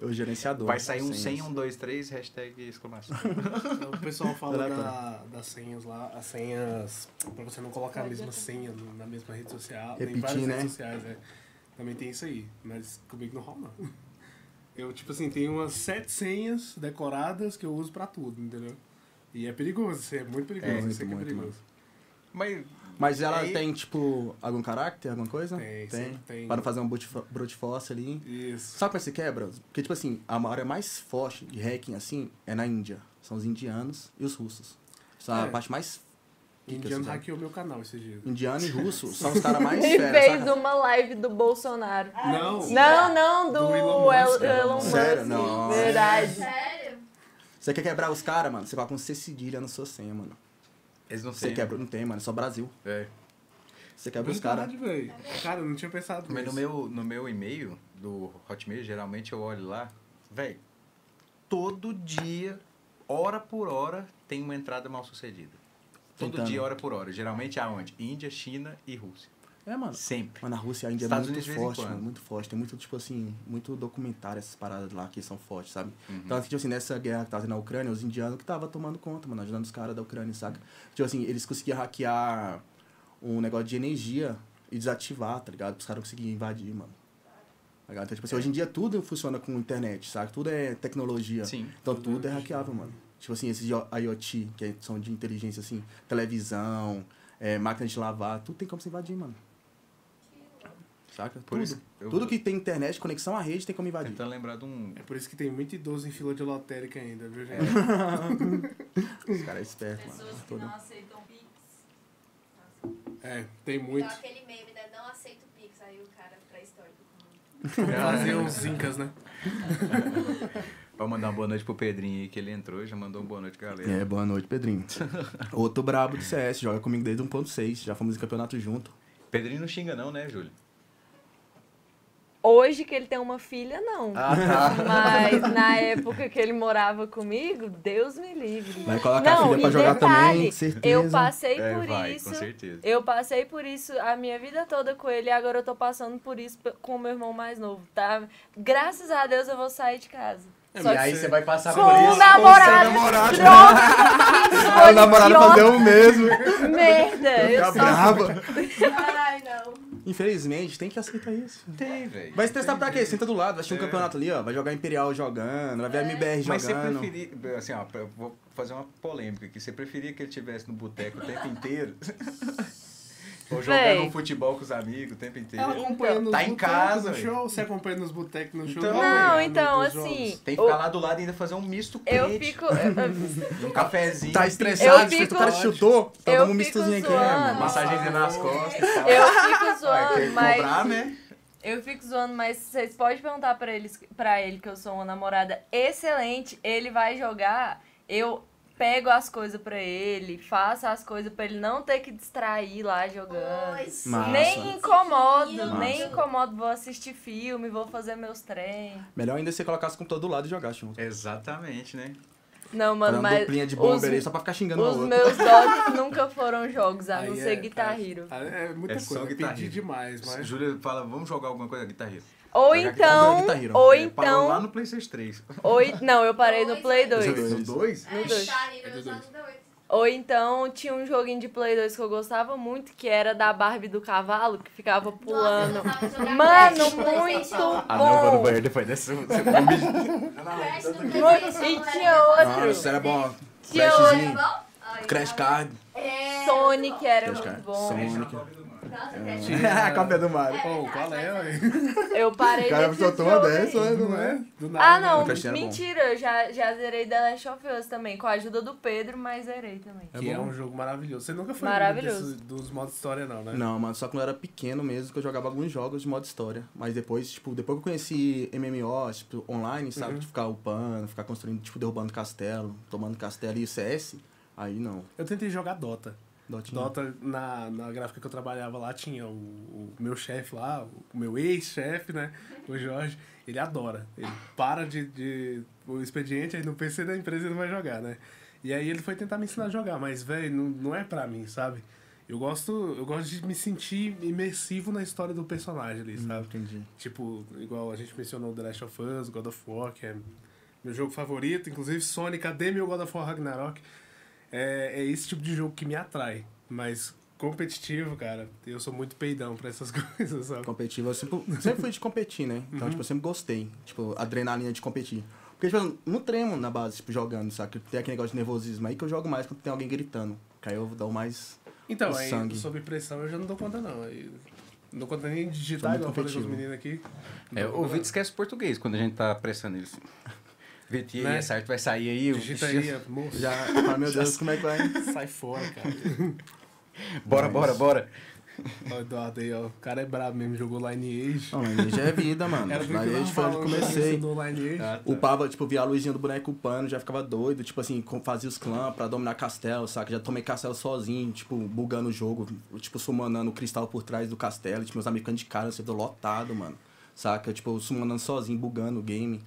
O gerenciador. vai sair um senhas. 100, um 2, 3, hashtag exclamação. O pessoal fala da, das senhas lá, as senhas, pra você não colocar a mesma senha na mesma rede social, em Repetir, várias né? redes sociais, é. Também tem isso aí, mas comigo não rola não. Eu, tipo assim, tenho umas sete senhas decoradas que eu uso pra tudo, entendeu? E é perigoso, isso é muito perigoso, É, isso é é muito, perigoso. Mas Mas ela Aí- tem, tipo, algum caráter, alguma coisa? Tem, tem. Para não fazer um brute fo- brute force ali. Isso. Sabe como é que se quebra? Porque, tipo assim, a área mais forte de hacking, assim, é na Índia. São os indianos e os russos. São a É. parte mais... pica, Indiano sabe? hackeou meu canal esses dias. Indiano e russo são os caras mais Ele feras, fez saca? uma live do Bolsonaro. Não, Não, não, do, Do Elon Musk. El- Elon Musk. Sério? Não. Verdade. Sério? Você quer quebrar os caras, mano? Você coloca um C cedilha na sua senha, mano. eles não Você quebra, não tem, mano. É só Brasil. É. Você quebra os caras. Verdade, velho. Cara, eu não tinha pensado Mas no nisso. meu, no meu e-mail do Hotmail, geralmente eu olho lá, velho, todo dia, hora por hora, tem uma entrada mal sucedida. Todo Tentando. dia, hora por hora. Geralmente aonde? Índia, China e Rússia. É, mano. Sempre. Mas na Rússia a Índia Estados é muito Unidos forte, mano. Muito forte. Tem muito, tipo assim, muito documentário essas paradas lá que são fortes, sabe? Uhum. Então, tipo assim, nessa guerra que tava na Ucrânia, os indianos que tava tomando conta, mano, ajudando os caras da Ucrânia, saca? Tipo assim, eles conseguiam hackear um negócio de energia e desativar, tá ligado? Os caras conseguiam invadir, mano. Tá? Então, tipo assim, hoje em dia tudo funciona com internet, saca? Tudo é tecnologia. Sim. Então tudo é hackeável, mano. Tipo assim, esses IO- IoT, que são de inteligência, assim, televisão, é, máquina de lavar, tudo tem como se invadir, mano. Saca? Por tudo. isso eu- Tudo que tem internet, conexão à rede, tem como invadir. Tentando lembrar de um. É por isso que tem muito idoso em fila de lotérica ainda, viu, gente? Os caras é esperto, mano. Pessoas que não aceitam Pix. É, tem muito. aquele meme, né? Não aceito Pix. Aí o cara pré-histórico. Fazer os incas, né? Pra mandar uma boa noite pro Pedrinho aí, que ele entrou e já mandou uma boa noite, galera. É, boa noite, Pedrinho. Outro brabo do CS, joga comigo desde 1.6, já fomos em campeonato junto. Pedrinho não xinga não, né, Júlio? Hoje que ele tem uma filha, não. Ah, tá. Mas na época que ele morava comigo, Deus me livre. Vai colocar a Não, filha pra jogar detalhe, também, certeza. Eu passei É, por vai, isso. com certeza. Eu passei por isso a minha vida toda com ele e agora eu tô passando por isso com o meu irmão mais novo, tá? Graças a Deus eu vou sair de casa. É, que aí você vai passar com por o isso. namorado. namorado. Droga! O namorado fazer o mesmo. Merda! Eu Fica só... brava. Ai, não. Infelizmente, tem que aceitar isso. Tem, velho. Vai se testar pra quê? Senta do lado, vai assistir um É. campeonato ali, ó. Vai jogar Imperial jogando, vai ver a MBR Mas você jogando. preferia, assim, ó, eu vou fazer uma polêmica aqui. Você preferia que ele tivesse no boteco o tempo inteiro? Ou jogando um futebol com os amigos o tempo inteiro. Ela acompanha nos Tá em casa, no show, você acompanha nos botecos no show. Então- não então, assim, jogos. Tem que ficar lá do lado e ainda fazer um misto Eu quente. fico. eu- Um cafezinho. Tá estressado, fico- o cara chutou, tá eu dando um fico mistozinho aqui. né, Massagenzinha nas costas. Eu fico zoando, mas. cobrar, né? Eu fico zoando, mas vocês podem perguntar pra, eles, pra ele que eu sou uma namorada excelente. Ele vai jogar, eu pego as coisas pra ele, faço as coisas pra ele não ter que distrair lá jogando. Oi, Massa. Nem incomodo, Massa. nem incomodo. Vou assistir filme, vou fazer meus treinos. Melhor ainda é você colocar o computador do lado e jogar junto. Exatamente, né? Não, mano, mas. duplinha de os, bomber aí só pra ficar xingando os meus dogs nunca foram jogos, a não Aí ser é, Guitar Hero. É muita É só coisa, Guitar pedir Hero. demais, mas... Júlia fala, vamos jogar alguma coisa Guitar Hero. Ou Jogar então. Guitar Hero. Ou É, Parou lá então. no Playstation 3. Ou, não, eu parei no Play dois. 2. Dois. No 2? É, dois. tá, É eu do já dois. não dois. Ou então tinha um joguinho de Play 2 que eu gostava muito, que era da Barbie do cavalo, que ficava pulando. Nossa, Mano, no muito. Ah, não, vou no bom! banheiro depois no PlayStation. E tinha outro. Nossa, era bom. Tinha Bom? Crash tá Card. É, Sonic era Crash muito Card. bom. Sonic. Nossa, Crash. a cópia do Mario. Pô, qual é, ué? Eu parei O cara desse soltou uma dessa, aí. né? Não é? Do nada, Ah, né? não, bom. mentira, eu já, já zerei The Last of Us também, com a ajuda do Pedro, mas zerei também. Que é bom. um jogo maravilhoso. Você nunca foi Maravilhoso. desses- dos modos história, não, né? Não, mano, só quando eu era pequeno mesmo que eu jogava alguns jogos de modo história. Mas depois, tipo, depois que eu conheci MMO, tipo, online, sabe? Uhum. De ficar upando, ficar construindo, tipo, derrubando castelo, tomando castelo e CS, aí não. Eu tentei jogar Dota. Dotinha. Dota, na, na gráfica que eu trabalhava lá, tinha o, o meu chefe lá, o meu ex-chefe, né? O Jorge. Ele adora. Ele para de, de o expediente, aí no PC da empresa ele vai jogar, né? E aí ele foi tentar me ensinar a jogar, mas, velho, não, não é pra mim, sabe? Eu gosto, eu gosto de me sentir imersivo na história do personagem ali, Hum, sabe? entendi. Tipo, igual a gente mencionou The Last of Us, God of War, que é meu jogo favorito. Inclusive, Sonic, cadê meu God of War Ragnarok? É, é esse tipo de jogo que me atrai. Mas competitivo, cara, eu sou muito peidão pra essas coisas, sabe? Competitivo, eu sempre, sempre fui de competir, né? Então, tipo, eu sempre gostei. Tipo, adrenalina de competir. Porque, tipo, eu não tremo na base, tipo, jogando, sabe? Tem aquele negócio de nervosismo aí que eu jogo mais quando tem alguém gritando. Que aí eu dou mais. Então, O aí, sangue. sob pressão, eu já não dou conta, não. Aí, não dou conta nem de digitar, igual eu falei com os meninos aqui. É, o Vitor esquece português quando a gente tá pressando ele assim. Aí, Né? essa arte vai sair aí? Digita aí, moço. Já, fala, meu Deus, como é que vai? Sai fora, cara. Bora, Mas- bora, bora. Ó, o Eduardo aí, ó. O cara é brabo mesmo, jogou Lineage. Não, Lineage é vida, mano. Era Lineage foi onde eu falando, comecei. Ah, tá. Upava, tipo, via a luzinha do boneco upando, já ficava doido, tipo assim, fazia os clãs pra dominar castelo, saca? Já tomei castelo sozinho, tipo, bugando o jogo, tipo, summonando o cristal por trás do castelo, tipo, meus amigos de cara, servidor lotado, mano. Saca? Tipo, summonando sozinho, bugando o game.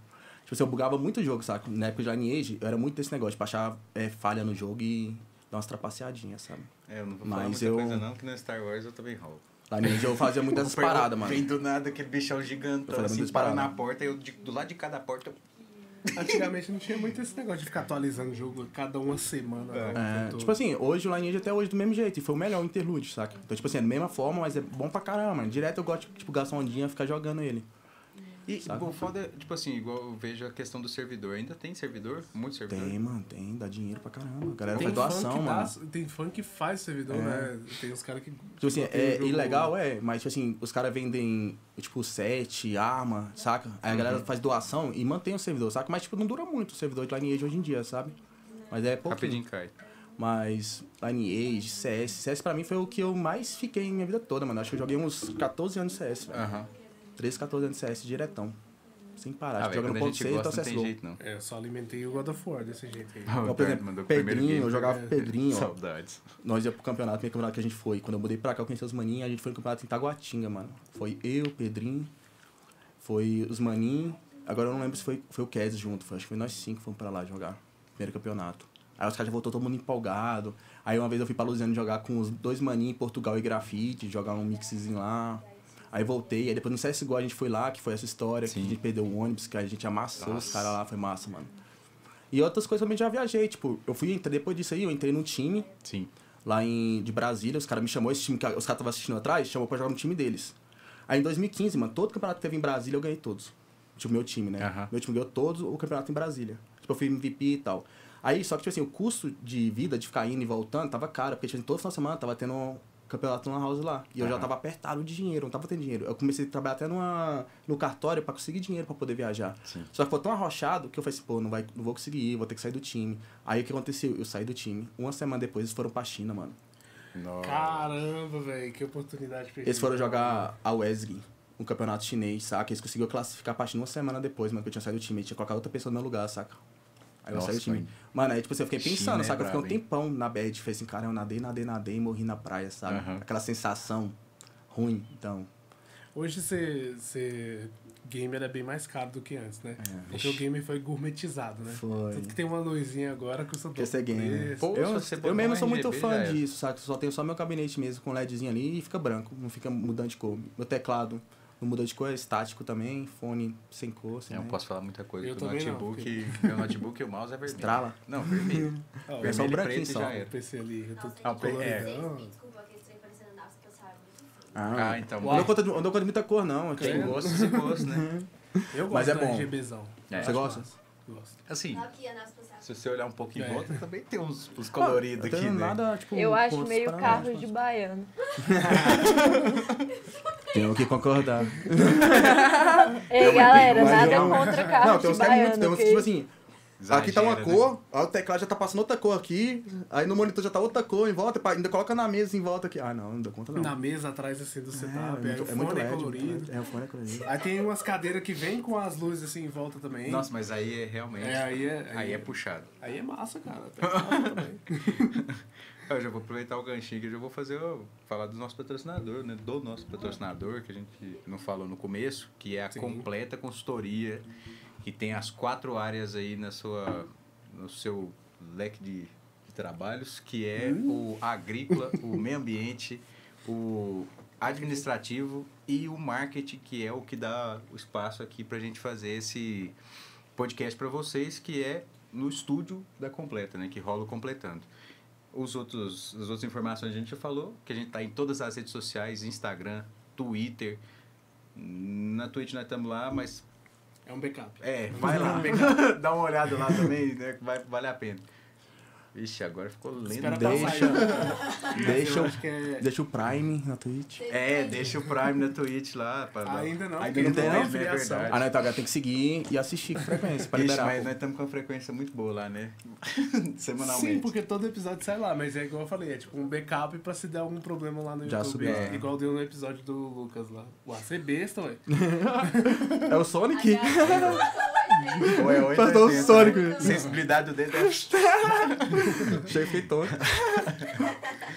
Tipo assim, eu bugava muito o jogo, saca? Na época de Lineage, eu era muito desse negócio, de achar é, falha no jogo e dar umas trapaceadinhas, sabe? É, eu não vou falar Mas muita eu- coisa não, que no Star Wars eu também roubo. Lineage eu fazia muito dessas paradas, mano. Vem do nada aquele bichão gigantão, assim, muito para parada. na porta, e eu de- do lado de cada porta... eu- Antigamente não tinha muito esse negócio de ficar atualizando o jogo cada uma semana. É. o É, tipo assim, hoje o Lineage até hoje do mesmo jeito, e foi o melhor interlude, saca? Então, tipo assim, é da mesma forma, mas é bom pra caramba, mano. Direto eu gosto de, tipo, gastar ondinha e ficar jogando ele. E Saca? o foda, é, tipo assim, igual eu vejo a questão do servidor. Ainda tem servidor? Muito servidor? Tem, mano, tem, dá dinheiro pra caramba. A galera Tem faz doação, mano. dá- tem fã que faz servidor, É. né? Tem uns caras que. Tipo assim, tem é jogo- ilegal, é, mas tipo assim, os caras vendem, tipo, set, arma, saca? Aí a Uhum. galera faz doação e mantém o servidor, saca? Mas, tipo, não dura muito o servidor de Lineage hoje em dia, sabe? Mas é pouquinho. Rapidinho cai. Mas Lineage, CS, CS pra mim foi o que eu mais fiquei em minha vida toda, mano. Acho que eu joguei uns 14 anos de CS, velho. Aham. 13, 14 anos de CS diretão. Sem parar. Ah, jogando quando a ponto gente 6 gosta, então não tem CSGO. jeito, não. É, eu só alimentei o God of War desse jeito aí. Ah, Igual, o por exemplo, mandou o primeiro Pedrinho, eu jogava É. Pedrinho, ó. Saudades. Nós ia pro campeonato, primeiro campeonato que a gente foi. Quando eu mudei pra cá, eu conheci os maninhos, a gente foi no campeonato em Taguatinga, mano. Foi eu, Pedrinho, foi os maninhos. Agora eu não lembro se foi, foi o Kes junto, foi, acho que foi nós cinco que fomos pra lá jogar. Primeiro campeonato. Aí os caras já voltou todo mundo empolgado. Aí uma vez eu fui pra Luziano jogar com os dois maninhos em Portugal e grafite, jogar um mixzinho lá. Aí voltei, aí depois no CSGO a gente foi lá, que foi essa história, Sim. que a gente perdeu o ônibus, que a gente amassou os Nossa. caras lá, foi massa, mano. E outras coisas também já viajei, tipo, eu fui, depois disso aí, eu entrei num time, Sim. lá em, de Brasília, os caras me chamou, esse time que os caras estavam assistindo atrás, chamou pra jogar no time deles. Aí em 2015, mano, todo campeonato que teve em Brasília eu ganhei todos. Tipo, meu time, né? Aham. Meu time ganhou todos o campeonato em Brasília. Tipo, eu fui MVP e tal. Aí, só que, tipo assim, o custo de vida, de ficar indo e voltando, tava caro, porque, tipo assim, todo final de semana tava tendo campeonato na house lá. E eu já tava apertado de dinheiro, não tava tendo dinheiro. Eu comecei a trabalhar até numa, no cartório pra conseguir dinheiro pra poder viajar. Sim. Só que foi tão arrochado que eu falei assim, pô, não, vai, não vou conseguir ir, vou ter que sair do time. Aí o que aconteceu? Eu saí do time. Uma semana depois eles foram pra China, mano. Nossa. Caramba, velho, que oportunidade perdida. Eles foram jogar a WESG, um campeonato chinês, saca? Eles conseguiram classificar pra China uma semana depois, mano, que eu tinha saído do time. Eles tinha colocado outra pessoa no meu lugar, saca? Aí eu Nossa, saí do time. mano. Mano, aí tipo assim, eu fiquei China pensando, é saca? Eu fiquei um tempão na bad. Falei assim, cara, eu nadei, nadei, nadei e morri na praia, sabe? Aquela sensação ruim, então... Hoje ser, ser gamer é bem mais caro do que antes, né? Porque o gamer foi gourmetizado, né? Foi. Tanto que tem uma luzinha agora que custa Quer ser gamer. Pô, eu, você eu mesmo sou muito fã disso, saca? Só tenho só meu gabinete mesmo com LEDzinho ali e fica branco, não fica mudando de cor. Meu teclado não muda de cor, é estático também, fone sem cor, sem Eu não posso falar muita coisa Eu do também não, notebook. Meu notebook e o mouse é vermelho. Estrala? Não, vermelho. Ó, É só Vermelho o branquinho só. já o era. PC ali, eu tô Ah, gente, é. desculpa que esse trem parecendo nave espacial é. Ah, Ah, então. não conta de, não conta de muita cor, não. Tem tipo, gostos e gostos, né? Eu gosto Mas é bom. RGBzão. É. Você gosta? Gosto. Assim, Sabe que a nave espacial. Se você olhar um pouco em É. volta, também tem uns, uns coloridos aqui, né? nada, tipo, Eu acho meio carro de baiano. Tenho que concordar. Ei, galera, nada eu- contra carro Não, tem uns de que é muito, baiano. tem uns que- tipo assim, aqui tá uma Exagera, né? cor, aí o teclado já tá passando outra cor aqui, aí no monitor já tá outra cor em volta, ainda coloca na mesa em volta aqui. Ah, não, não dou conta não. Na mesa atrás assim do é, setup, é aí muito, o é fone muito é LED, muito colorido. LED. É, o fone é colorido. Aí tem umas cadeiras que vêm com as luzes assim em volta também. Nossa, mas aí é realmente. É, aí é- aí é puxado. Aí é massa, cara. É. Eu já vou aproveitar o ganchinho que eu já vou fazer o, falar do nosso patrocinador, né? Do nosso patrocinador, que a gente não falou no começo, que é a Sim. completa consultoria, que tem as quatro áreas aí na sua, no seu leque de, de trabalhos, que é o agrícola, o meio ambiente, o administrativo e o marketing, que é o que dá o espaço aqui pra gente fazer esse podcast para vocês, que é no estúdio da Completa, né? Que rola o Completando. Os outros, as outras informações a gente já falou, que a gente tá em todas as redes sociais, Instagram, Twitter. Na Twitch nós estamos lá, mas É um backup. é, vai lá, dá uma olhada lá também, né? Vai, vale a pena. Ixi, agora ficou lento. Espera Deixa-. Deixa o- é... Deixa o Prime na Twitch. É, deixa o Prime na Twitch lá. Pra Ainda não, Ainda não não tem, tem, não? né? É verdade. Ah, não, então agora tem que seguir e assistir com frequência pra Ixi, liberar. mas nós estamos com uma frequência muito boa lá, né? Semanalmente. Sim, porque todo episódio sai lá, mas é igual eu falei, é tipo um backup pra se der algum problema lá no Já YouTube. subiu. É. Igual deu no episódio do Lucas lá. Ué, você é besta, ué. É o Sonic? Ou é 880, Faz um né? Sonic. Sensibilidade do dedo é... Cheio.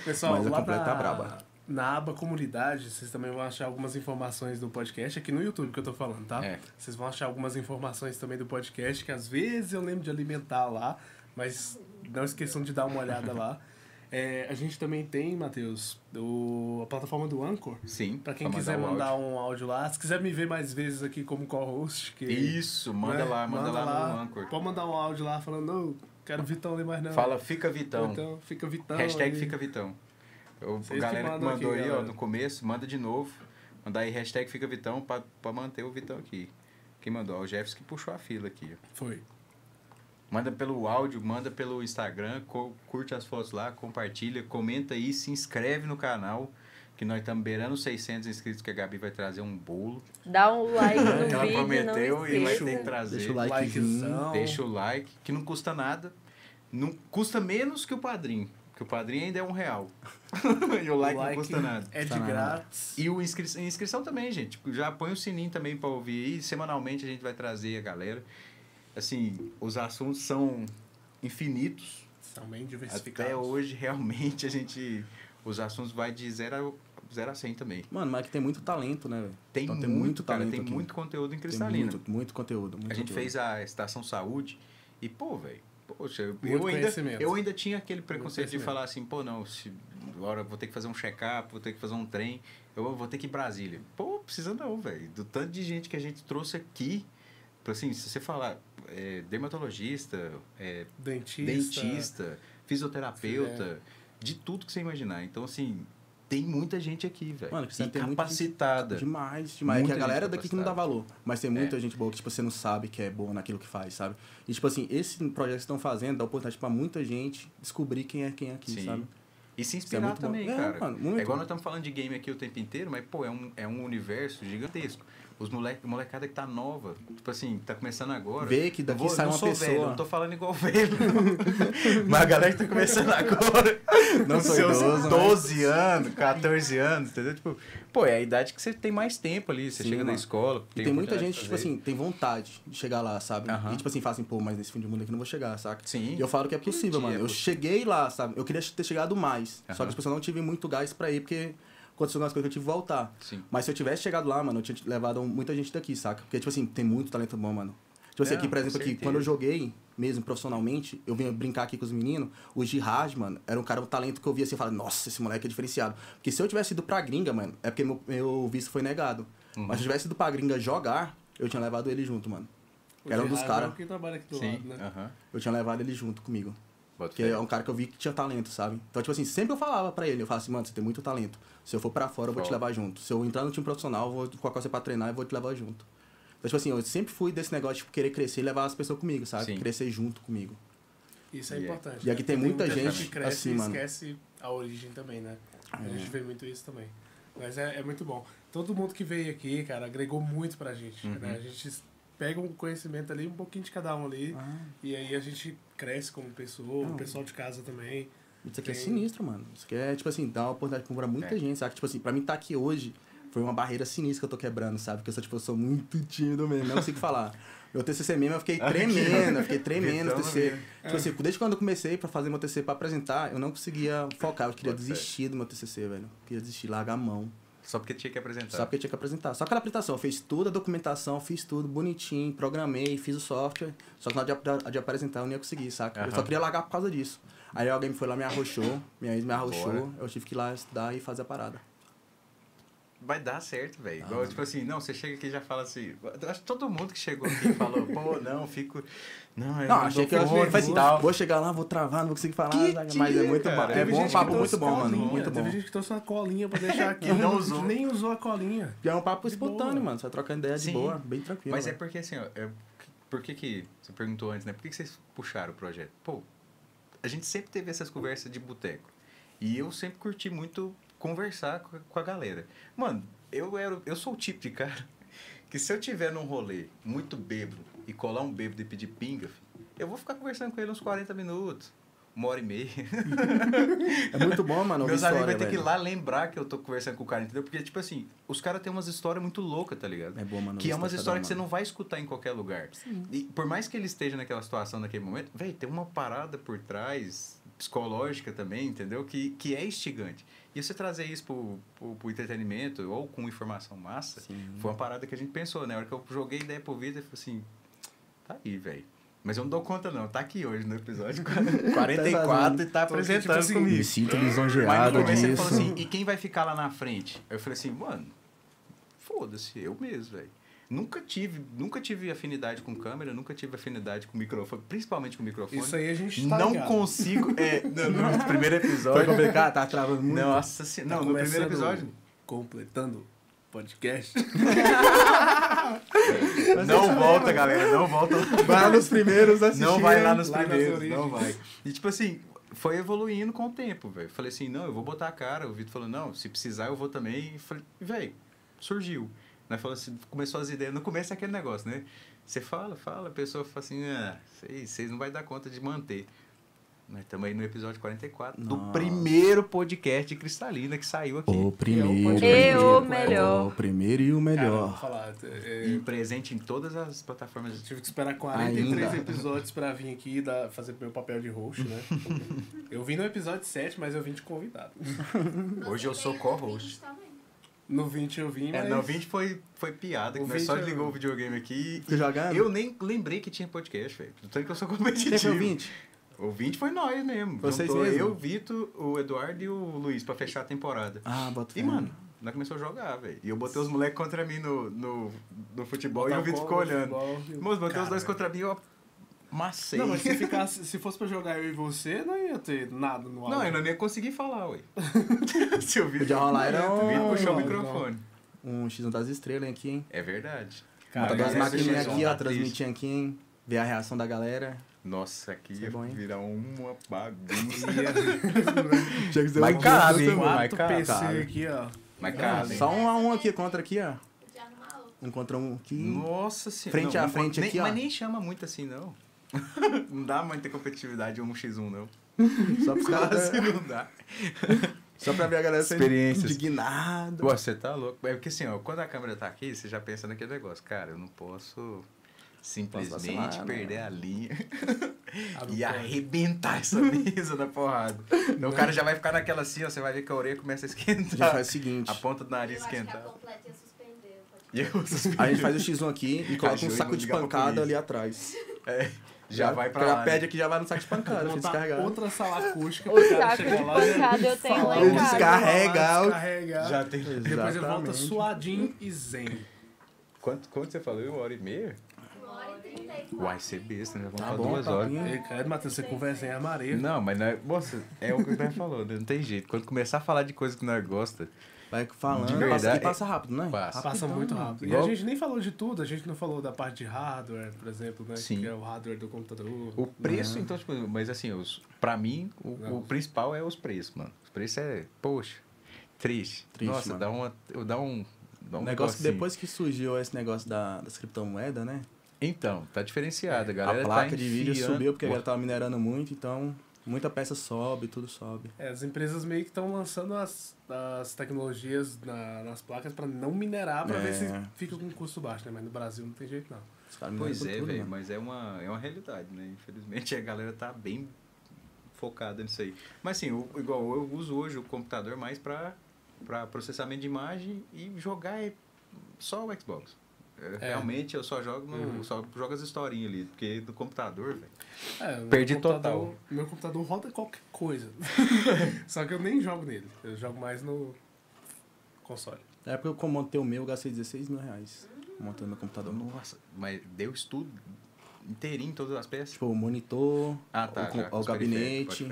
Pessoal, Mas lá completa na, tá braba. na aba comunidade, vocês também vão achar algumas informações do podcast, aqui no YouTube que eu tô falando, tá? É. Vocês vão achar algumas informações também do podcast, que às vezes eu lembro de alimentar lá, mas não esqueçam de dar uma olhada lá. É, a gente também tem, Matheus, o, a plataforma do Anchor. Sim. Pra quem quiser o mandar áudio. um áudio lá, se quiser me ver mais vezes aqui como co-host, que Isso, manda né, lá, manda, lá, no Anchor. Pode mandar um áudio lá falando, não, quero Vitão ler mais não. Fala, fica Vitão. Então, fica Vitão. hashtag aí. fica Vitão. Vocês que galera que mandou aqui, aí, ó, galera. no começo, manda de novo. Mandar aí hashtag fica Vitão pra, pra manter o Vitão aqui. Quem mandou? Ó, O Jefferson que puxou a fila aqui, ó. Foi. Manda pelo áudio, manda pelo Instagram, curte as fotos lá, compartilha, comenta aí, se inscreve no canal, que nós estamos beirando os 600 inscritos, que a Gabi vai trazer um bolo. Dá um like no que ela vídeo, prometeu não e vai ter que trazer. Deixa o. Likezão. Deixa o like, que não custa nada. Não custa menos que o padrinho, que o padrinho ainda é um real. e o like, não custa nada. É de grátis. E o inscri inscrição também, gente. Já põe o sininho também pra ouvir aí. Semanalmente a gente vai trazer a galera. Assim, os assuntos são infinitos. São bem diversificados. Até hoje, realmente, a gente... Os assuntos vai de 0 a, 0 a 100 também. Mano, mas aqui tem muito talento, né, velho? Tem, Então, muito, cara. talento Tem aqui. muito conteúdo em Tem Cristalina. muito, muito conteúdo. muito A gente conteúdo. fez a Estação Saúde e, pô, velho, poxa, eu, Muito eu ainda, eu ainda tinha aquele preconceito de falar assim, pô, não, se, agora eu vou ter que fazer um check-up, vou ter que fazer um trem, eu vou ter que ir em Brasília. Pô, precisa não, velho. Do tanto de gente que a gente trouxe aqui, assim, se você falar é, dermatologista, é, Dentista. dentista, fisioterapeuta, de tudo que você imaginar. Então, assim, tem muita gente aqui, velho. Mano, E precisa ter muita gente- capacitada. Demais, demais. É que Muita a galera daqui que não dá capacitada. valor. Mas tem muita É. gente boa que, tipo, você não sabe que é boa naquilo que faz, sabe? E, tipo assim, esse projeto que vocês estão fazendo dá oportunidade pra muita gente descobrir quem é quem é aqui, Sim. sabe? E se é inspirar bom. também, É, cara. mano, muito. É igual nós estamos falando de game aqui o tempo inteiro, mas, pô, é um, é um universo gigantesco. Os moleque, molecada que tá nova, tipo assim, tá começando agora. Vê que daqui vou- sai não uma sou pessoa. Velho, não tô falando igual velho, não. Mas a galera que tá começando agora. Não sou seus idoso, mas- 12 anos, 14 anos, entendeu? Tipo, pô, é a idade que você tem mais tempo ali. Você Sim, chega na mano. escola. E tem muita gente, tipo assim, tem vontade de chegar lá, sabe? Aham. E tipo assim, fala assim, pô, mas nesse fim de mundo aqui não vou chegar, saca? Sim. E eu falo que é possível, dia mano. é Eu cheguei lá, sabe? Eu queria ter chegado mais. Só Aham. que tipo, eu não tive muito gás pra ir, porque aconteceu algumas coisas que eu tive que voltar. Sim. Mas se eu tivesse chegado lá, mano, eu tinha levado muita gente daqui, saca? Porque, tipo assim, tem muito talento bom, mano. Tipo assim, Não, aqui, por exemplo, aqui, quando eu joguei, mesmo profissionalmente, eu vinha brincar aqui com os meninos, o Jihad, mano, era um cara, um talento que eu via assim, e falava, nossa, esse moleque é diferenciado. Porque se eu tivesse ido pra gringa, mano, é porque meu, meu visto foi negado. Uhum. Mas se eu tivesse ido pra gringa jogar, eu tinha levado ele junto, mano. Era um dos é caras. o que trabalha aqui do Sim. lado, né? aham. Eu tinha levado ele junto comigo. Bota fé. é um cara que eu vi que tinha talento, sabe? Então, tipo assim, sempre eu falava pra ele, eu falava assim, mano, você tem muito talento. Se eu for pra fora, eu vou te levar junto. Se eu entrar no time profissional, eu vou colocar você pra treinar e vou te levar junto. Então, tipo assim, eu sempre fui desse negócio de tipo, querer crescer e levar as pessoas comigo, sabe? Sim. Crescer junto comigo. Isso é E é- importante. e aqui né? tem Porque muita gente que cresce assim, e mano. esquece a origem também, né? A É. gente vê muito isso também. Mas é, é muito bom. Todo mundo que veio aqui, cara, agregou muito pra gente. Uhum. Né? A gente pega um conhecimento ali, um pouquinho de cada um ali. E aí a gente cresce como pessoa, o pessoal de casa também. Isso aqui é sinistro, mano. Isso aqui é, tipo assim, dá uma oportunidade pra muita É. gente, sabe? Tipo assim, pra mim estar aqui hoje foi uma barreira sinistra que eu tô quebrando, sabe? Porque eu sou, tipo, eu sou muito tímido mesmo, não consigo falar. Meu TCC mesmo, eu fiquei tremendo, eu fiquei tremendo no TCC. mesmo. Tipo assim, desde quando eu comecei pra fazer meu TCC pra apresentar, eu não conseguia focar, eu queria fé. desistir do meu TCC, velho. Eu queria desistir, largar a mão. Só porque tinha que apresentar. Só porque eu tinha que apresentar. Só aquela apresentação, eu fiz toda a documentação, fiz tudo bonitinho, programei, fiz o software. Só que na hora de, ap- de apresentar eu não ia conseguir, saca? Eu Aham. só queria largar por causa disso. Aí alguém foi lá, me arrochou, minha ex me arrochou, Bora. eu tive que ir lá estudar e fazer a parada. Vai dar certo, velho. Ah, Igual, mano. tipo assim, não, você chega aqui e já fala assim. Acho que todo mundo que chegou aqui falou, pô, não, fico. Não, eu Não, não achei que eu falei assim, tal. vou chegar lá, vou travar, não vou conseguir falar, Que mas é muito cara. bom. É bom, um papo muito bom, mano, colinha, muito bom. Teve gente que trouxe uma colinha pra deixar aqui. E não usou. Nem usou a colinha. E é um papo espontâneo, boa. mano, você vai trocando ideia de Sim. boa, bem tranquilo. Mas é velho. porque assim, ó, é, por que que. Você perguntou antes, né? Por que, que vocês puxaram o projeto? Pô, a gente sempre teve essas conversas de boteco. E eu sempre curti muito conversar com, a galera. Mano, eu, era, eu sou o tipo de cara que se eu tiver num rolê muito bêbado e colar um bêbado e pedir pinga, eu vou ficar conversando com ele uns 40 minutos, uma hora e meia. É muito bom, mano, Meus amigos história, vão ter que ir lá lembrar que eu tô conversando com o cara, entendeu? Porque, tipo assim, os caras têm umas histórias muito loucas, tá ligado? É bom, mano. Que é umas cada histórias que você não vai escutar em qualquer lugar. E por mais que ele esteja naquela situação naquele momento, velho, tem uma parada por trás, psicológica também, entendeu? Que, que é instigante. E você trazer isso pro, pro, pro entretenimento ou com informação massa, Sim. foi uma parada que a gente pensou, né? A hora que eu joguei ideia pro Vitor, eu falei assim, tá aí, velho. Mas eu não dou conta, não. Tá aqui hoje no episódio 44 e tá Tô aqui, apresentando tipo assim, comigo. Me sinto Mas no lisonjeado começo ele disso. falou assim, e quem vai ficar lá na frente? Aí eu falei assim, mano, foda-se, eu mesmo, velho. Nunca tive, nunca tive afinidade com câmera, nunca tive afinidade com microfone, principalmente com microfone. Isso aí a gente tá não ligado. consigo. É, no, no primeiro Foi episódio. complicado, tá travando muito. Nossa senhora. Tá Não, no primeiro episódio. Completando o podcast. Não volta, galera. Não volta. Vai lá nos primeiros assistir. Não vai lá nos lá primeiros, não vai. E tipo assim, foi evoluindo com o tempo, velho. Falei assim, não, eu vou botar a cara. O Vitor falou, não, se precisar eu vou também. E falei, velho, surgiu. Né? Falou assim, começou as ideias. No começo é aquele negócio, né? Você fala, fala, a pessoa fala assim, ah, vocês vocês não vai dar conta de manter. Nós estamos aí no episódio 44 do Nossa. primeiro podcast de Cristalina que saiu aqui. O primeiro. E o melhor. O primeiro e o Cara, melhor. vou falar. é, E presente em todas as plataformas. Tive que esperar 43 Ainda. episódios pra vir aqui e dar, fazer meu papel de host, né? eu vim no episódio 7, mas eu vim de convidado. Hoje eu sou co-host. No 20 eu vim, É, mas... no 20 foi, foi piada, que O nós 20 só eu- ligou o videogame aqui. Fica jogando? Eu nem lembrei que tinha podcast, velho. Tanto que eu sou competitivo. o 20? O 20 foi nós mesmo. Vocês Juntou mesmo? Eu, o Vitor, o Eduardo e o Luiz pra fechar a temporada. Ah, bota E, mano, nós começamos a jogar, velho. E eu botei os moleques contra mim no, no, no futebol e Botar o Vitor ficou olhando. futebol e o- Moço, botei os Cara, dois velho. contra mim e eu macei. Não, mas se, ficasse, se fosse pra jogar eu e você, não ia ter nada no áudio. Não, eu não ia conseguir falar, ué. Se o Vitor... Podia rolar, era O Vitor um- puxou o não, microfone. Um X1 das estrelas aqui, hein? É verdade. Cara, Botar duas maquininhas aqui, ó, transmitir aqui, hein? Ver a reação da galera. Nossa, aqui é ia bom, virar uma bagunça. Um cabe, hein? cabe. PC cabe. aqui, ó. Ah, cabe. Só um a um aqui contra aqui, ó. Outra. Um contra um aqui. Nossa senhora. Frente a frente nem, aqui, ó. Mas nem chama muito assim, não. não dá muita competitividade 1x1, não. Só caras. Quase não dá. Só pra ver a galera sendo Experiências. indignado. Pô, você tá louco. É porque assim, ó, quando a câmera tá aqui, você já pensa naquele negócio. Cara, eu não posso simplesmente né? perder a linha Ah, e arrebentar essa mesa na porrada. Então o cara já vai ficar naquela assim, ó, você vai ver que a orelha começa a A gente esquentar. faz o seguinte. A ponta do nariz esquentar. E eu. A gente faz o X1 aqui e coloca um saco de pancada ali atrás. É, já vai pra Já lá. pede né? aqui já vai no saco de pancada, Vou pra descarregar. outra sala acústica pro cara chegar lá e pancada eu tenho lá em casa. Descarregar. Já tem. Depois ele volta Exatamente. suadinho e zen. Quanto, quanto você falou? Uma hora e meia? Uai, ser besta, né? Vamos Tá falar bom, duas tá horas. bom. Ei, cara, Matheus, você conversa em armaria. Não, mas não é, moça, é o que o Guilherme falou, né? não tem jeito. Quando começar a falar de coisa que nós gosta, Vai falando, De passa, verdade, e passa rápido, né? passa. Passa muito rápido. E Igual- a gente nem falou de tudo, a gente não falou da parte de hardware, por exemplo, né? Sim. Que é o hardware do computador. o preço, então, tipo, mas assim, os, pra mim, o, Não. o principal é os preços, mano. Os preços é, poxa, triste. Triste, Nossa, mano. dá uma, dá um, dá um O negócio que depois que surgiu esse negócio da, das criptomoedas, né? Então, tá diferenciado, a galera a placa tá de vídeo subiu porque a galera tava minerando muito, então muita peça sobe, tudo sobe. É, as empresas meio que estão lançando as, as tecnologias na- nas placas para não minerar, para ver se É. fica com um custo baixo, né? Mas no Brasil não tem jeito, não. Os caras Pois é, velho, mas é uma, é uma realidade, né? Infelizmente a galera tá bem focada nisso aí. Mas assim, eu, igual eu uso hoje o computador mais pra, pra processamento de imagem e jogar é só o Xbox. É, É. Realmente eu só jogo no, Uhum. só jogo as historinhas ali, porque no computador, velho. É, Perdi computador- total. Meu computador roda qualquer coisa. Só que eu nem jogo nele. Eu jogo mais no console. Na época que eu montei o meu, eu gastei 16 mil reais montando meu computador. Nossa, mas deu estudo inteirinho, todas as peças. Tipo, o monitor, Ah, tá. o, o gabinete.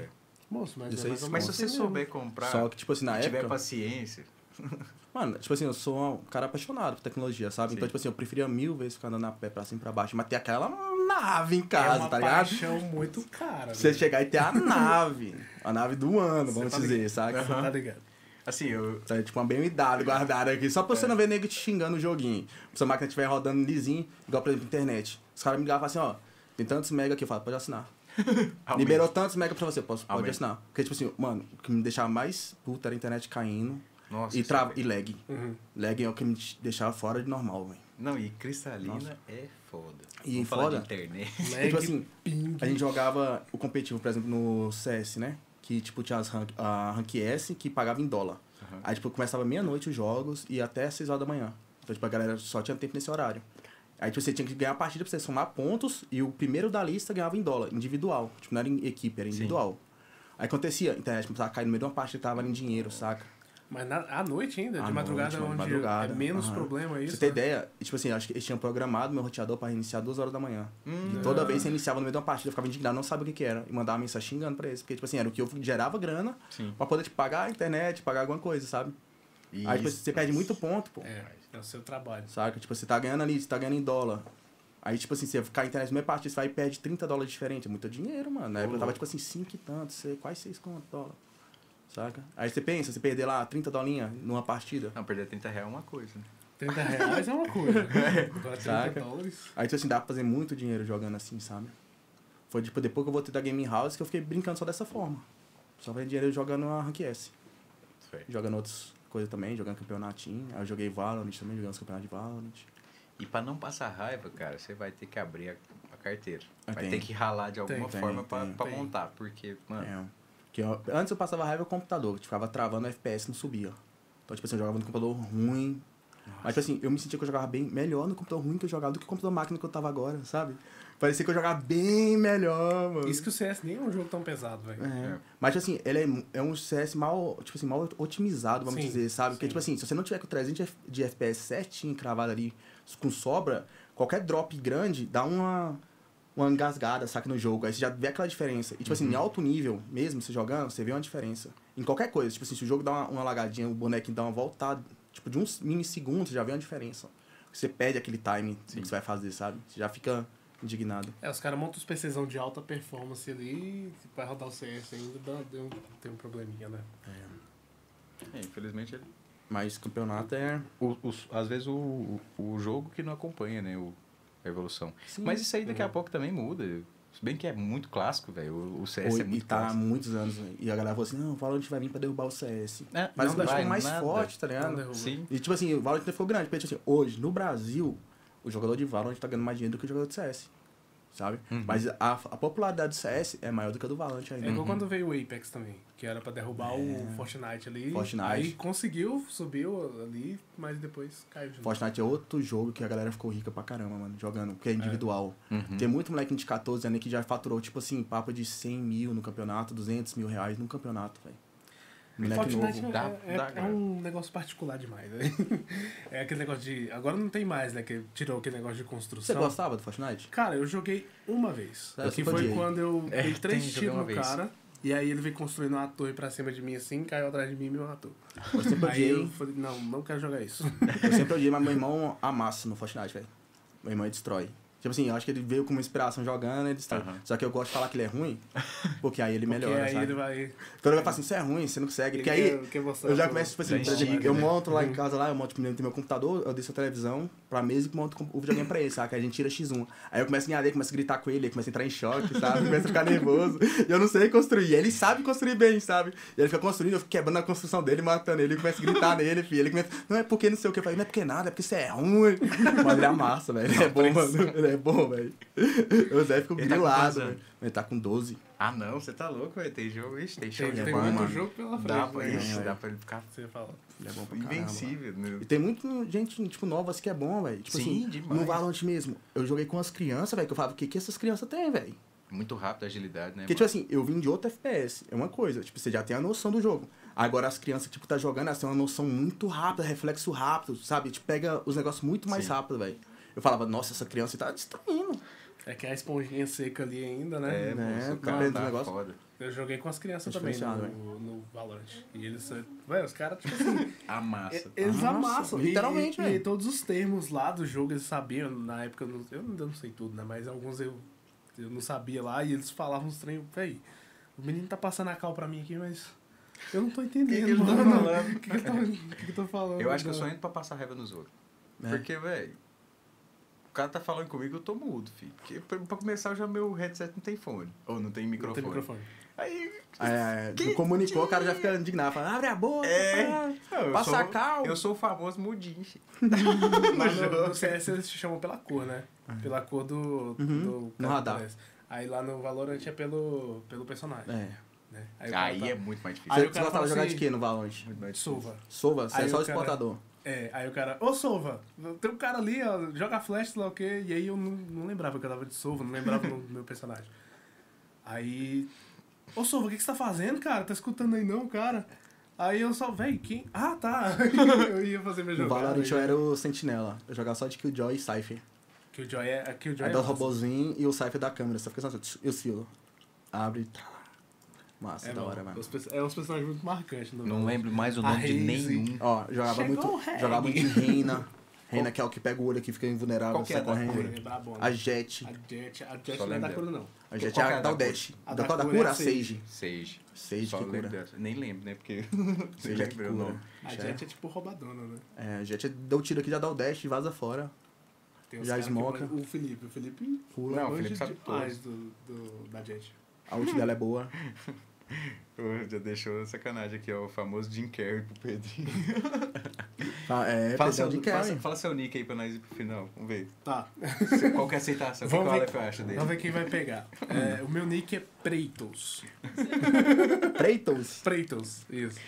Moço, mas, é Mas se você assim souber comprar, Só que, tipo assim, na e tiver época... paciência, Mano, tipo assim, eu sou um cara apaixonado por tecnologia, sabe? Sim. Então, tipo assim, eu preferia mil vezes ficar andando a pé pra cima e pra baixo, mas ter aquela nave em é casa, uma tá ligado? paixão muito cara. Você velho. chegar e ter a nave, a nave do ano, vamos tá dizer, ligado. saca? Você tá ligado? assim, eu, Tá, tipo uma BMW guardada aqui, só pra você não ver nego te xingando o joguinho. Se a máquina estiver rodando lisinho, igual, por exemplo, internet. Os caras me ligavam e assim, ó, tem tantos mega aqui, eu falo, pode assinar. Liberou tantos mega pra você, posso, pode Aumenta. assinar. Porque, tipo assim, mano, o que me deixava mais puto era a internet caindo Nossa, e, trava, é- e lag. Uhum. Lag é o que me deixava fora de normal, velho. Não, e cristalina Nossa. é foda. E Vamos falar foda? de internet. Lag, tipo assim, ping. A gente jogava o competitivo, por exemplo, no CS, né? Que, tipo, tinha as rank, a Rank S que pagava em dólar. Aham. Aí, tipo, começava meia-noite os jogos e até às 6 horas da manhã. Então, tipo, a galera só tinha tempo nesse horário. Aí, tipo, você tinha que ganhar a partida pra você somar pontos e o primeiro da lista ganhava em dólar, individual. Tipo, não era em equipe, era Sim. individual. Aí acontecia, a internet começava a cair no meio de uma partida e tava valendo dinheiro, saca? Mas na, à noite ainda, de À madrugada, noite, mano, onde madrugada, é menos aham. problema Pra isso. você ter né? ideia, tipo assim, acho que eles tinham programado meu roteador pra reiniciar duas horas da manhã. Hum. E toda vez que iniciava no meio de uma partida, eu ficava indignado, não sabia o que, que era. E mandava mensagem xingando pra eles. Porque, tipo assim, era o que eu gerava grana Sim. pra poder te pagar a internet, pagar alguma coisa, sabe? Aí, tipo, Isso. você perde muito ponto, pô. É, é o seu trabalho. Saca? Tipo, você tá ganhando ali, você tá ganhando em dólar. Aí, tipo assim, você ficar a internet no meio partida, você vai e perde 30 dólares diferente. É muito dinheiro, mano. Na época eu tava, tipo assim, 5 e tanto, você, quase 6 conto dólar. Saca? Aí você pensa, você perder lá 30 dolinhas numa partida. Não, perder 30 reais é uma coisa, né? 30 reais é uma coisa. Agora 30 Saca? dólares. Aí, tipo assim, dá pra fazer muito dinheiro jogando assim, sabe? Foi, tipo, depois que eu voltei da Gaming House que eu fiquei brincando só dessa forma. Só fazendo dinheiro jogando a Rank S. Sei. Jogando outras coisas também, jogando campeonatinho. Aí eu joguei Valorant também, jogando os campeonatos de Valorant. E pra não passar raiva, cara, você vai ter que abrir a, a carteira. Ah, vai tem. ter que ralar de alguma Tem, forma tem, pra, tem. pra montar. Porque, mano, É. Que eu- antes eu passava raiva com o computador, que ficava travando o FPS não subia. Então, tipo assim, eu jogava no computador ruim. Mas, tipo assim, eu me sentia que eu jogava bem melhor no computador ruim que eu jogava do que o computador máquina que eu tava agora, sabe? Parecia que eu jogava bem melhor, mano. Isso que o CS nem é um jogo tão pesado, velho. É. É. Mas, tipo assim, ele é, é um CS mal, tipo assim, mal otimizado, vamos Sim, dizer, sabe? Porque, sim. tipo assim, se você não tiver com 300 de F- de FPS certinho, cravado ali, com sobra, qualquer drop grande dá uma, uma engasgada, saca, no jogo. Aí você já vê aquela diferença. E, tipo assim, em alto nível, mesmo você jogando, você vê uma diferença. Em qualquer coisa. Tipo assim, se o jogo dá uma, uma lagadinha, o bonequinho dá uma voltada, tipo, de uns minissegundos, você já vê uma diferença. Você perde aquele time do que você vai fazer, sabe? Você já fica indignado. É, os caras montam os PCzão de alta performance ali, vai rodar o CS ainda, dá, deu, tem um probleminha, né? É, infelizmente, ele- Mas campeonato é. o, os- às vezes o, o jogo que não acompanha, né? O, evolução. Sim. Mas isso aí daqui a Uhum. pouco também muda. Se bem que é muito clássico, velho. O, CS Oi, é muito e tá há clássico. muitos anos, velho. E a galera falou assim, não, o Valorant vai vir pra derrubar o CS. É, Mas não o Valorant vai, ficou mais nada. forte, tá ligado? Sim. E tipo assim, o Valorant ficou grande. Porque, tipo assim, hoje, no Brasil, o jogador de Valorant tá ganhando mais dinheiro do que o jogador de CS. Sabe? Uhum. Mas a, a popularidade do CS é maior do que a do Valorant É ainda. igual Uhum. quando veio o Apex também, que era pra derrubar o Fortnite ali. Fortnite. Aí conseguiu, subiu ali, mas depois caiu de novo. Fortnite é outro jogo que a galera ficou rica pra caramba, mano, jogando, porque é individual. Uhum. Tem muito moleque de 14 anos que já faturou, tipo assim, papo de 100 mil no campeonato, 200 mil reais no campeonato, velho. Moleque Fortnite novo. é, dá- é- dá é um negócio particular demais, né? É aquele negócio de. Agora não tem mais, né? Que tirou aquele negócio de Você construção. gostava do Fortnite? Cara, eu joguei uma vez. É, que foi quando eu É, dei três tiros no vez. cara. E aí ele veio construindo uma torre pra cima de mim assim, caiu atrás de mim e me matou. Eu sempre Aí odiei, eu falei, não, não quero jogar isso. eu sempre odiei, mas meu irmão amassa no Fortnite, velho. Meu irmão destrói. Tipo assim, eu acho que ele veio com uma inspiração jogando, ele destrói. Aham. Só que eu gosto de falar que ele é ruim, porque aí ele Porque melhora, aí sabe? ele vai. Quando ele vai falar assim, você é ruim, você não consegue. Porque aí, mostrar Eu já começo, tipo assim, eu né? monto lá em casa, lá, eu monto, tipo, tem meu computador, eu deixo a televisão pra mesa e monto o videogame pra ele, sabe? Aí a gente tira X1. Aí eu começo a ganhar dele, começo a gritar com ele, ele começa a entrar em choque, sabe? Começa a ficar nervoso. E eu não sei construir. Ele sabe construir bem, sabe? E ele fica construindo, eu fico quebrando a construção dele, matando ele, eu começo a gritar nele, filho. Ele começa, não é porque não sei o que. Eu falei, não é porque nada, é porque você é ruim. Mas ele amassa, velho. Ele é bom, mano. Ele é bom, velho. O Zé Ele tá com grilado, velho. Ele tá com 12. Ah, não, você tá louco, velho. Tem jogo, ixi, tem show Tem, de tem bom, muito mano. jogo pela frente. Dá pra, né? isso, É. dá pra ele ficar Você fala. Ele é bom pra invencível. né? E tem muita gente, tipo, nova assim que é bom, velho. Tipo Sim, assim, demais. no Valorant mesmo. Eu joguei com as crianças, velho, que eu falava, o que, que essas crianças têm, velho? Muito rápido, agilidade, né? Porque, tipo assim, eu vim de outro FPS. É uma coisa, tipo, você já tem a noção do jogo. Agora as crianças, tipo, tá jogando, elas têm uma noção muito rápida, reflexo rápido, sabe? Tipo, pega os negócios muito mais Sim. rápido, velho. Eu falava, nossa, essa criança tá destruindo. É que a esponjinha seca ali ainda, né? É, né? pô, o Tá tá o negócio? foda. Eu joguei com as crianças É também diferenciado, no, no Valorant. E eles, velho, os caras, tipo assim, A massa. e- eles amassam. Literalmente, e, e, velho. todos os termos lá do jogo eles sabiam. Na época, eu não, eu não, sei tudo, né? Mas alguns eu, eu não sabia lá e eles falavam uns trem. Véi, o menino tá passando a cal pra mim aqui, mas eu não tô entendendo. Que que ele tá falando? O que, que, ele tá, o que, que eu tô falando? Eu acho que eu sou indo pra passar raiva nos outros. É. Porque, velho, o cara tá falando comigo, eu tô mudo, filho. Porque pra, começar, já meu headset não tem fone. Ou não tem Não microfone. tem microfone. Aí. É, Que- não comunicou, o cara já fica indignado. Fala, abre a boca, É. Não, passa sou- a cal. Eu sou o famoso mudinho. filho. Mas no, no CS eles te chamam pela cor, né? Pela cor do, Uhum. do No radar. Aí lá no Valorant é pelo, pelo personagem. É. Né? Aí, Aí tá- é muito mais difícil. Aí Você, gostava de jogar assim, de quê no Valorant? Sova. Sova, você Aí é só o o cara- exportador. É, aí o cara, ô Sova, tem um cara ali, ó, joga flash, sei lá o quê. E aí eu não, não lembrava que eu tava de Sova, não lembrava o do meu personagem. Aí, ô Sova, o que, que você tá fazendo, cara? Tá escutando aí não, cara? Aí eu só, véi, quem? Ah, tá. eu ia fazer meu No jogo. Valorant eu era o Sentinela. Eu jogava só de Killjoy e Cypher. Que o Joy é. Que o Joy Aí é dá o massa. robôzinho e o Cypher da câmera. Você fica só assim, e o Silo. Abre e tá. Massa, É, da hora, mano. É uns personagens muito marcantes. No Não lembro mais o A nome de Raze. nenhum. Ó, jogava Chegou muito. Jogava muito de Reina. Reina que é o que pega o olho aqui, fica invulnerável, Qual que sai é correndo. É. A Jet. A Jet, a Jet não é da cura, não. A Jet é é a a da da Dash. A Da da cura é a A Sage. Sage. Sage. Que cura. dessa. Nem lembro, né? Porque. Sage é que cura. nome. A Jet é tipo roubadona, né? É, a Jet dá o tiro aqui, já dá o dash e vaza fora. Já caras que smoca. mandam- O Felipe, o Felipe Pula. Não, o Felipe sabe demais todos. do, do, da Jet. A ult dela é boa. Pô, Já deixou sacanagem aqui, ó. O famoso Jim Carrey pro Pedrinho. Tá, É, fala, Pedrão seu, de fala, Carry. fala seu nick aí pra nós ir pro final. Vamos ver. Tá, Qual que é a aceitação? O que, que o Vamos ver- Aleph acha dele? vamos ver quem vai pegar. É, o meu nick é Preitos. Preitos. Preitos, isso.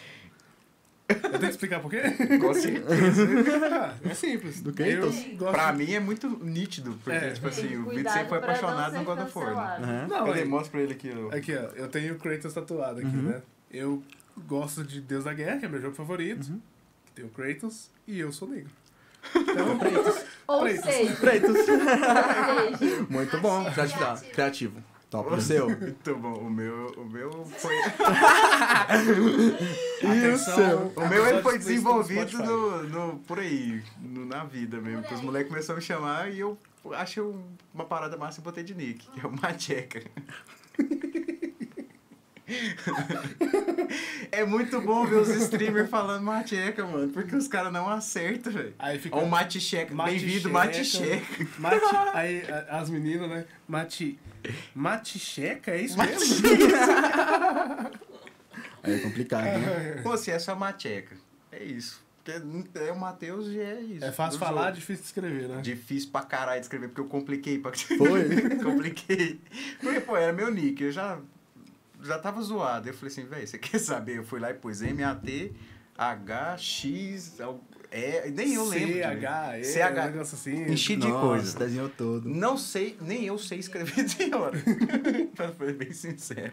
Eu tenho que explicar por quê? Com certeza. Ah, é simples. Do Eu Kratos? gosto pra mim é muito nítido, porque, É. tipo assim, o Vitor sempre foi apaixonado no God of War. Né? Não, Cadê? é- Mostra pra ele aqui. ó. Aqui, ó, eu tenho o Kratos tatuado aqui, Uhum. né? Eu gosto de Deus da Guerra, que é meu jogo favorito. Uhum. Que tem o Kratos e eu sou negro. Então, Ou Preitos. seja, seja, Muito bom. Criativo. Criativo. Top. O seu? Muito bom. O meu, o meu foi. atenção. O meu ele foi desenvolvido no, no, por aí, no- na vida mesmo. Que os moleques começaram a me chamar e eu achei um- uma parada massa e botei de nick, que é o Macheca. é muito bom ver os streamers falando Macheca, mano, porque os caras não acertam, velho. Aí fica. Ó, o Maticheca, bem-vindo, Maticheca. Maticheca. Mate, aí as meninas, né? Mate. Maticheca, é isso mesmo? Aí é complicado, né? Pô, se é só Macheca, é isso. Porque é o Matheus e é isso. É fácil falar, jogo. difícil de escrever, né? Difícil pra caralho de escrever, porque eu compliquei pra... Foi? compliquei. Porque, pô, era meu nick, eu já, já tava zoado. Eu falei assim, velho, você quer saber? Eu fui lá e pus M-A-T, H, X, E, nem eu lembro. C, direito. H, E, CH. um negócio assim. Enchi de Nossa, coisa. desenhou todo. Não sei, nem eu sei escrever de hora. pra ser bem sincero.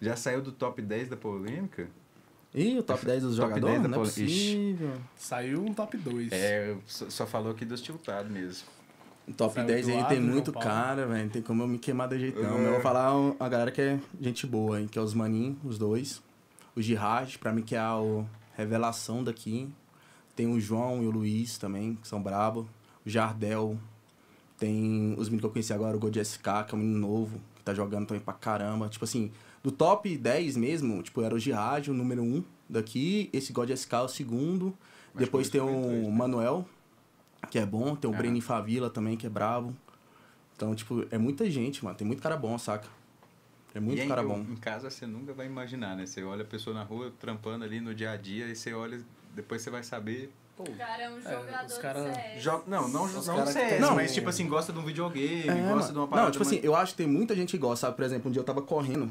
Já saiu do top 10 da polêmica? Ih, o top 10 dos Top jogadores? 10 da Não é possível. Saiu um top 2. É, só, só falou aqui dos tiltados mesmo. Top Saiu 10 do aí tem muito Paulo. cara, velho. Não tem como eu me queimar de jeito não. É. Eu vou falar a galera que é gente boa, hein? Que é os maninhos, os dois. O Jihad, pra mim que é a o- revelação daqui. Tem o João e o Luiz também, que são brabo. O Jardel. Tem os meninos que eu conheci agora, o God SK, que é um menino novo, que tá jogando também pra caramba. Tipo assim, do top 10 mesmo, tipo, era o Jihad, o número 1 daqui. Esse God SK é o segundo. Mas Depois tem o dois, né? Manuel, que é bom. Tem o Ah. Breno Favila também, que é brabo. Então, tipo, é muita gente, mano. Tem muito cara bom, saca? É muito e aí, cara bom. Em casa você nunca vai imaginar, né? Você olha a pessoa na rua trampando ali no dia a dia e você olha, depois você vai saber. Pô, O cara é um jogador os cara- joga, não, não, Os não CS, Não. mas tipo assim, gosta de um videogame, É, gosta de uma mano. parada. Não, tipo assim, mais- eu acho que tem muita gente que gosta, sabe? Por exemplo, um dia eu tava correndo.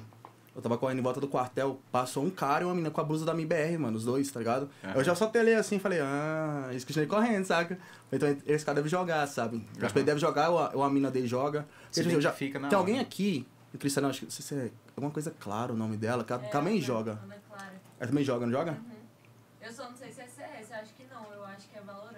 Eu tava correndo em volta do quartel, passou um cara e uma menina com a blusa da MBR, mano, os dois, tá ligado? Aham. Eu já só telei assim e falei, ah, eles continuei correndo, saca? Então esse cara deve jogar, sabe? Eu Acho que ele deve jogar ou a, ou a mina dele joga. Se Porque, tipo, eu já, identifica na tem hora. alguém aqui, em Cristiano, acho que não sei se é alguma coisa clara o nome dela, que ela É, também Ana- joga. Ana Clara. Ela também joga, não joga? Eu só não sei se é CS, eu acho que não, eu acho que é Valorant.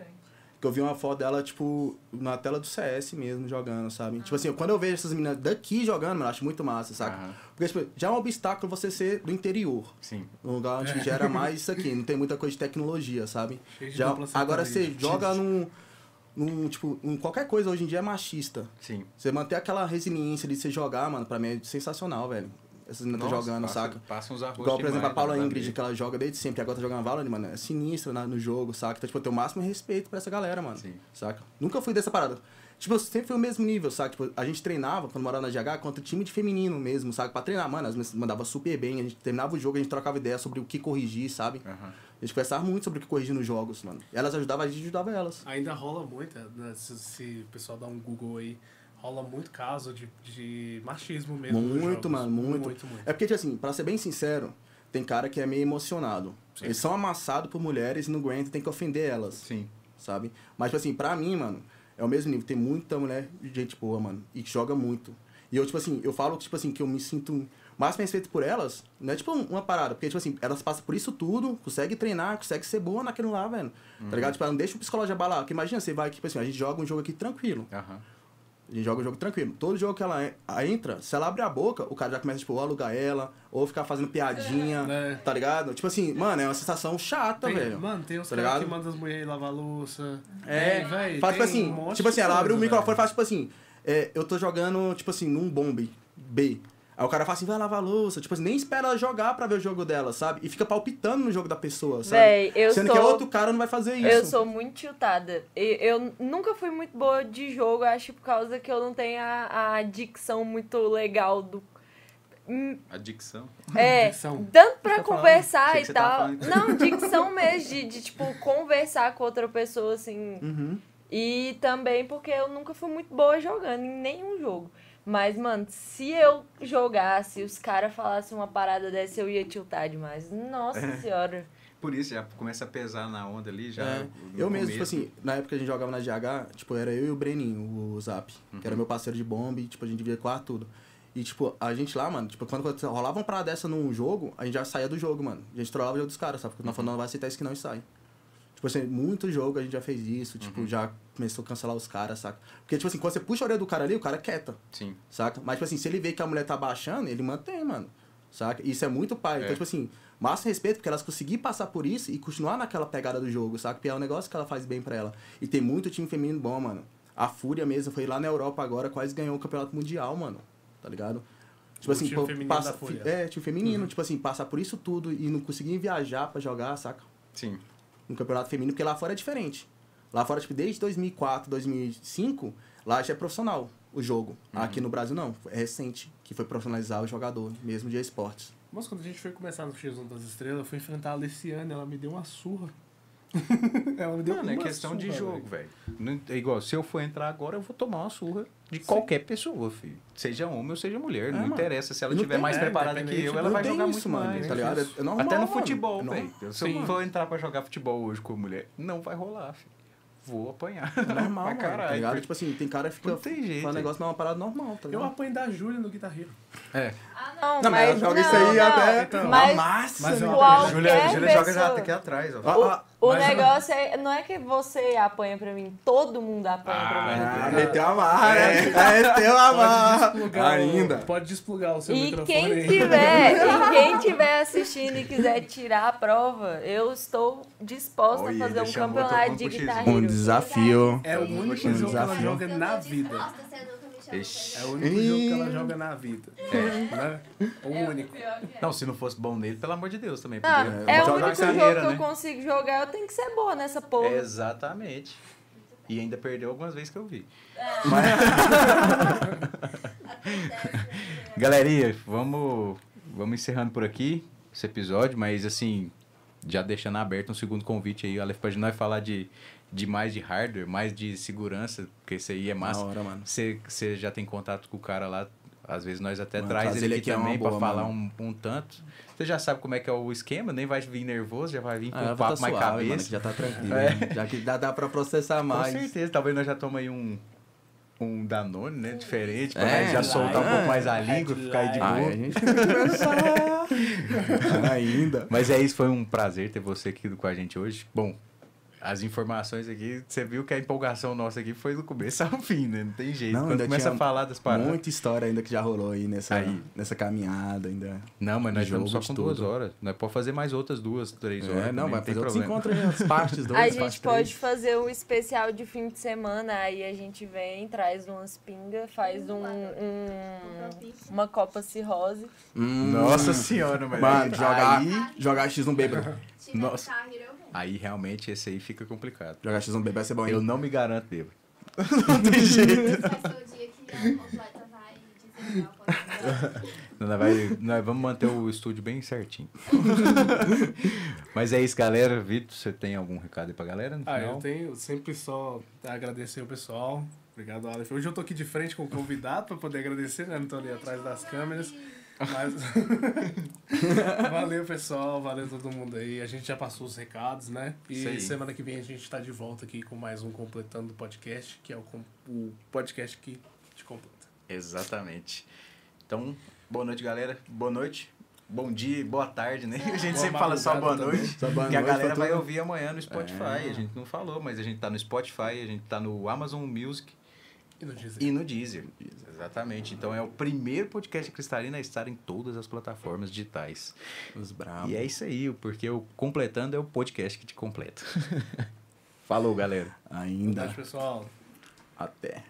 Que eu vi uma foto dela, tipo, na tela do CS mesmo, jogando, sabe? Tipo assim, quando eu vejo essas meninas daqui jogando, mano, eu acho muito massa, saca? Porque, tipo, já é um obstáculo você ser do interior. Sim. Um lugar onde gera mais isso aqui, não tem muita coisa de tecnologia, sabe? Cheio de Já, agora você sertaneja. joga num, num, tipo, em qualquer coisa hoje em dia é machista. Sim. Você manter aquela resiliência de você jogar, mano, pra mim é sensacional, velho. Essas meninas tá Nossa, jogando, passa, saca? Passa uns arroz Igual, por exemplo, a demais, Paula Ingrid, que ela joga desde sempre, agora tá jogando Valorant, mano, é sinistra na- no jogo, saca? Então, tipo, eu tenho o máximo respeito pra essa galera, mano. Sim. Saca? Nunca fui dessa parada. Tipo, eu sempre fui o mesmo nível, saca? Tipo, a gente treinava, quando morava na GH, contra time de feminino mesmo, sabe? Pra treinar, mano, as meninas mandavam super bem, a gente terminava o jogo, a gente trocava ideia sobre o que corrigir, sabe? Aham. A gente conversava muito sobre o que corrigir nos jogos, mano. Elas ajudavam, a gente ajudava elas. Ainda rola muito, né? se, se o pessoal dá um Google aí, rola muito caso de, de machismo mesmo. Muito, mano, muito. Muito, muito. É porque, tipo assim, pra ser bem sincero, tem cara que é meio emocionado. Sim. Eles são amassados por mulheres e não aguentam, tem que ofender elas. Sim. sabe? Mas, tipo assim, pra mim, mano, é o mesmo nível. Tem muita mulher de gente boa, mano, e que joga muito. E eu, tipo assim, eu falo, tipo assim, que eu me sinto mais respeito por elas, não é tipo uma parada, porque, tipo assim, elas passam por isso tudo, conseguem treinar, conseguem ser boa naquilo lá, velho. Tá ligado? Tipo, ela não deixa o psicológico abalar. Porque imagina, você vai, tipo assim, a gente joga um jogo aqui tranquilo. Aham. A gente joga um jogo tranquilo. Todo jogo que ela en- a- entra, se ela abre a boca, o cara já começa, tipo, ou alugar ela, ou ficar fazendo piadinha, É. tá ligado? Tipo assim, mano, é uma sensação chata, Tem- velho. Mano, tem uns Tá caras que ligado? mandam as mulheres lavar louça. É, Tem, fala, tipo assim, um tipo assim, ela abre o microfone e fala, tipo assim, é, eu tô jogando, tipo assim, num bombe B. Aí o cara fala assim, vai lavar a louça. Tipo assim, nem espera ela jogar pra ver o jogo dela, sabe? E fica palpitando no jogo da pessoa, sabe? Véi, eu Sendo sou... que outro cara não vai fazer isso. Eu sou muito tiltada. E- Eu nunca fui muito boa de jogo, acho por causa que eu não tenho a, a dicção muito legal do. Hum, Adicção. É, Dicção. tanto pra Tá conversar e tal. Não, dicção mesmo, de, de, tipo, conversar com outra pessoa, assim. Uhum. E também porque eu nunca fui muito boa jogando em nenhum jogo. Mas, mano, se eu jogasse, os caras falassem uma parada dessa, eu ia tiltar demais. Nossa É. senhora. Por isso, já começa a pesar na onda ali, já. É. no Eu mesmo, começo. tipo assim, na época que a gente jogava na GH, tipo, era eu e o Breninho, o Zap, que Uhum. era meu parceiro de bomba e, tipo, a gente via quarto tudo. E, tipo, a gente lá, mano, tipo, quando rolava uma parada dessa num jogo, a gente já saía do jogo, mano. A gente trollava o jogo dos caras, sabe? Porque nós falamos, não vai aceitar isso que não e sai. Tipo assim, muito jogo a gente já fez isso, tipo, Uhum. já começou a cancelar os caras, saca? Porque, tipo assim, quando você puxa a orelha do cara ali, o cara quieta, Sim. saca? Mas, tipo assim, se ele vê que a mulher tá baixando, ele mantém, mano. Saca? Isso é muito pai. É. Então, tipo assim, massa respeito, porque elas conseguiram passar por isso e continuar naquela pegada do jogo, saca? Porque é um negócio que ela faz bem pra ela. E tem muito time feminino bom, mano. A Fúria mesmo foi lá na Europa agora, quase ganhou o campeonato mundial, mano. Tá ligado? Tipo O assim, time pô, feminino passa, da Fúria. é, time feminino, tipo assim, passar por isso tudo e não conseguir viajar pra jogar, saca? Sim. No campeonato feminino, porque lá fora é diferente. Lá fora, tipo, desde 2004, 2005, lá já é profissional o jogo. Aqui no Brasil não, é recente que foi profissionalizar o jogador, mesmo de esportes. Mas quando a gente foi começar no X1 das Estrelas, eu fui enfrentar a Alessiane, ela me deu uma surra. ela me deu Mano, uma é questão de surra, jogo, velho. É igual, se eu for entrar agora, eu vou tomar uma surra de qualquer pessoa, filho. Seja homem ou seja mulher. não mano. interessa. Se ela Não estiver tem- mais é, preparada que independente, eu, não ela vai jogar isso, muito mano, mais. tá ligado? É normal, Até no mano. futebol, É velho. Se eu Sim. for entrar pra jogar futebol hoje com mulher, não vai rolar, filho. Vou apanhar. É normal, mano, caralho. tá ligado? Tipo assim, tem cara que fica Não tem jeito, é. negócio não é uma parada normal, tá Eu ligado? apanho da Júlia no Guitar Hero. É. Ah, não, Não, mas joga isso não, aí não. até Então, mas, massa, mas eu qualquer Júlia, Júlia joga já pessoa- aqui atrás, ó. Ah, ah, O eu- negócio é, não é que você apanha pra mim, todo mundo apanha pra mim. ah, meteu a marra, né? Meteu a marra. desplugar, Ainda. O, pode desplugar o seu E microfone quem aí. tiver, e quem tiver assistindo e quiser tirar a prova, eu estou disposta Olha, a fazer um campeonato de guitarra. X1. Um desafio. É o único jogo que ela desafio. joga Eu na vida. Ixi. É o único jogo que ela joga na vida. Né? O único. Pior que é. Não, se não fosse bom nele, pelo amor de Deus também. Ah, podia é o único carreira, jogo que né? eu consigo jogar, eu tenho que ser boa nessa porra. Exatamente. E ainda perdeu algumas vezes que eu vi. Galerinha, vamos, vamos encerrando por aqui esse episódio, mas assim, já deixando aberto um segundo convite aí, Aleph, pra nós falar de, de mais de hardware, mais de segurança, porque isso aí é massa. hora, mano. Você você já tem contato com o cara lá, às vezes nós até Mano, traz ele ele aqui aqui é também pra boa, falar mano. um, um tanto. Você já sabe como é que é o esquema, nem vai vir nervoso, já vai vir com Ah, um tá papo mais suave, mano, cabeça. que já tá tranquilo. É. né? Já que dá, dá pra processar Com mais. certeza, talvez nós já tomamos aí um, um Danone, né? Diferente, pra É, já soltar um é. pouco mais a língua, ficar aí de boa. a gente conversar. Ainda. Mas é isso, foi um prazer ter você aqui com a gente hoje. Bom, as informações aqui, você viu que a empolgação nossa aqui foi do começo ao fim, né? Não tem jeito. Não, Quando começa a falar das paradas. Muita história ainda que já rolou aí nessa, Aí. nessa caminhada ainda. Não, mas nós estamos só com duas horas. Nós podemos fazer mais outras duas, três horas. É, não, também, vai tem fazer outros problema. encontros as partes, dois, A parte gente três. pode fazer um especial de fim de semana, aí a gente vem, traz umas pingas, faz um, um- uma copa cirrose. Hum, Nossa senhora, mas Mano, jogar, aí, jogar X no bêbado. Nossa. Aí realmente esse aí fica complicado. Jogar X no bêbado vai ser bom, hein? Eu não me garanto, bêbado. Esse vai ser o dia que a completa vai desligar o podcast. Nós, vai- nós vamos manter o estúdio bem certinho. Mas é isso, galera. Vitor, você tem algum recado aí pra galera no Ah, final? eu tenho sempre só agradecer o pessoal. Obrigado, Aleph. Hoje eu tô aqui de frente com o convidado pra poder agradecer, né? Não tô ali atrás das câmeras. Mas. valeu, pessoal. Valeu todo mundo aí. A gente já passou os recados, né? E semana que vem a gente tá de volta aqui com mais um Completando Podcast, que é o, com- o podcast que te completa. Exatamente. Então, boa noite, galera. Boa noite. Bom dia, boa tarde, né? A gente Boa sempre fala só boa noite. Só boa que a noite galera vai ouvir amanhã no Spotify. É. A gente não falou, mas a gente tá no Spotify, a gente tá no Amazon Music E no Deezer. e no Deezer. Exatamente. Então é o primeiro podcast cristalino a estar em todas as plataformas digitais. Os bravos. E é isso aí, porque o Completando é o podcast que te completa. Falou, galera. Ainda. pessoal. Até.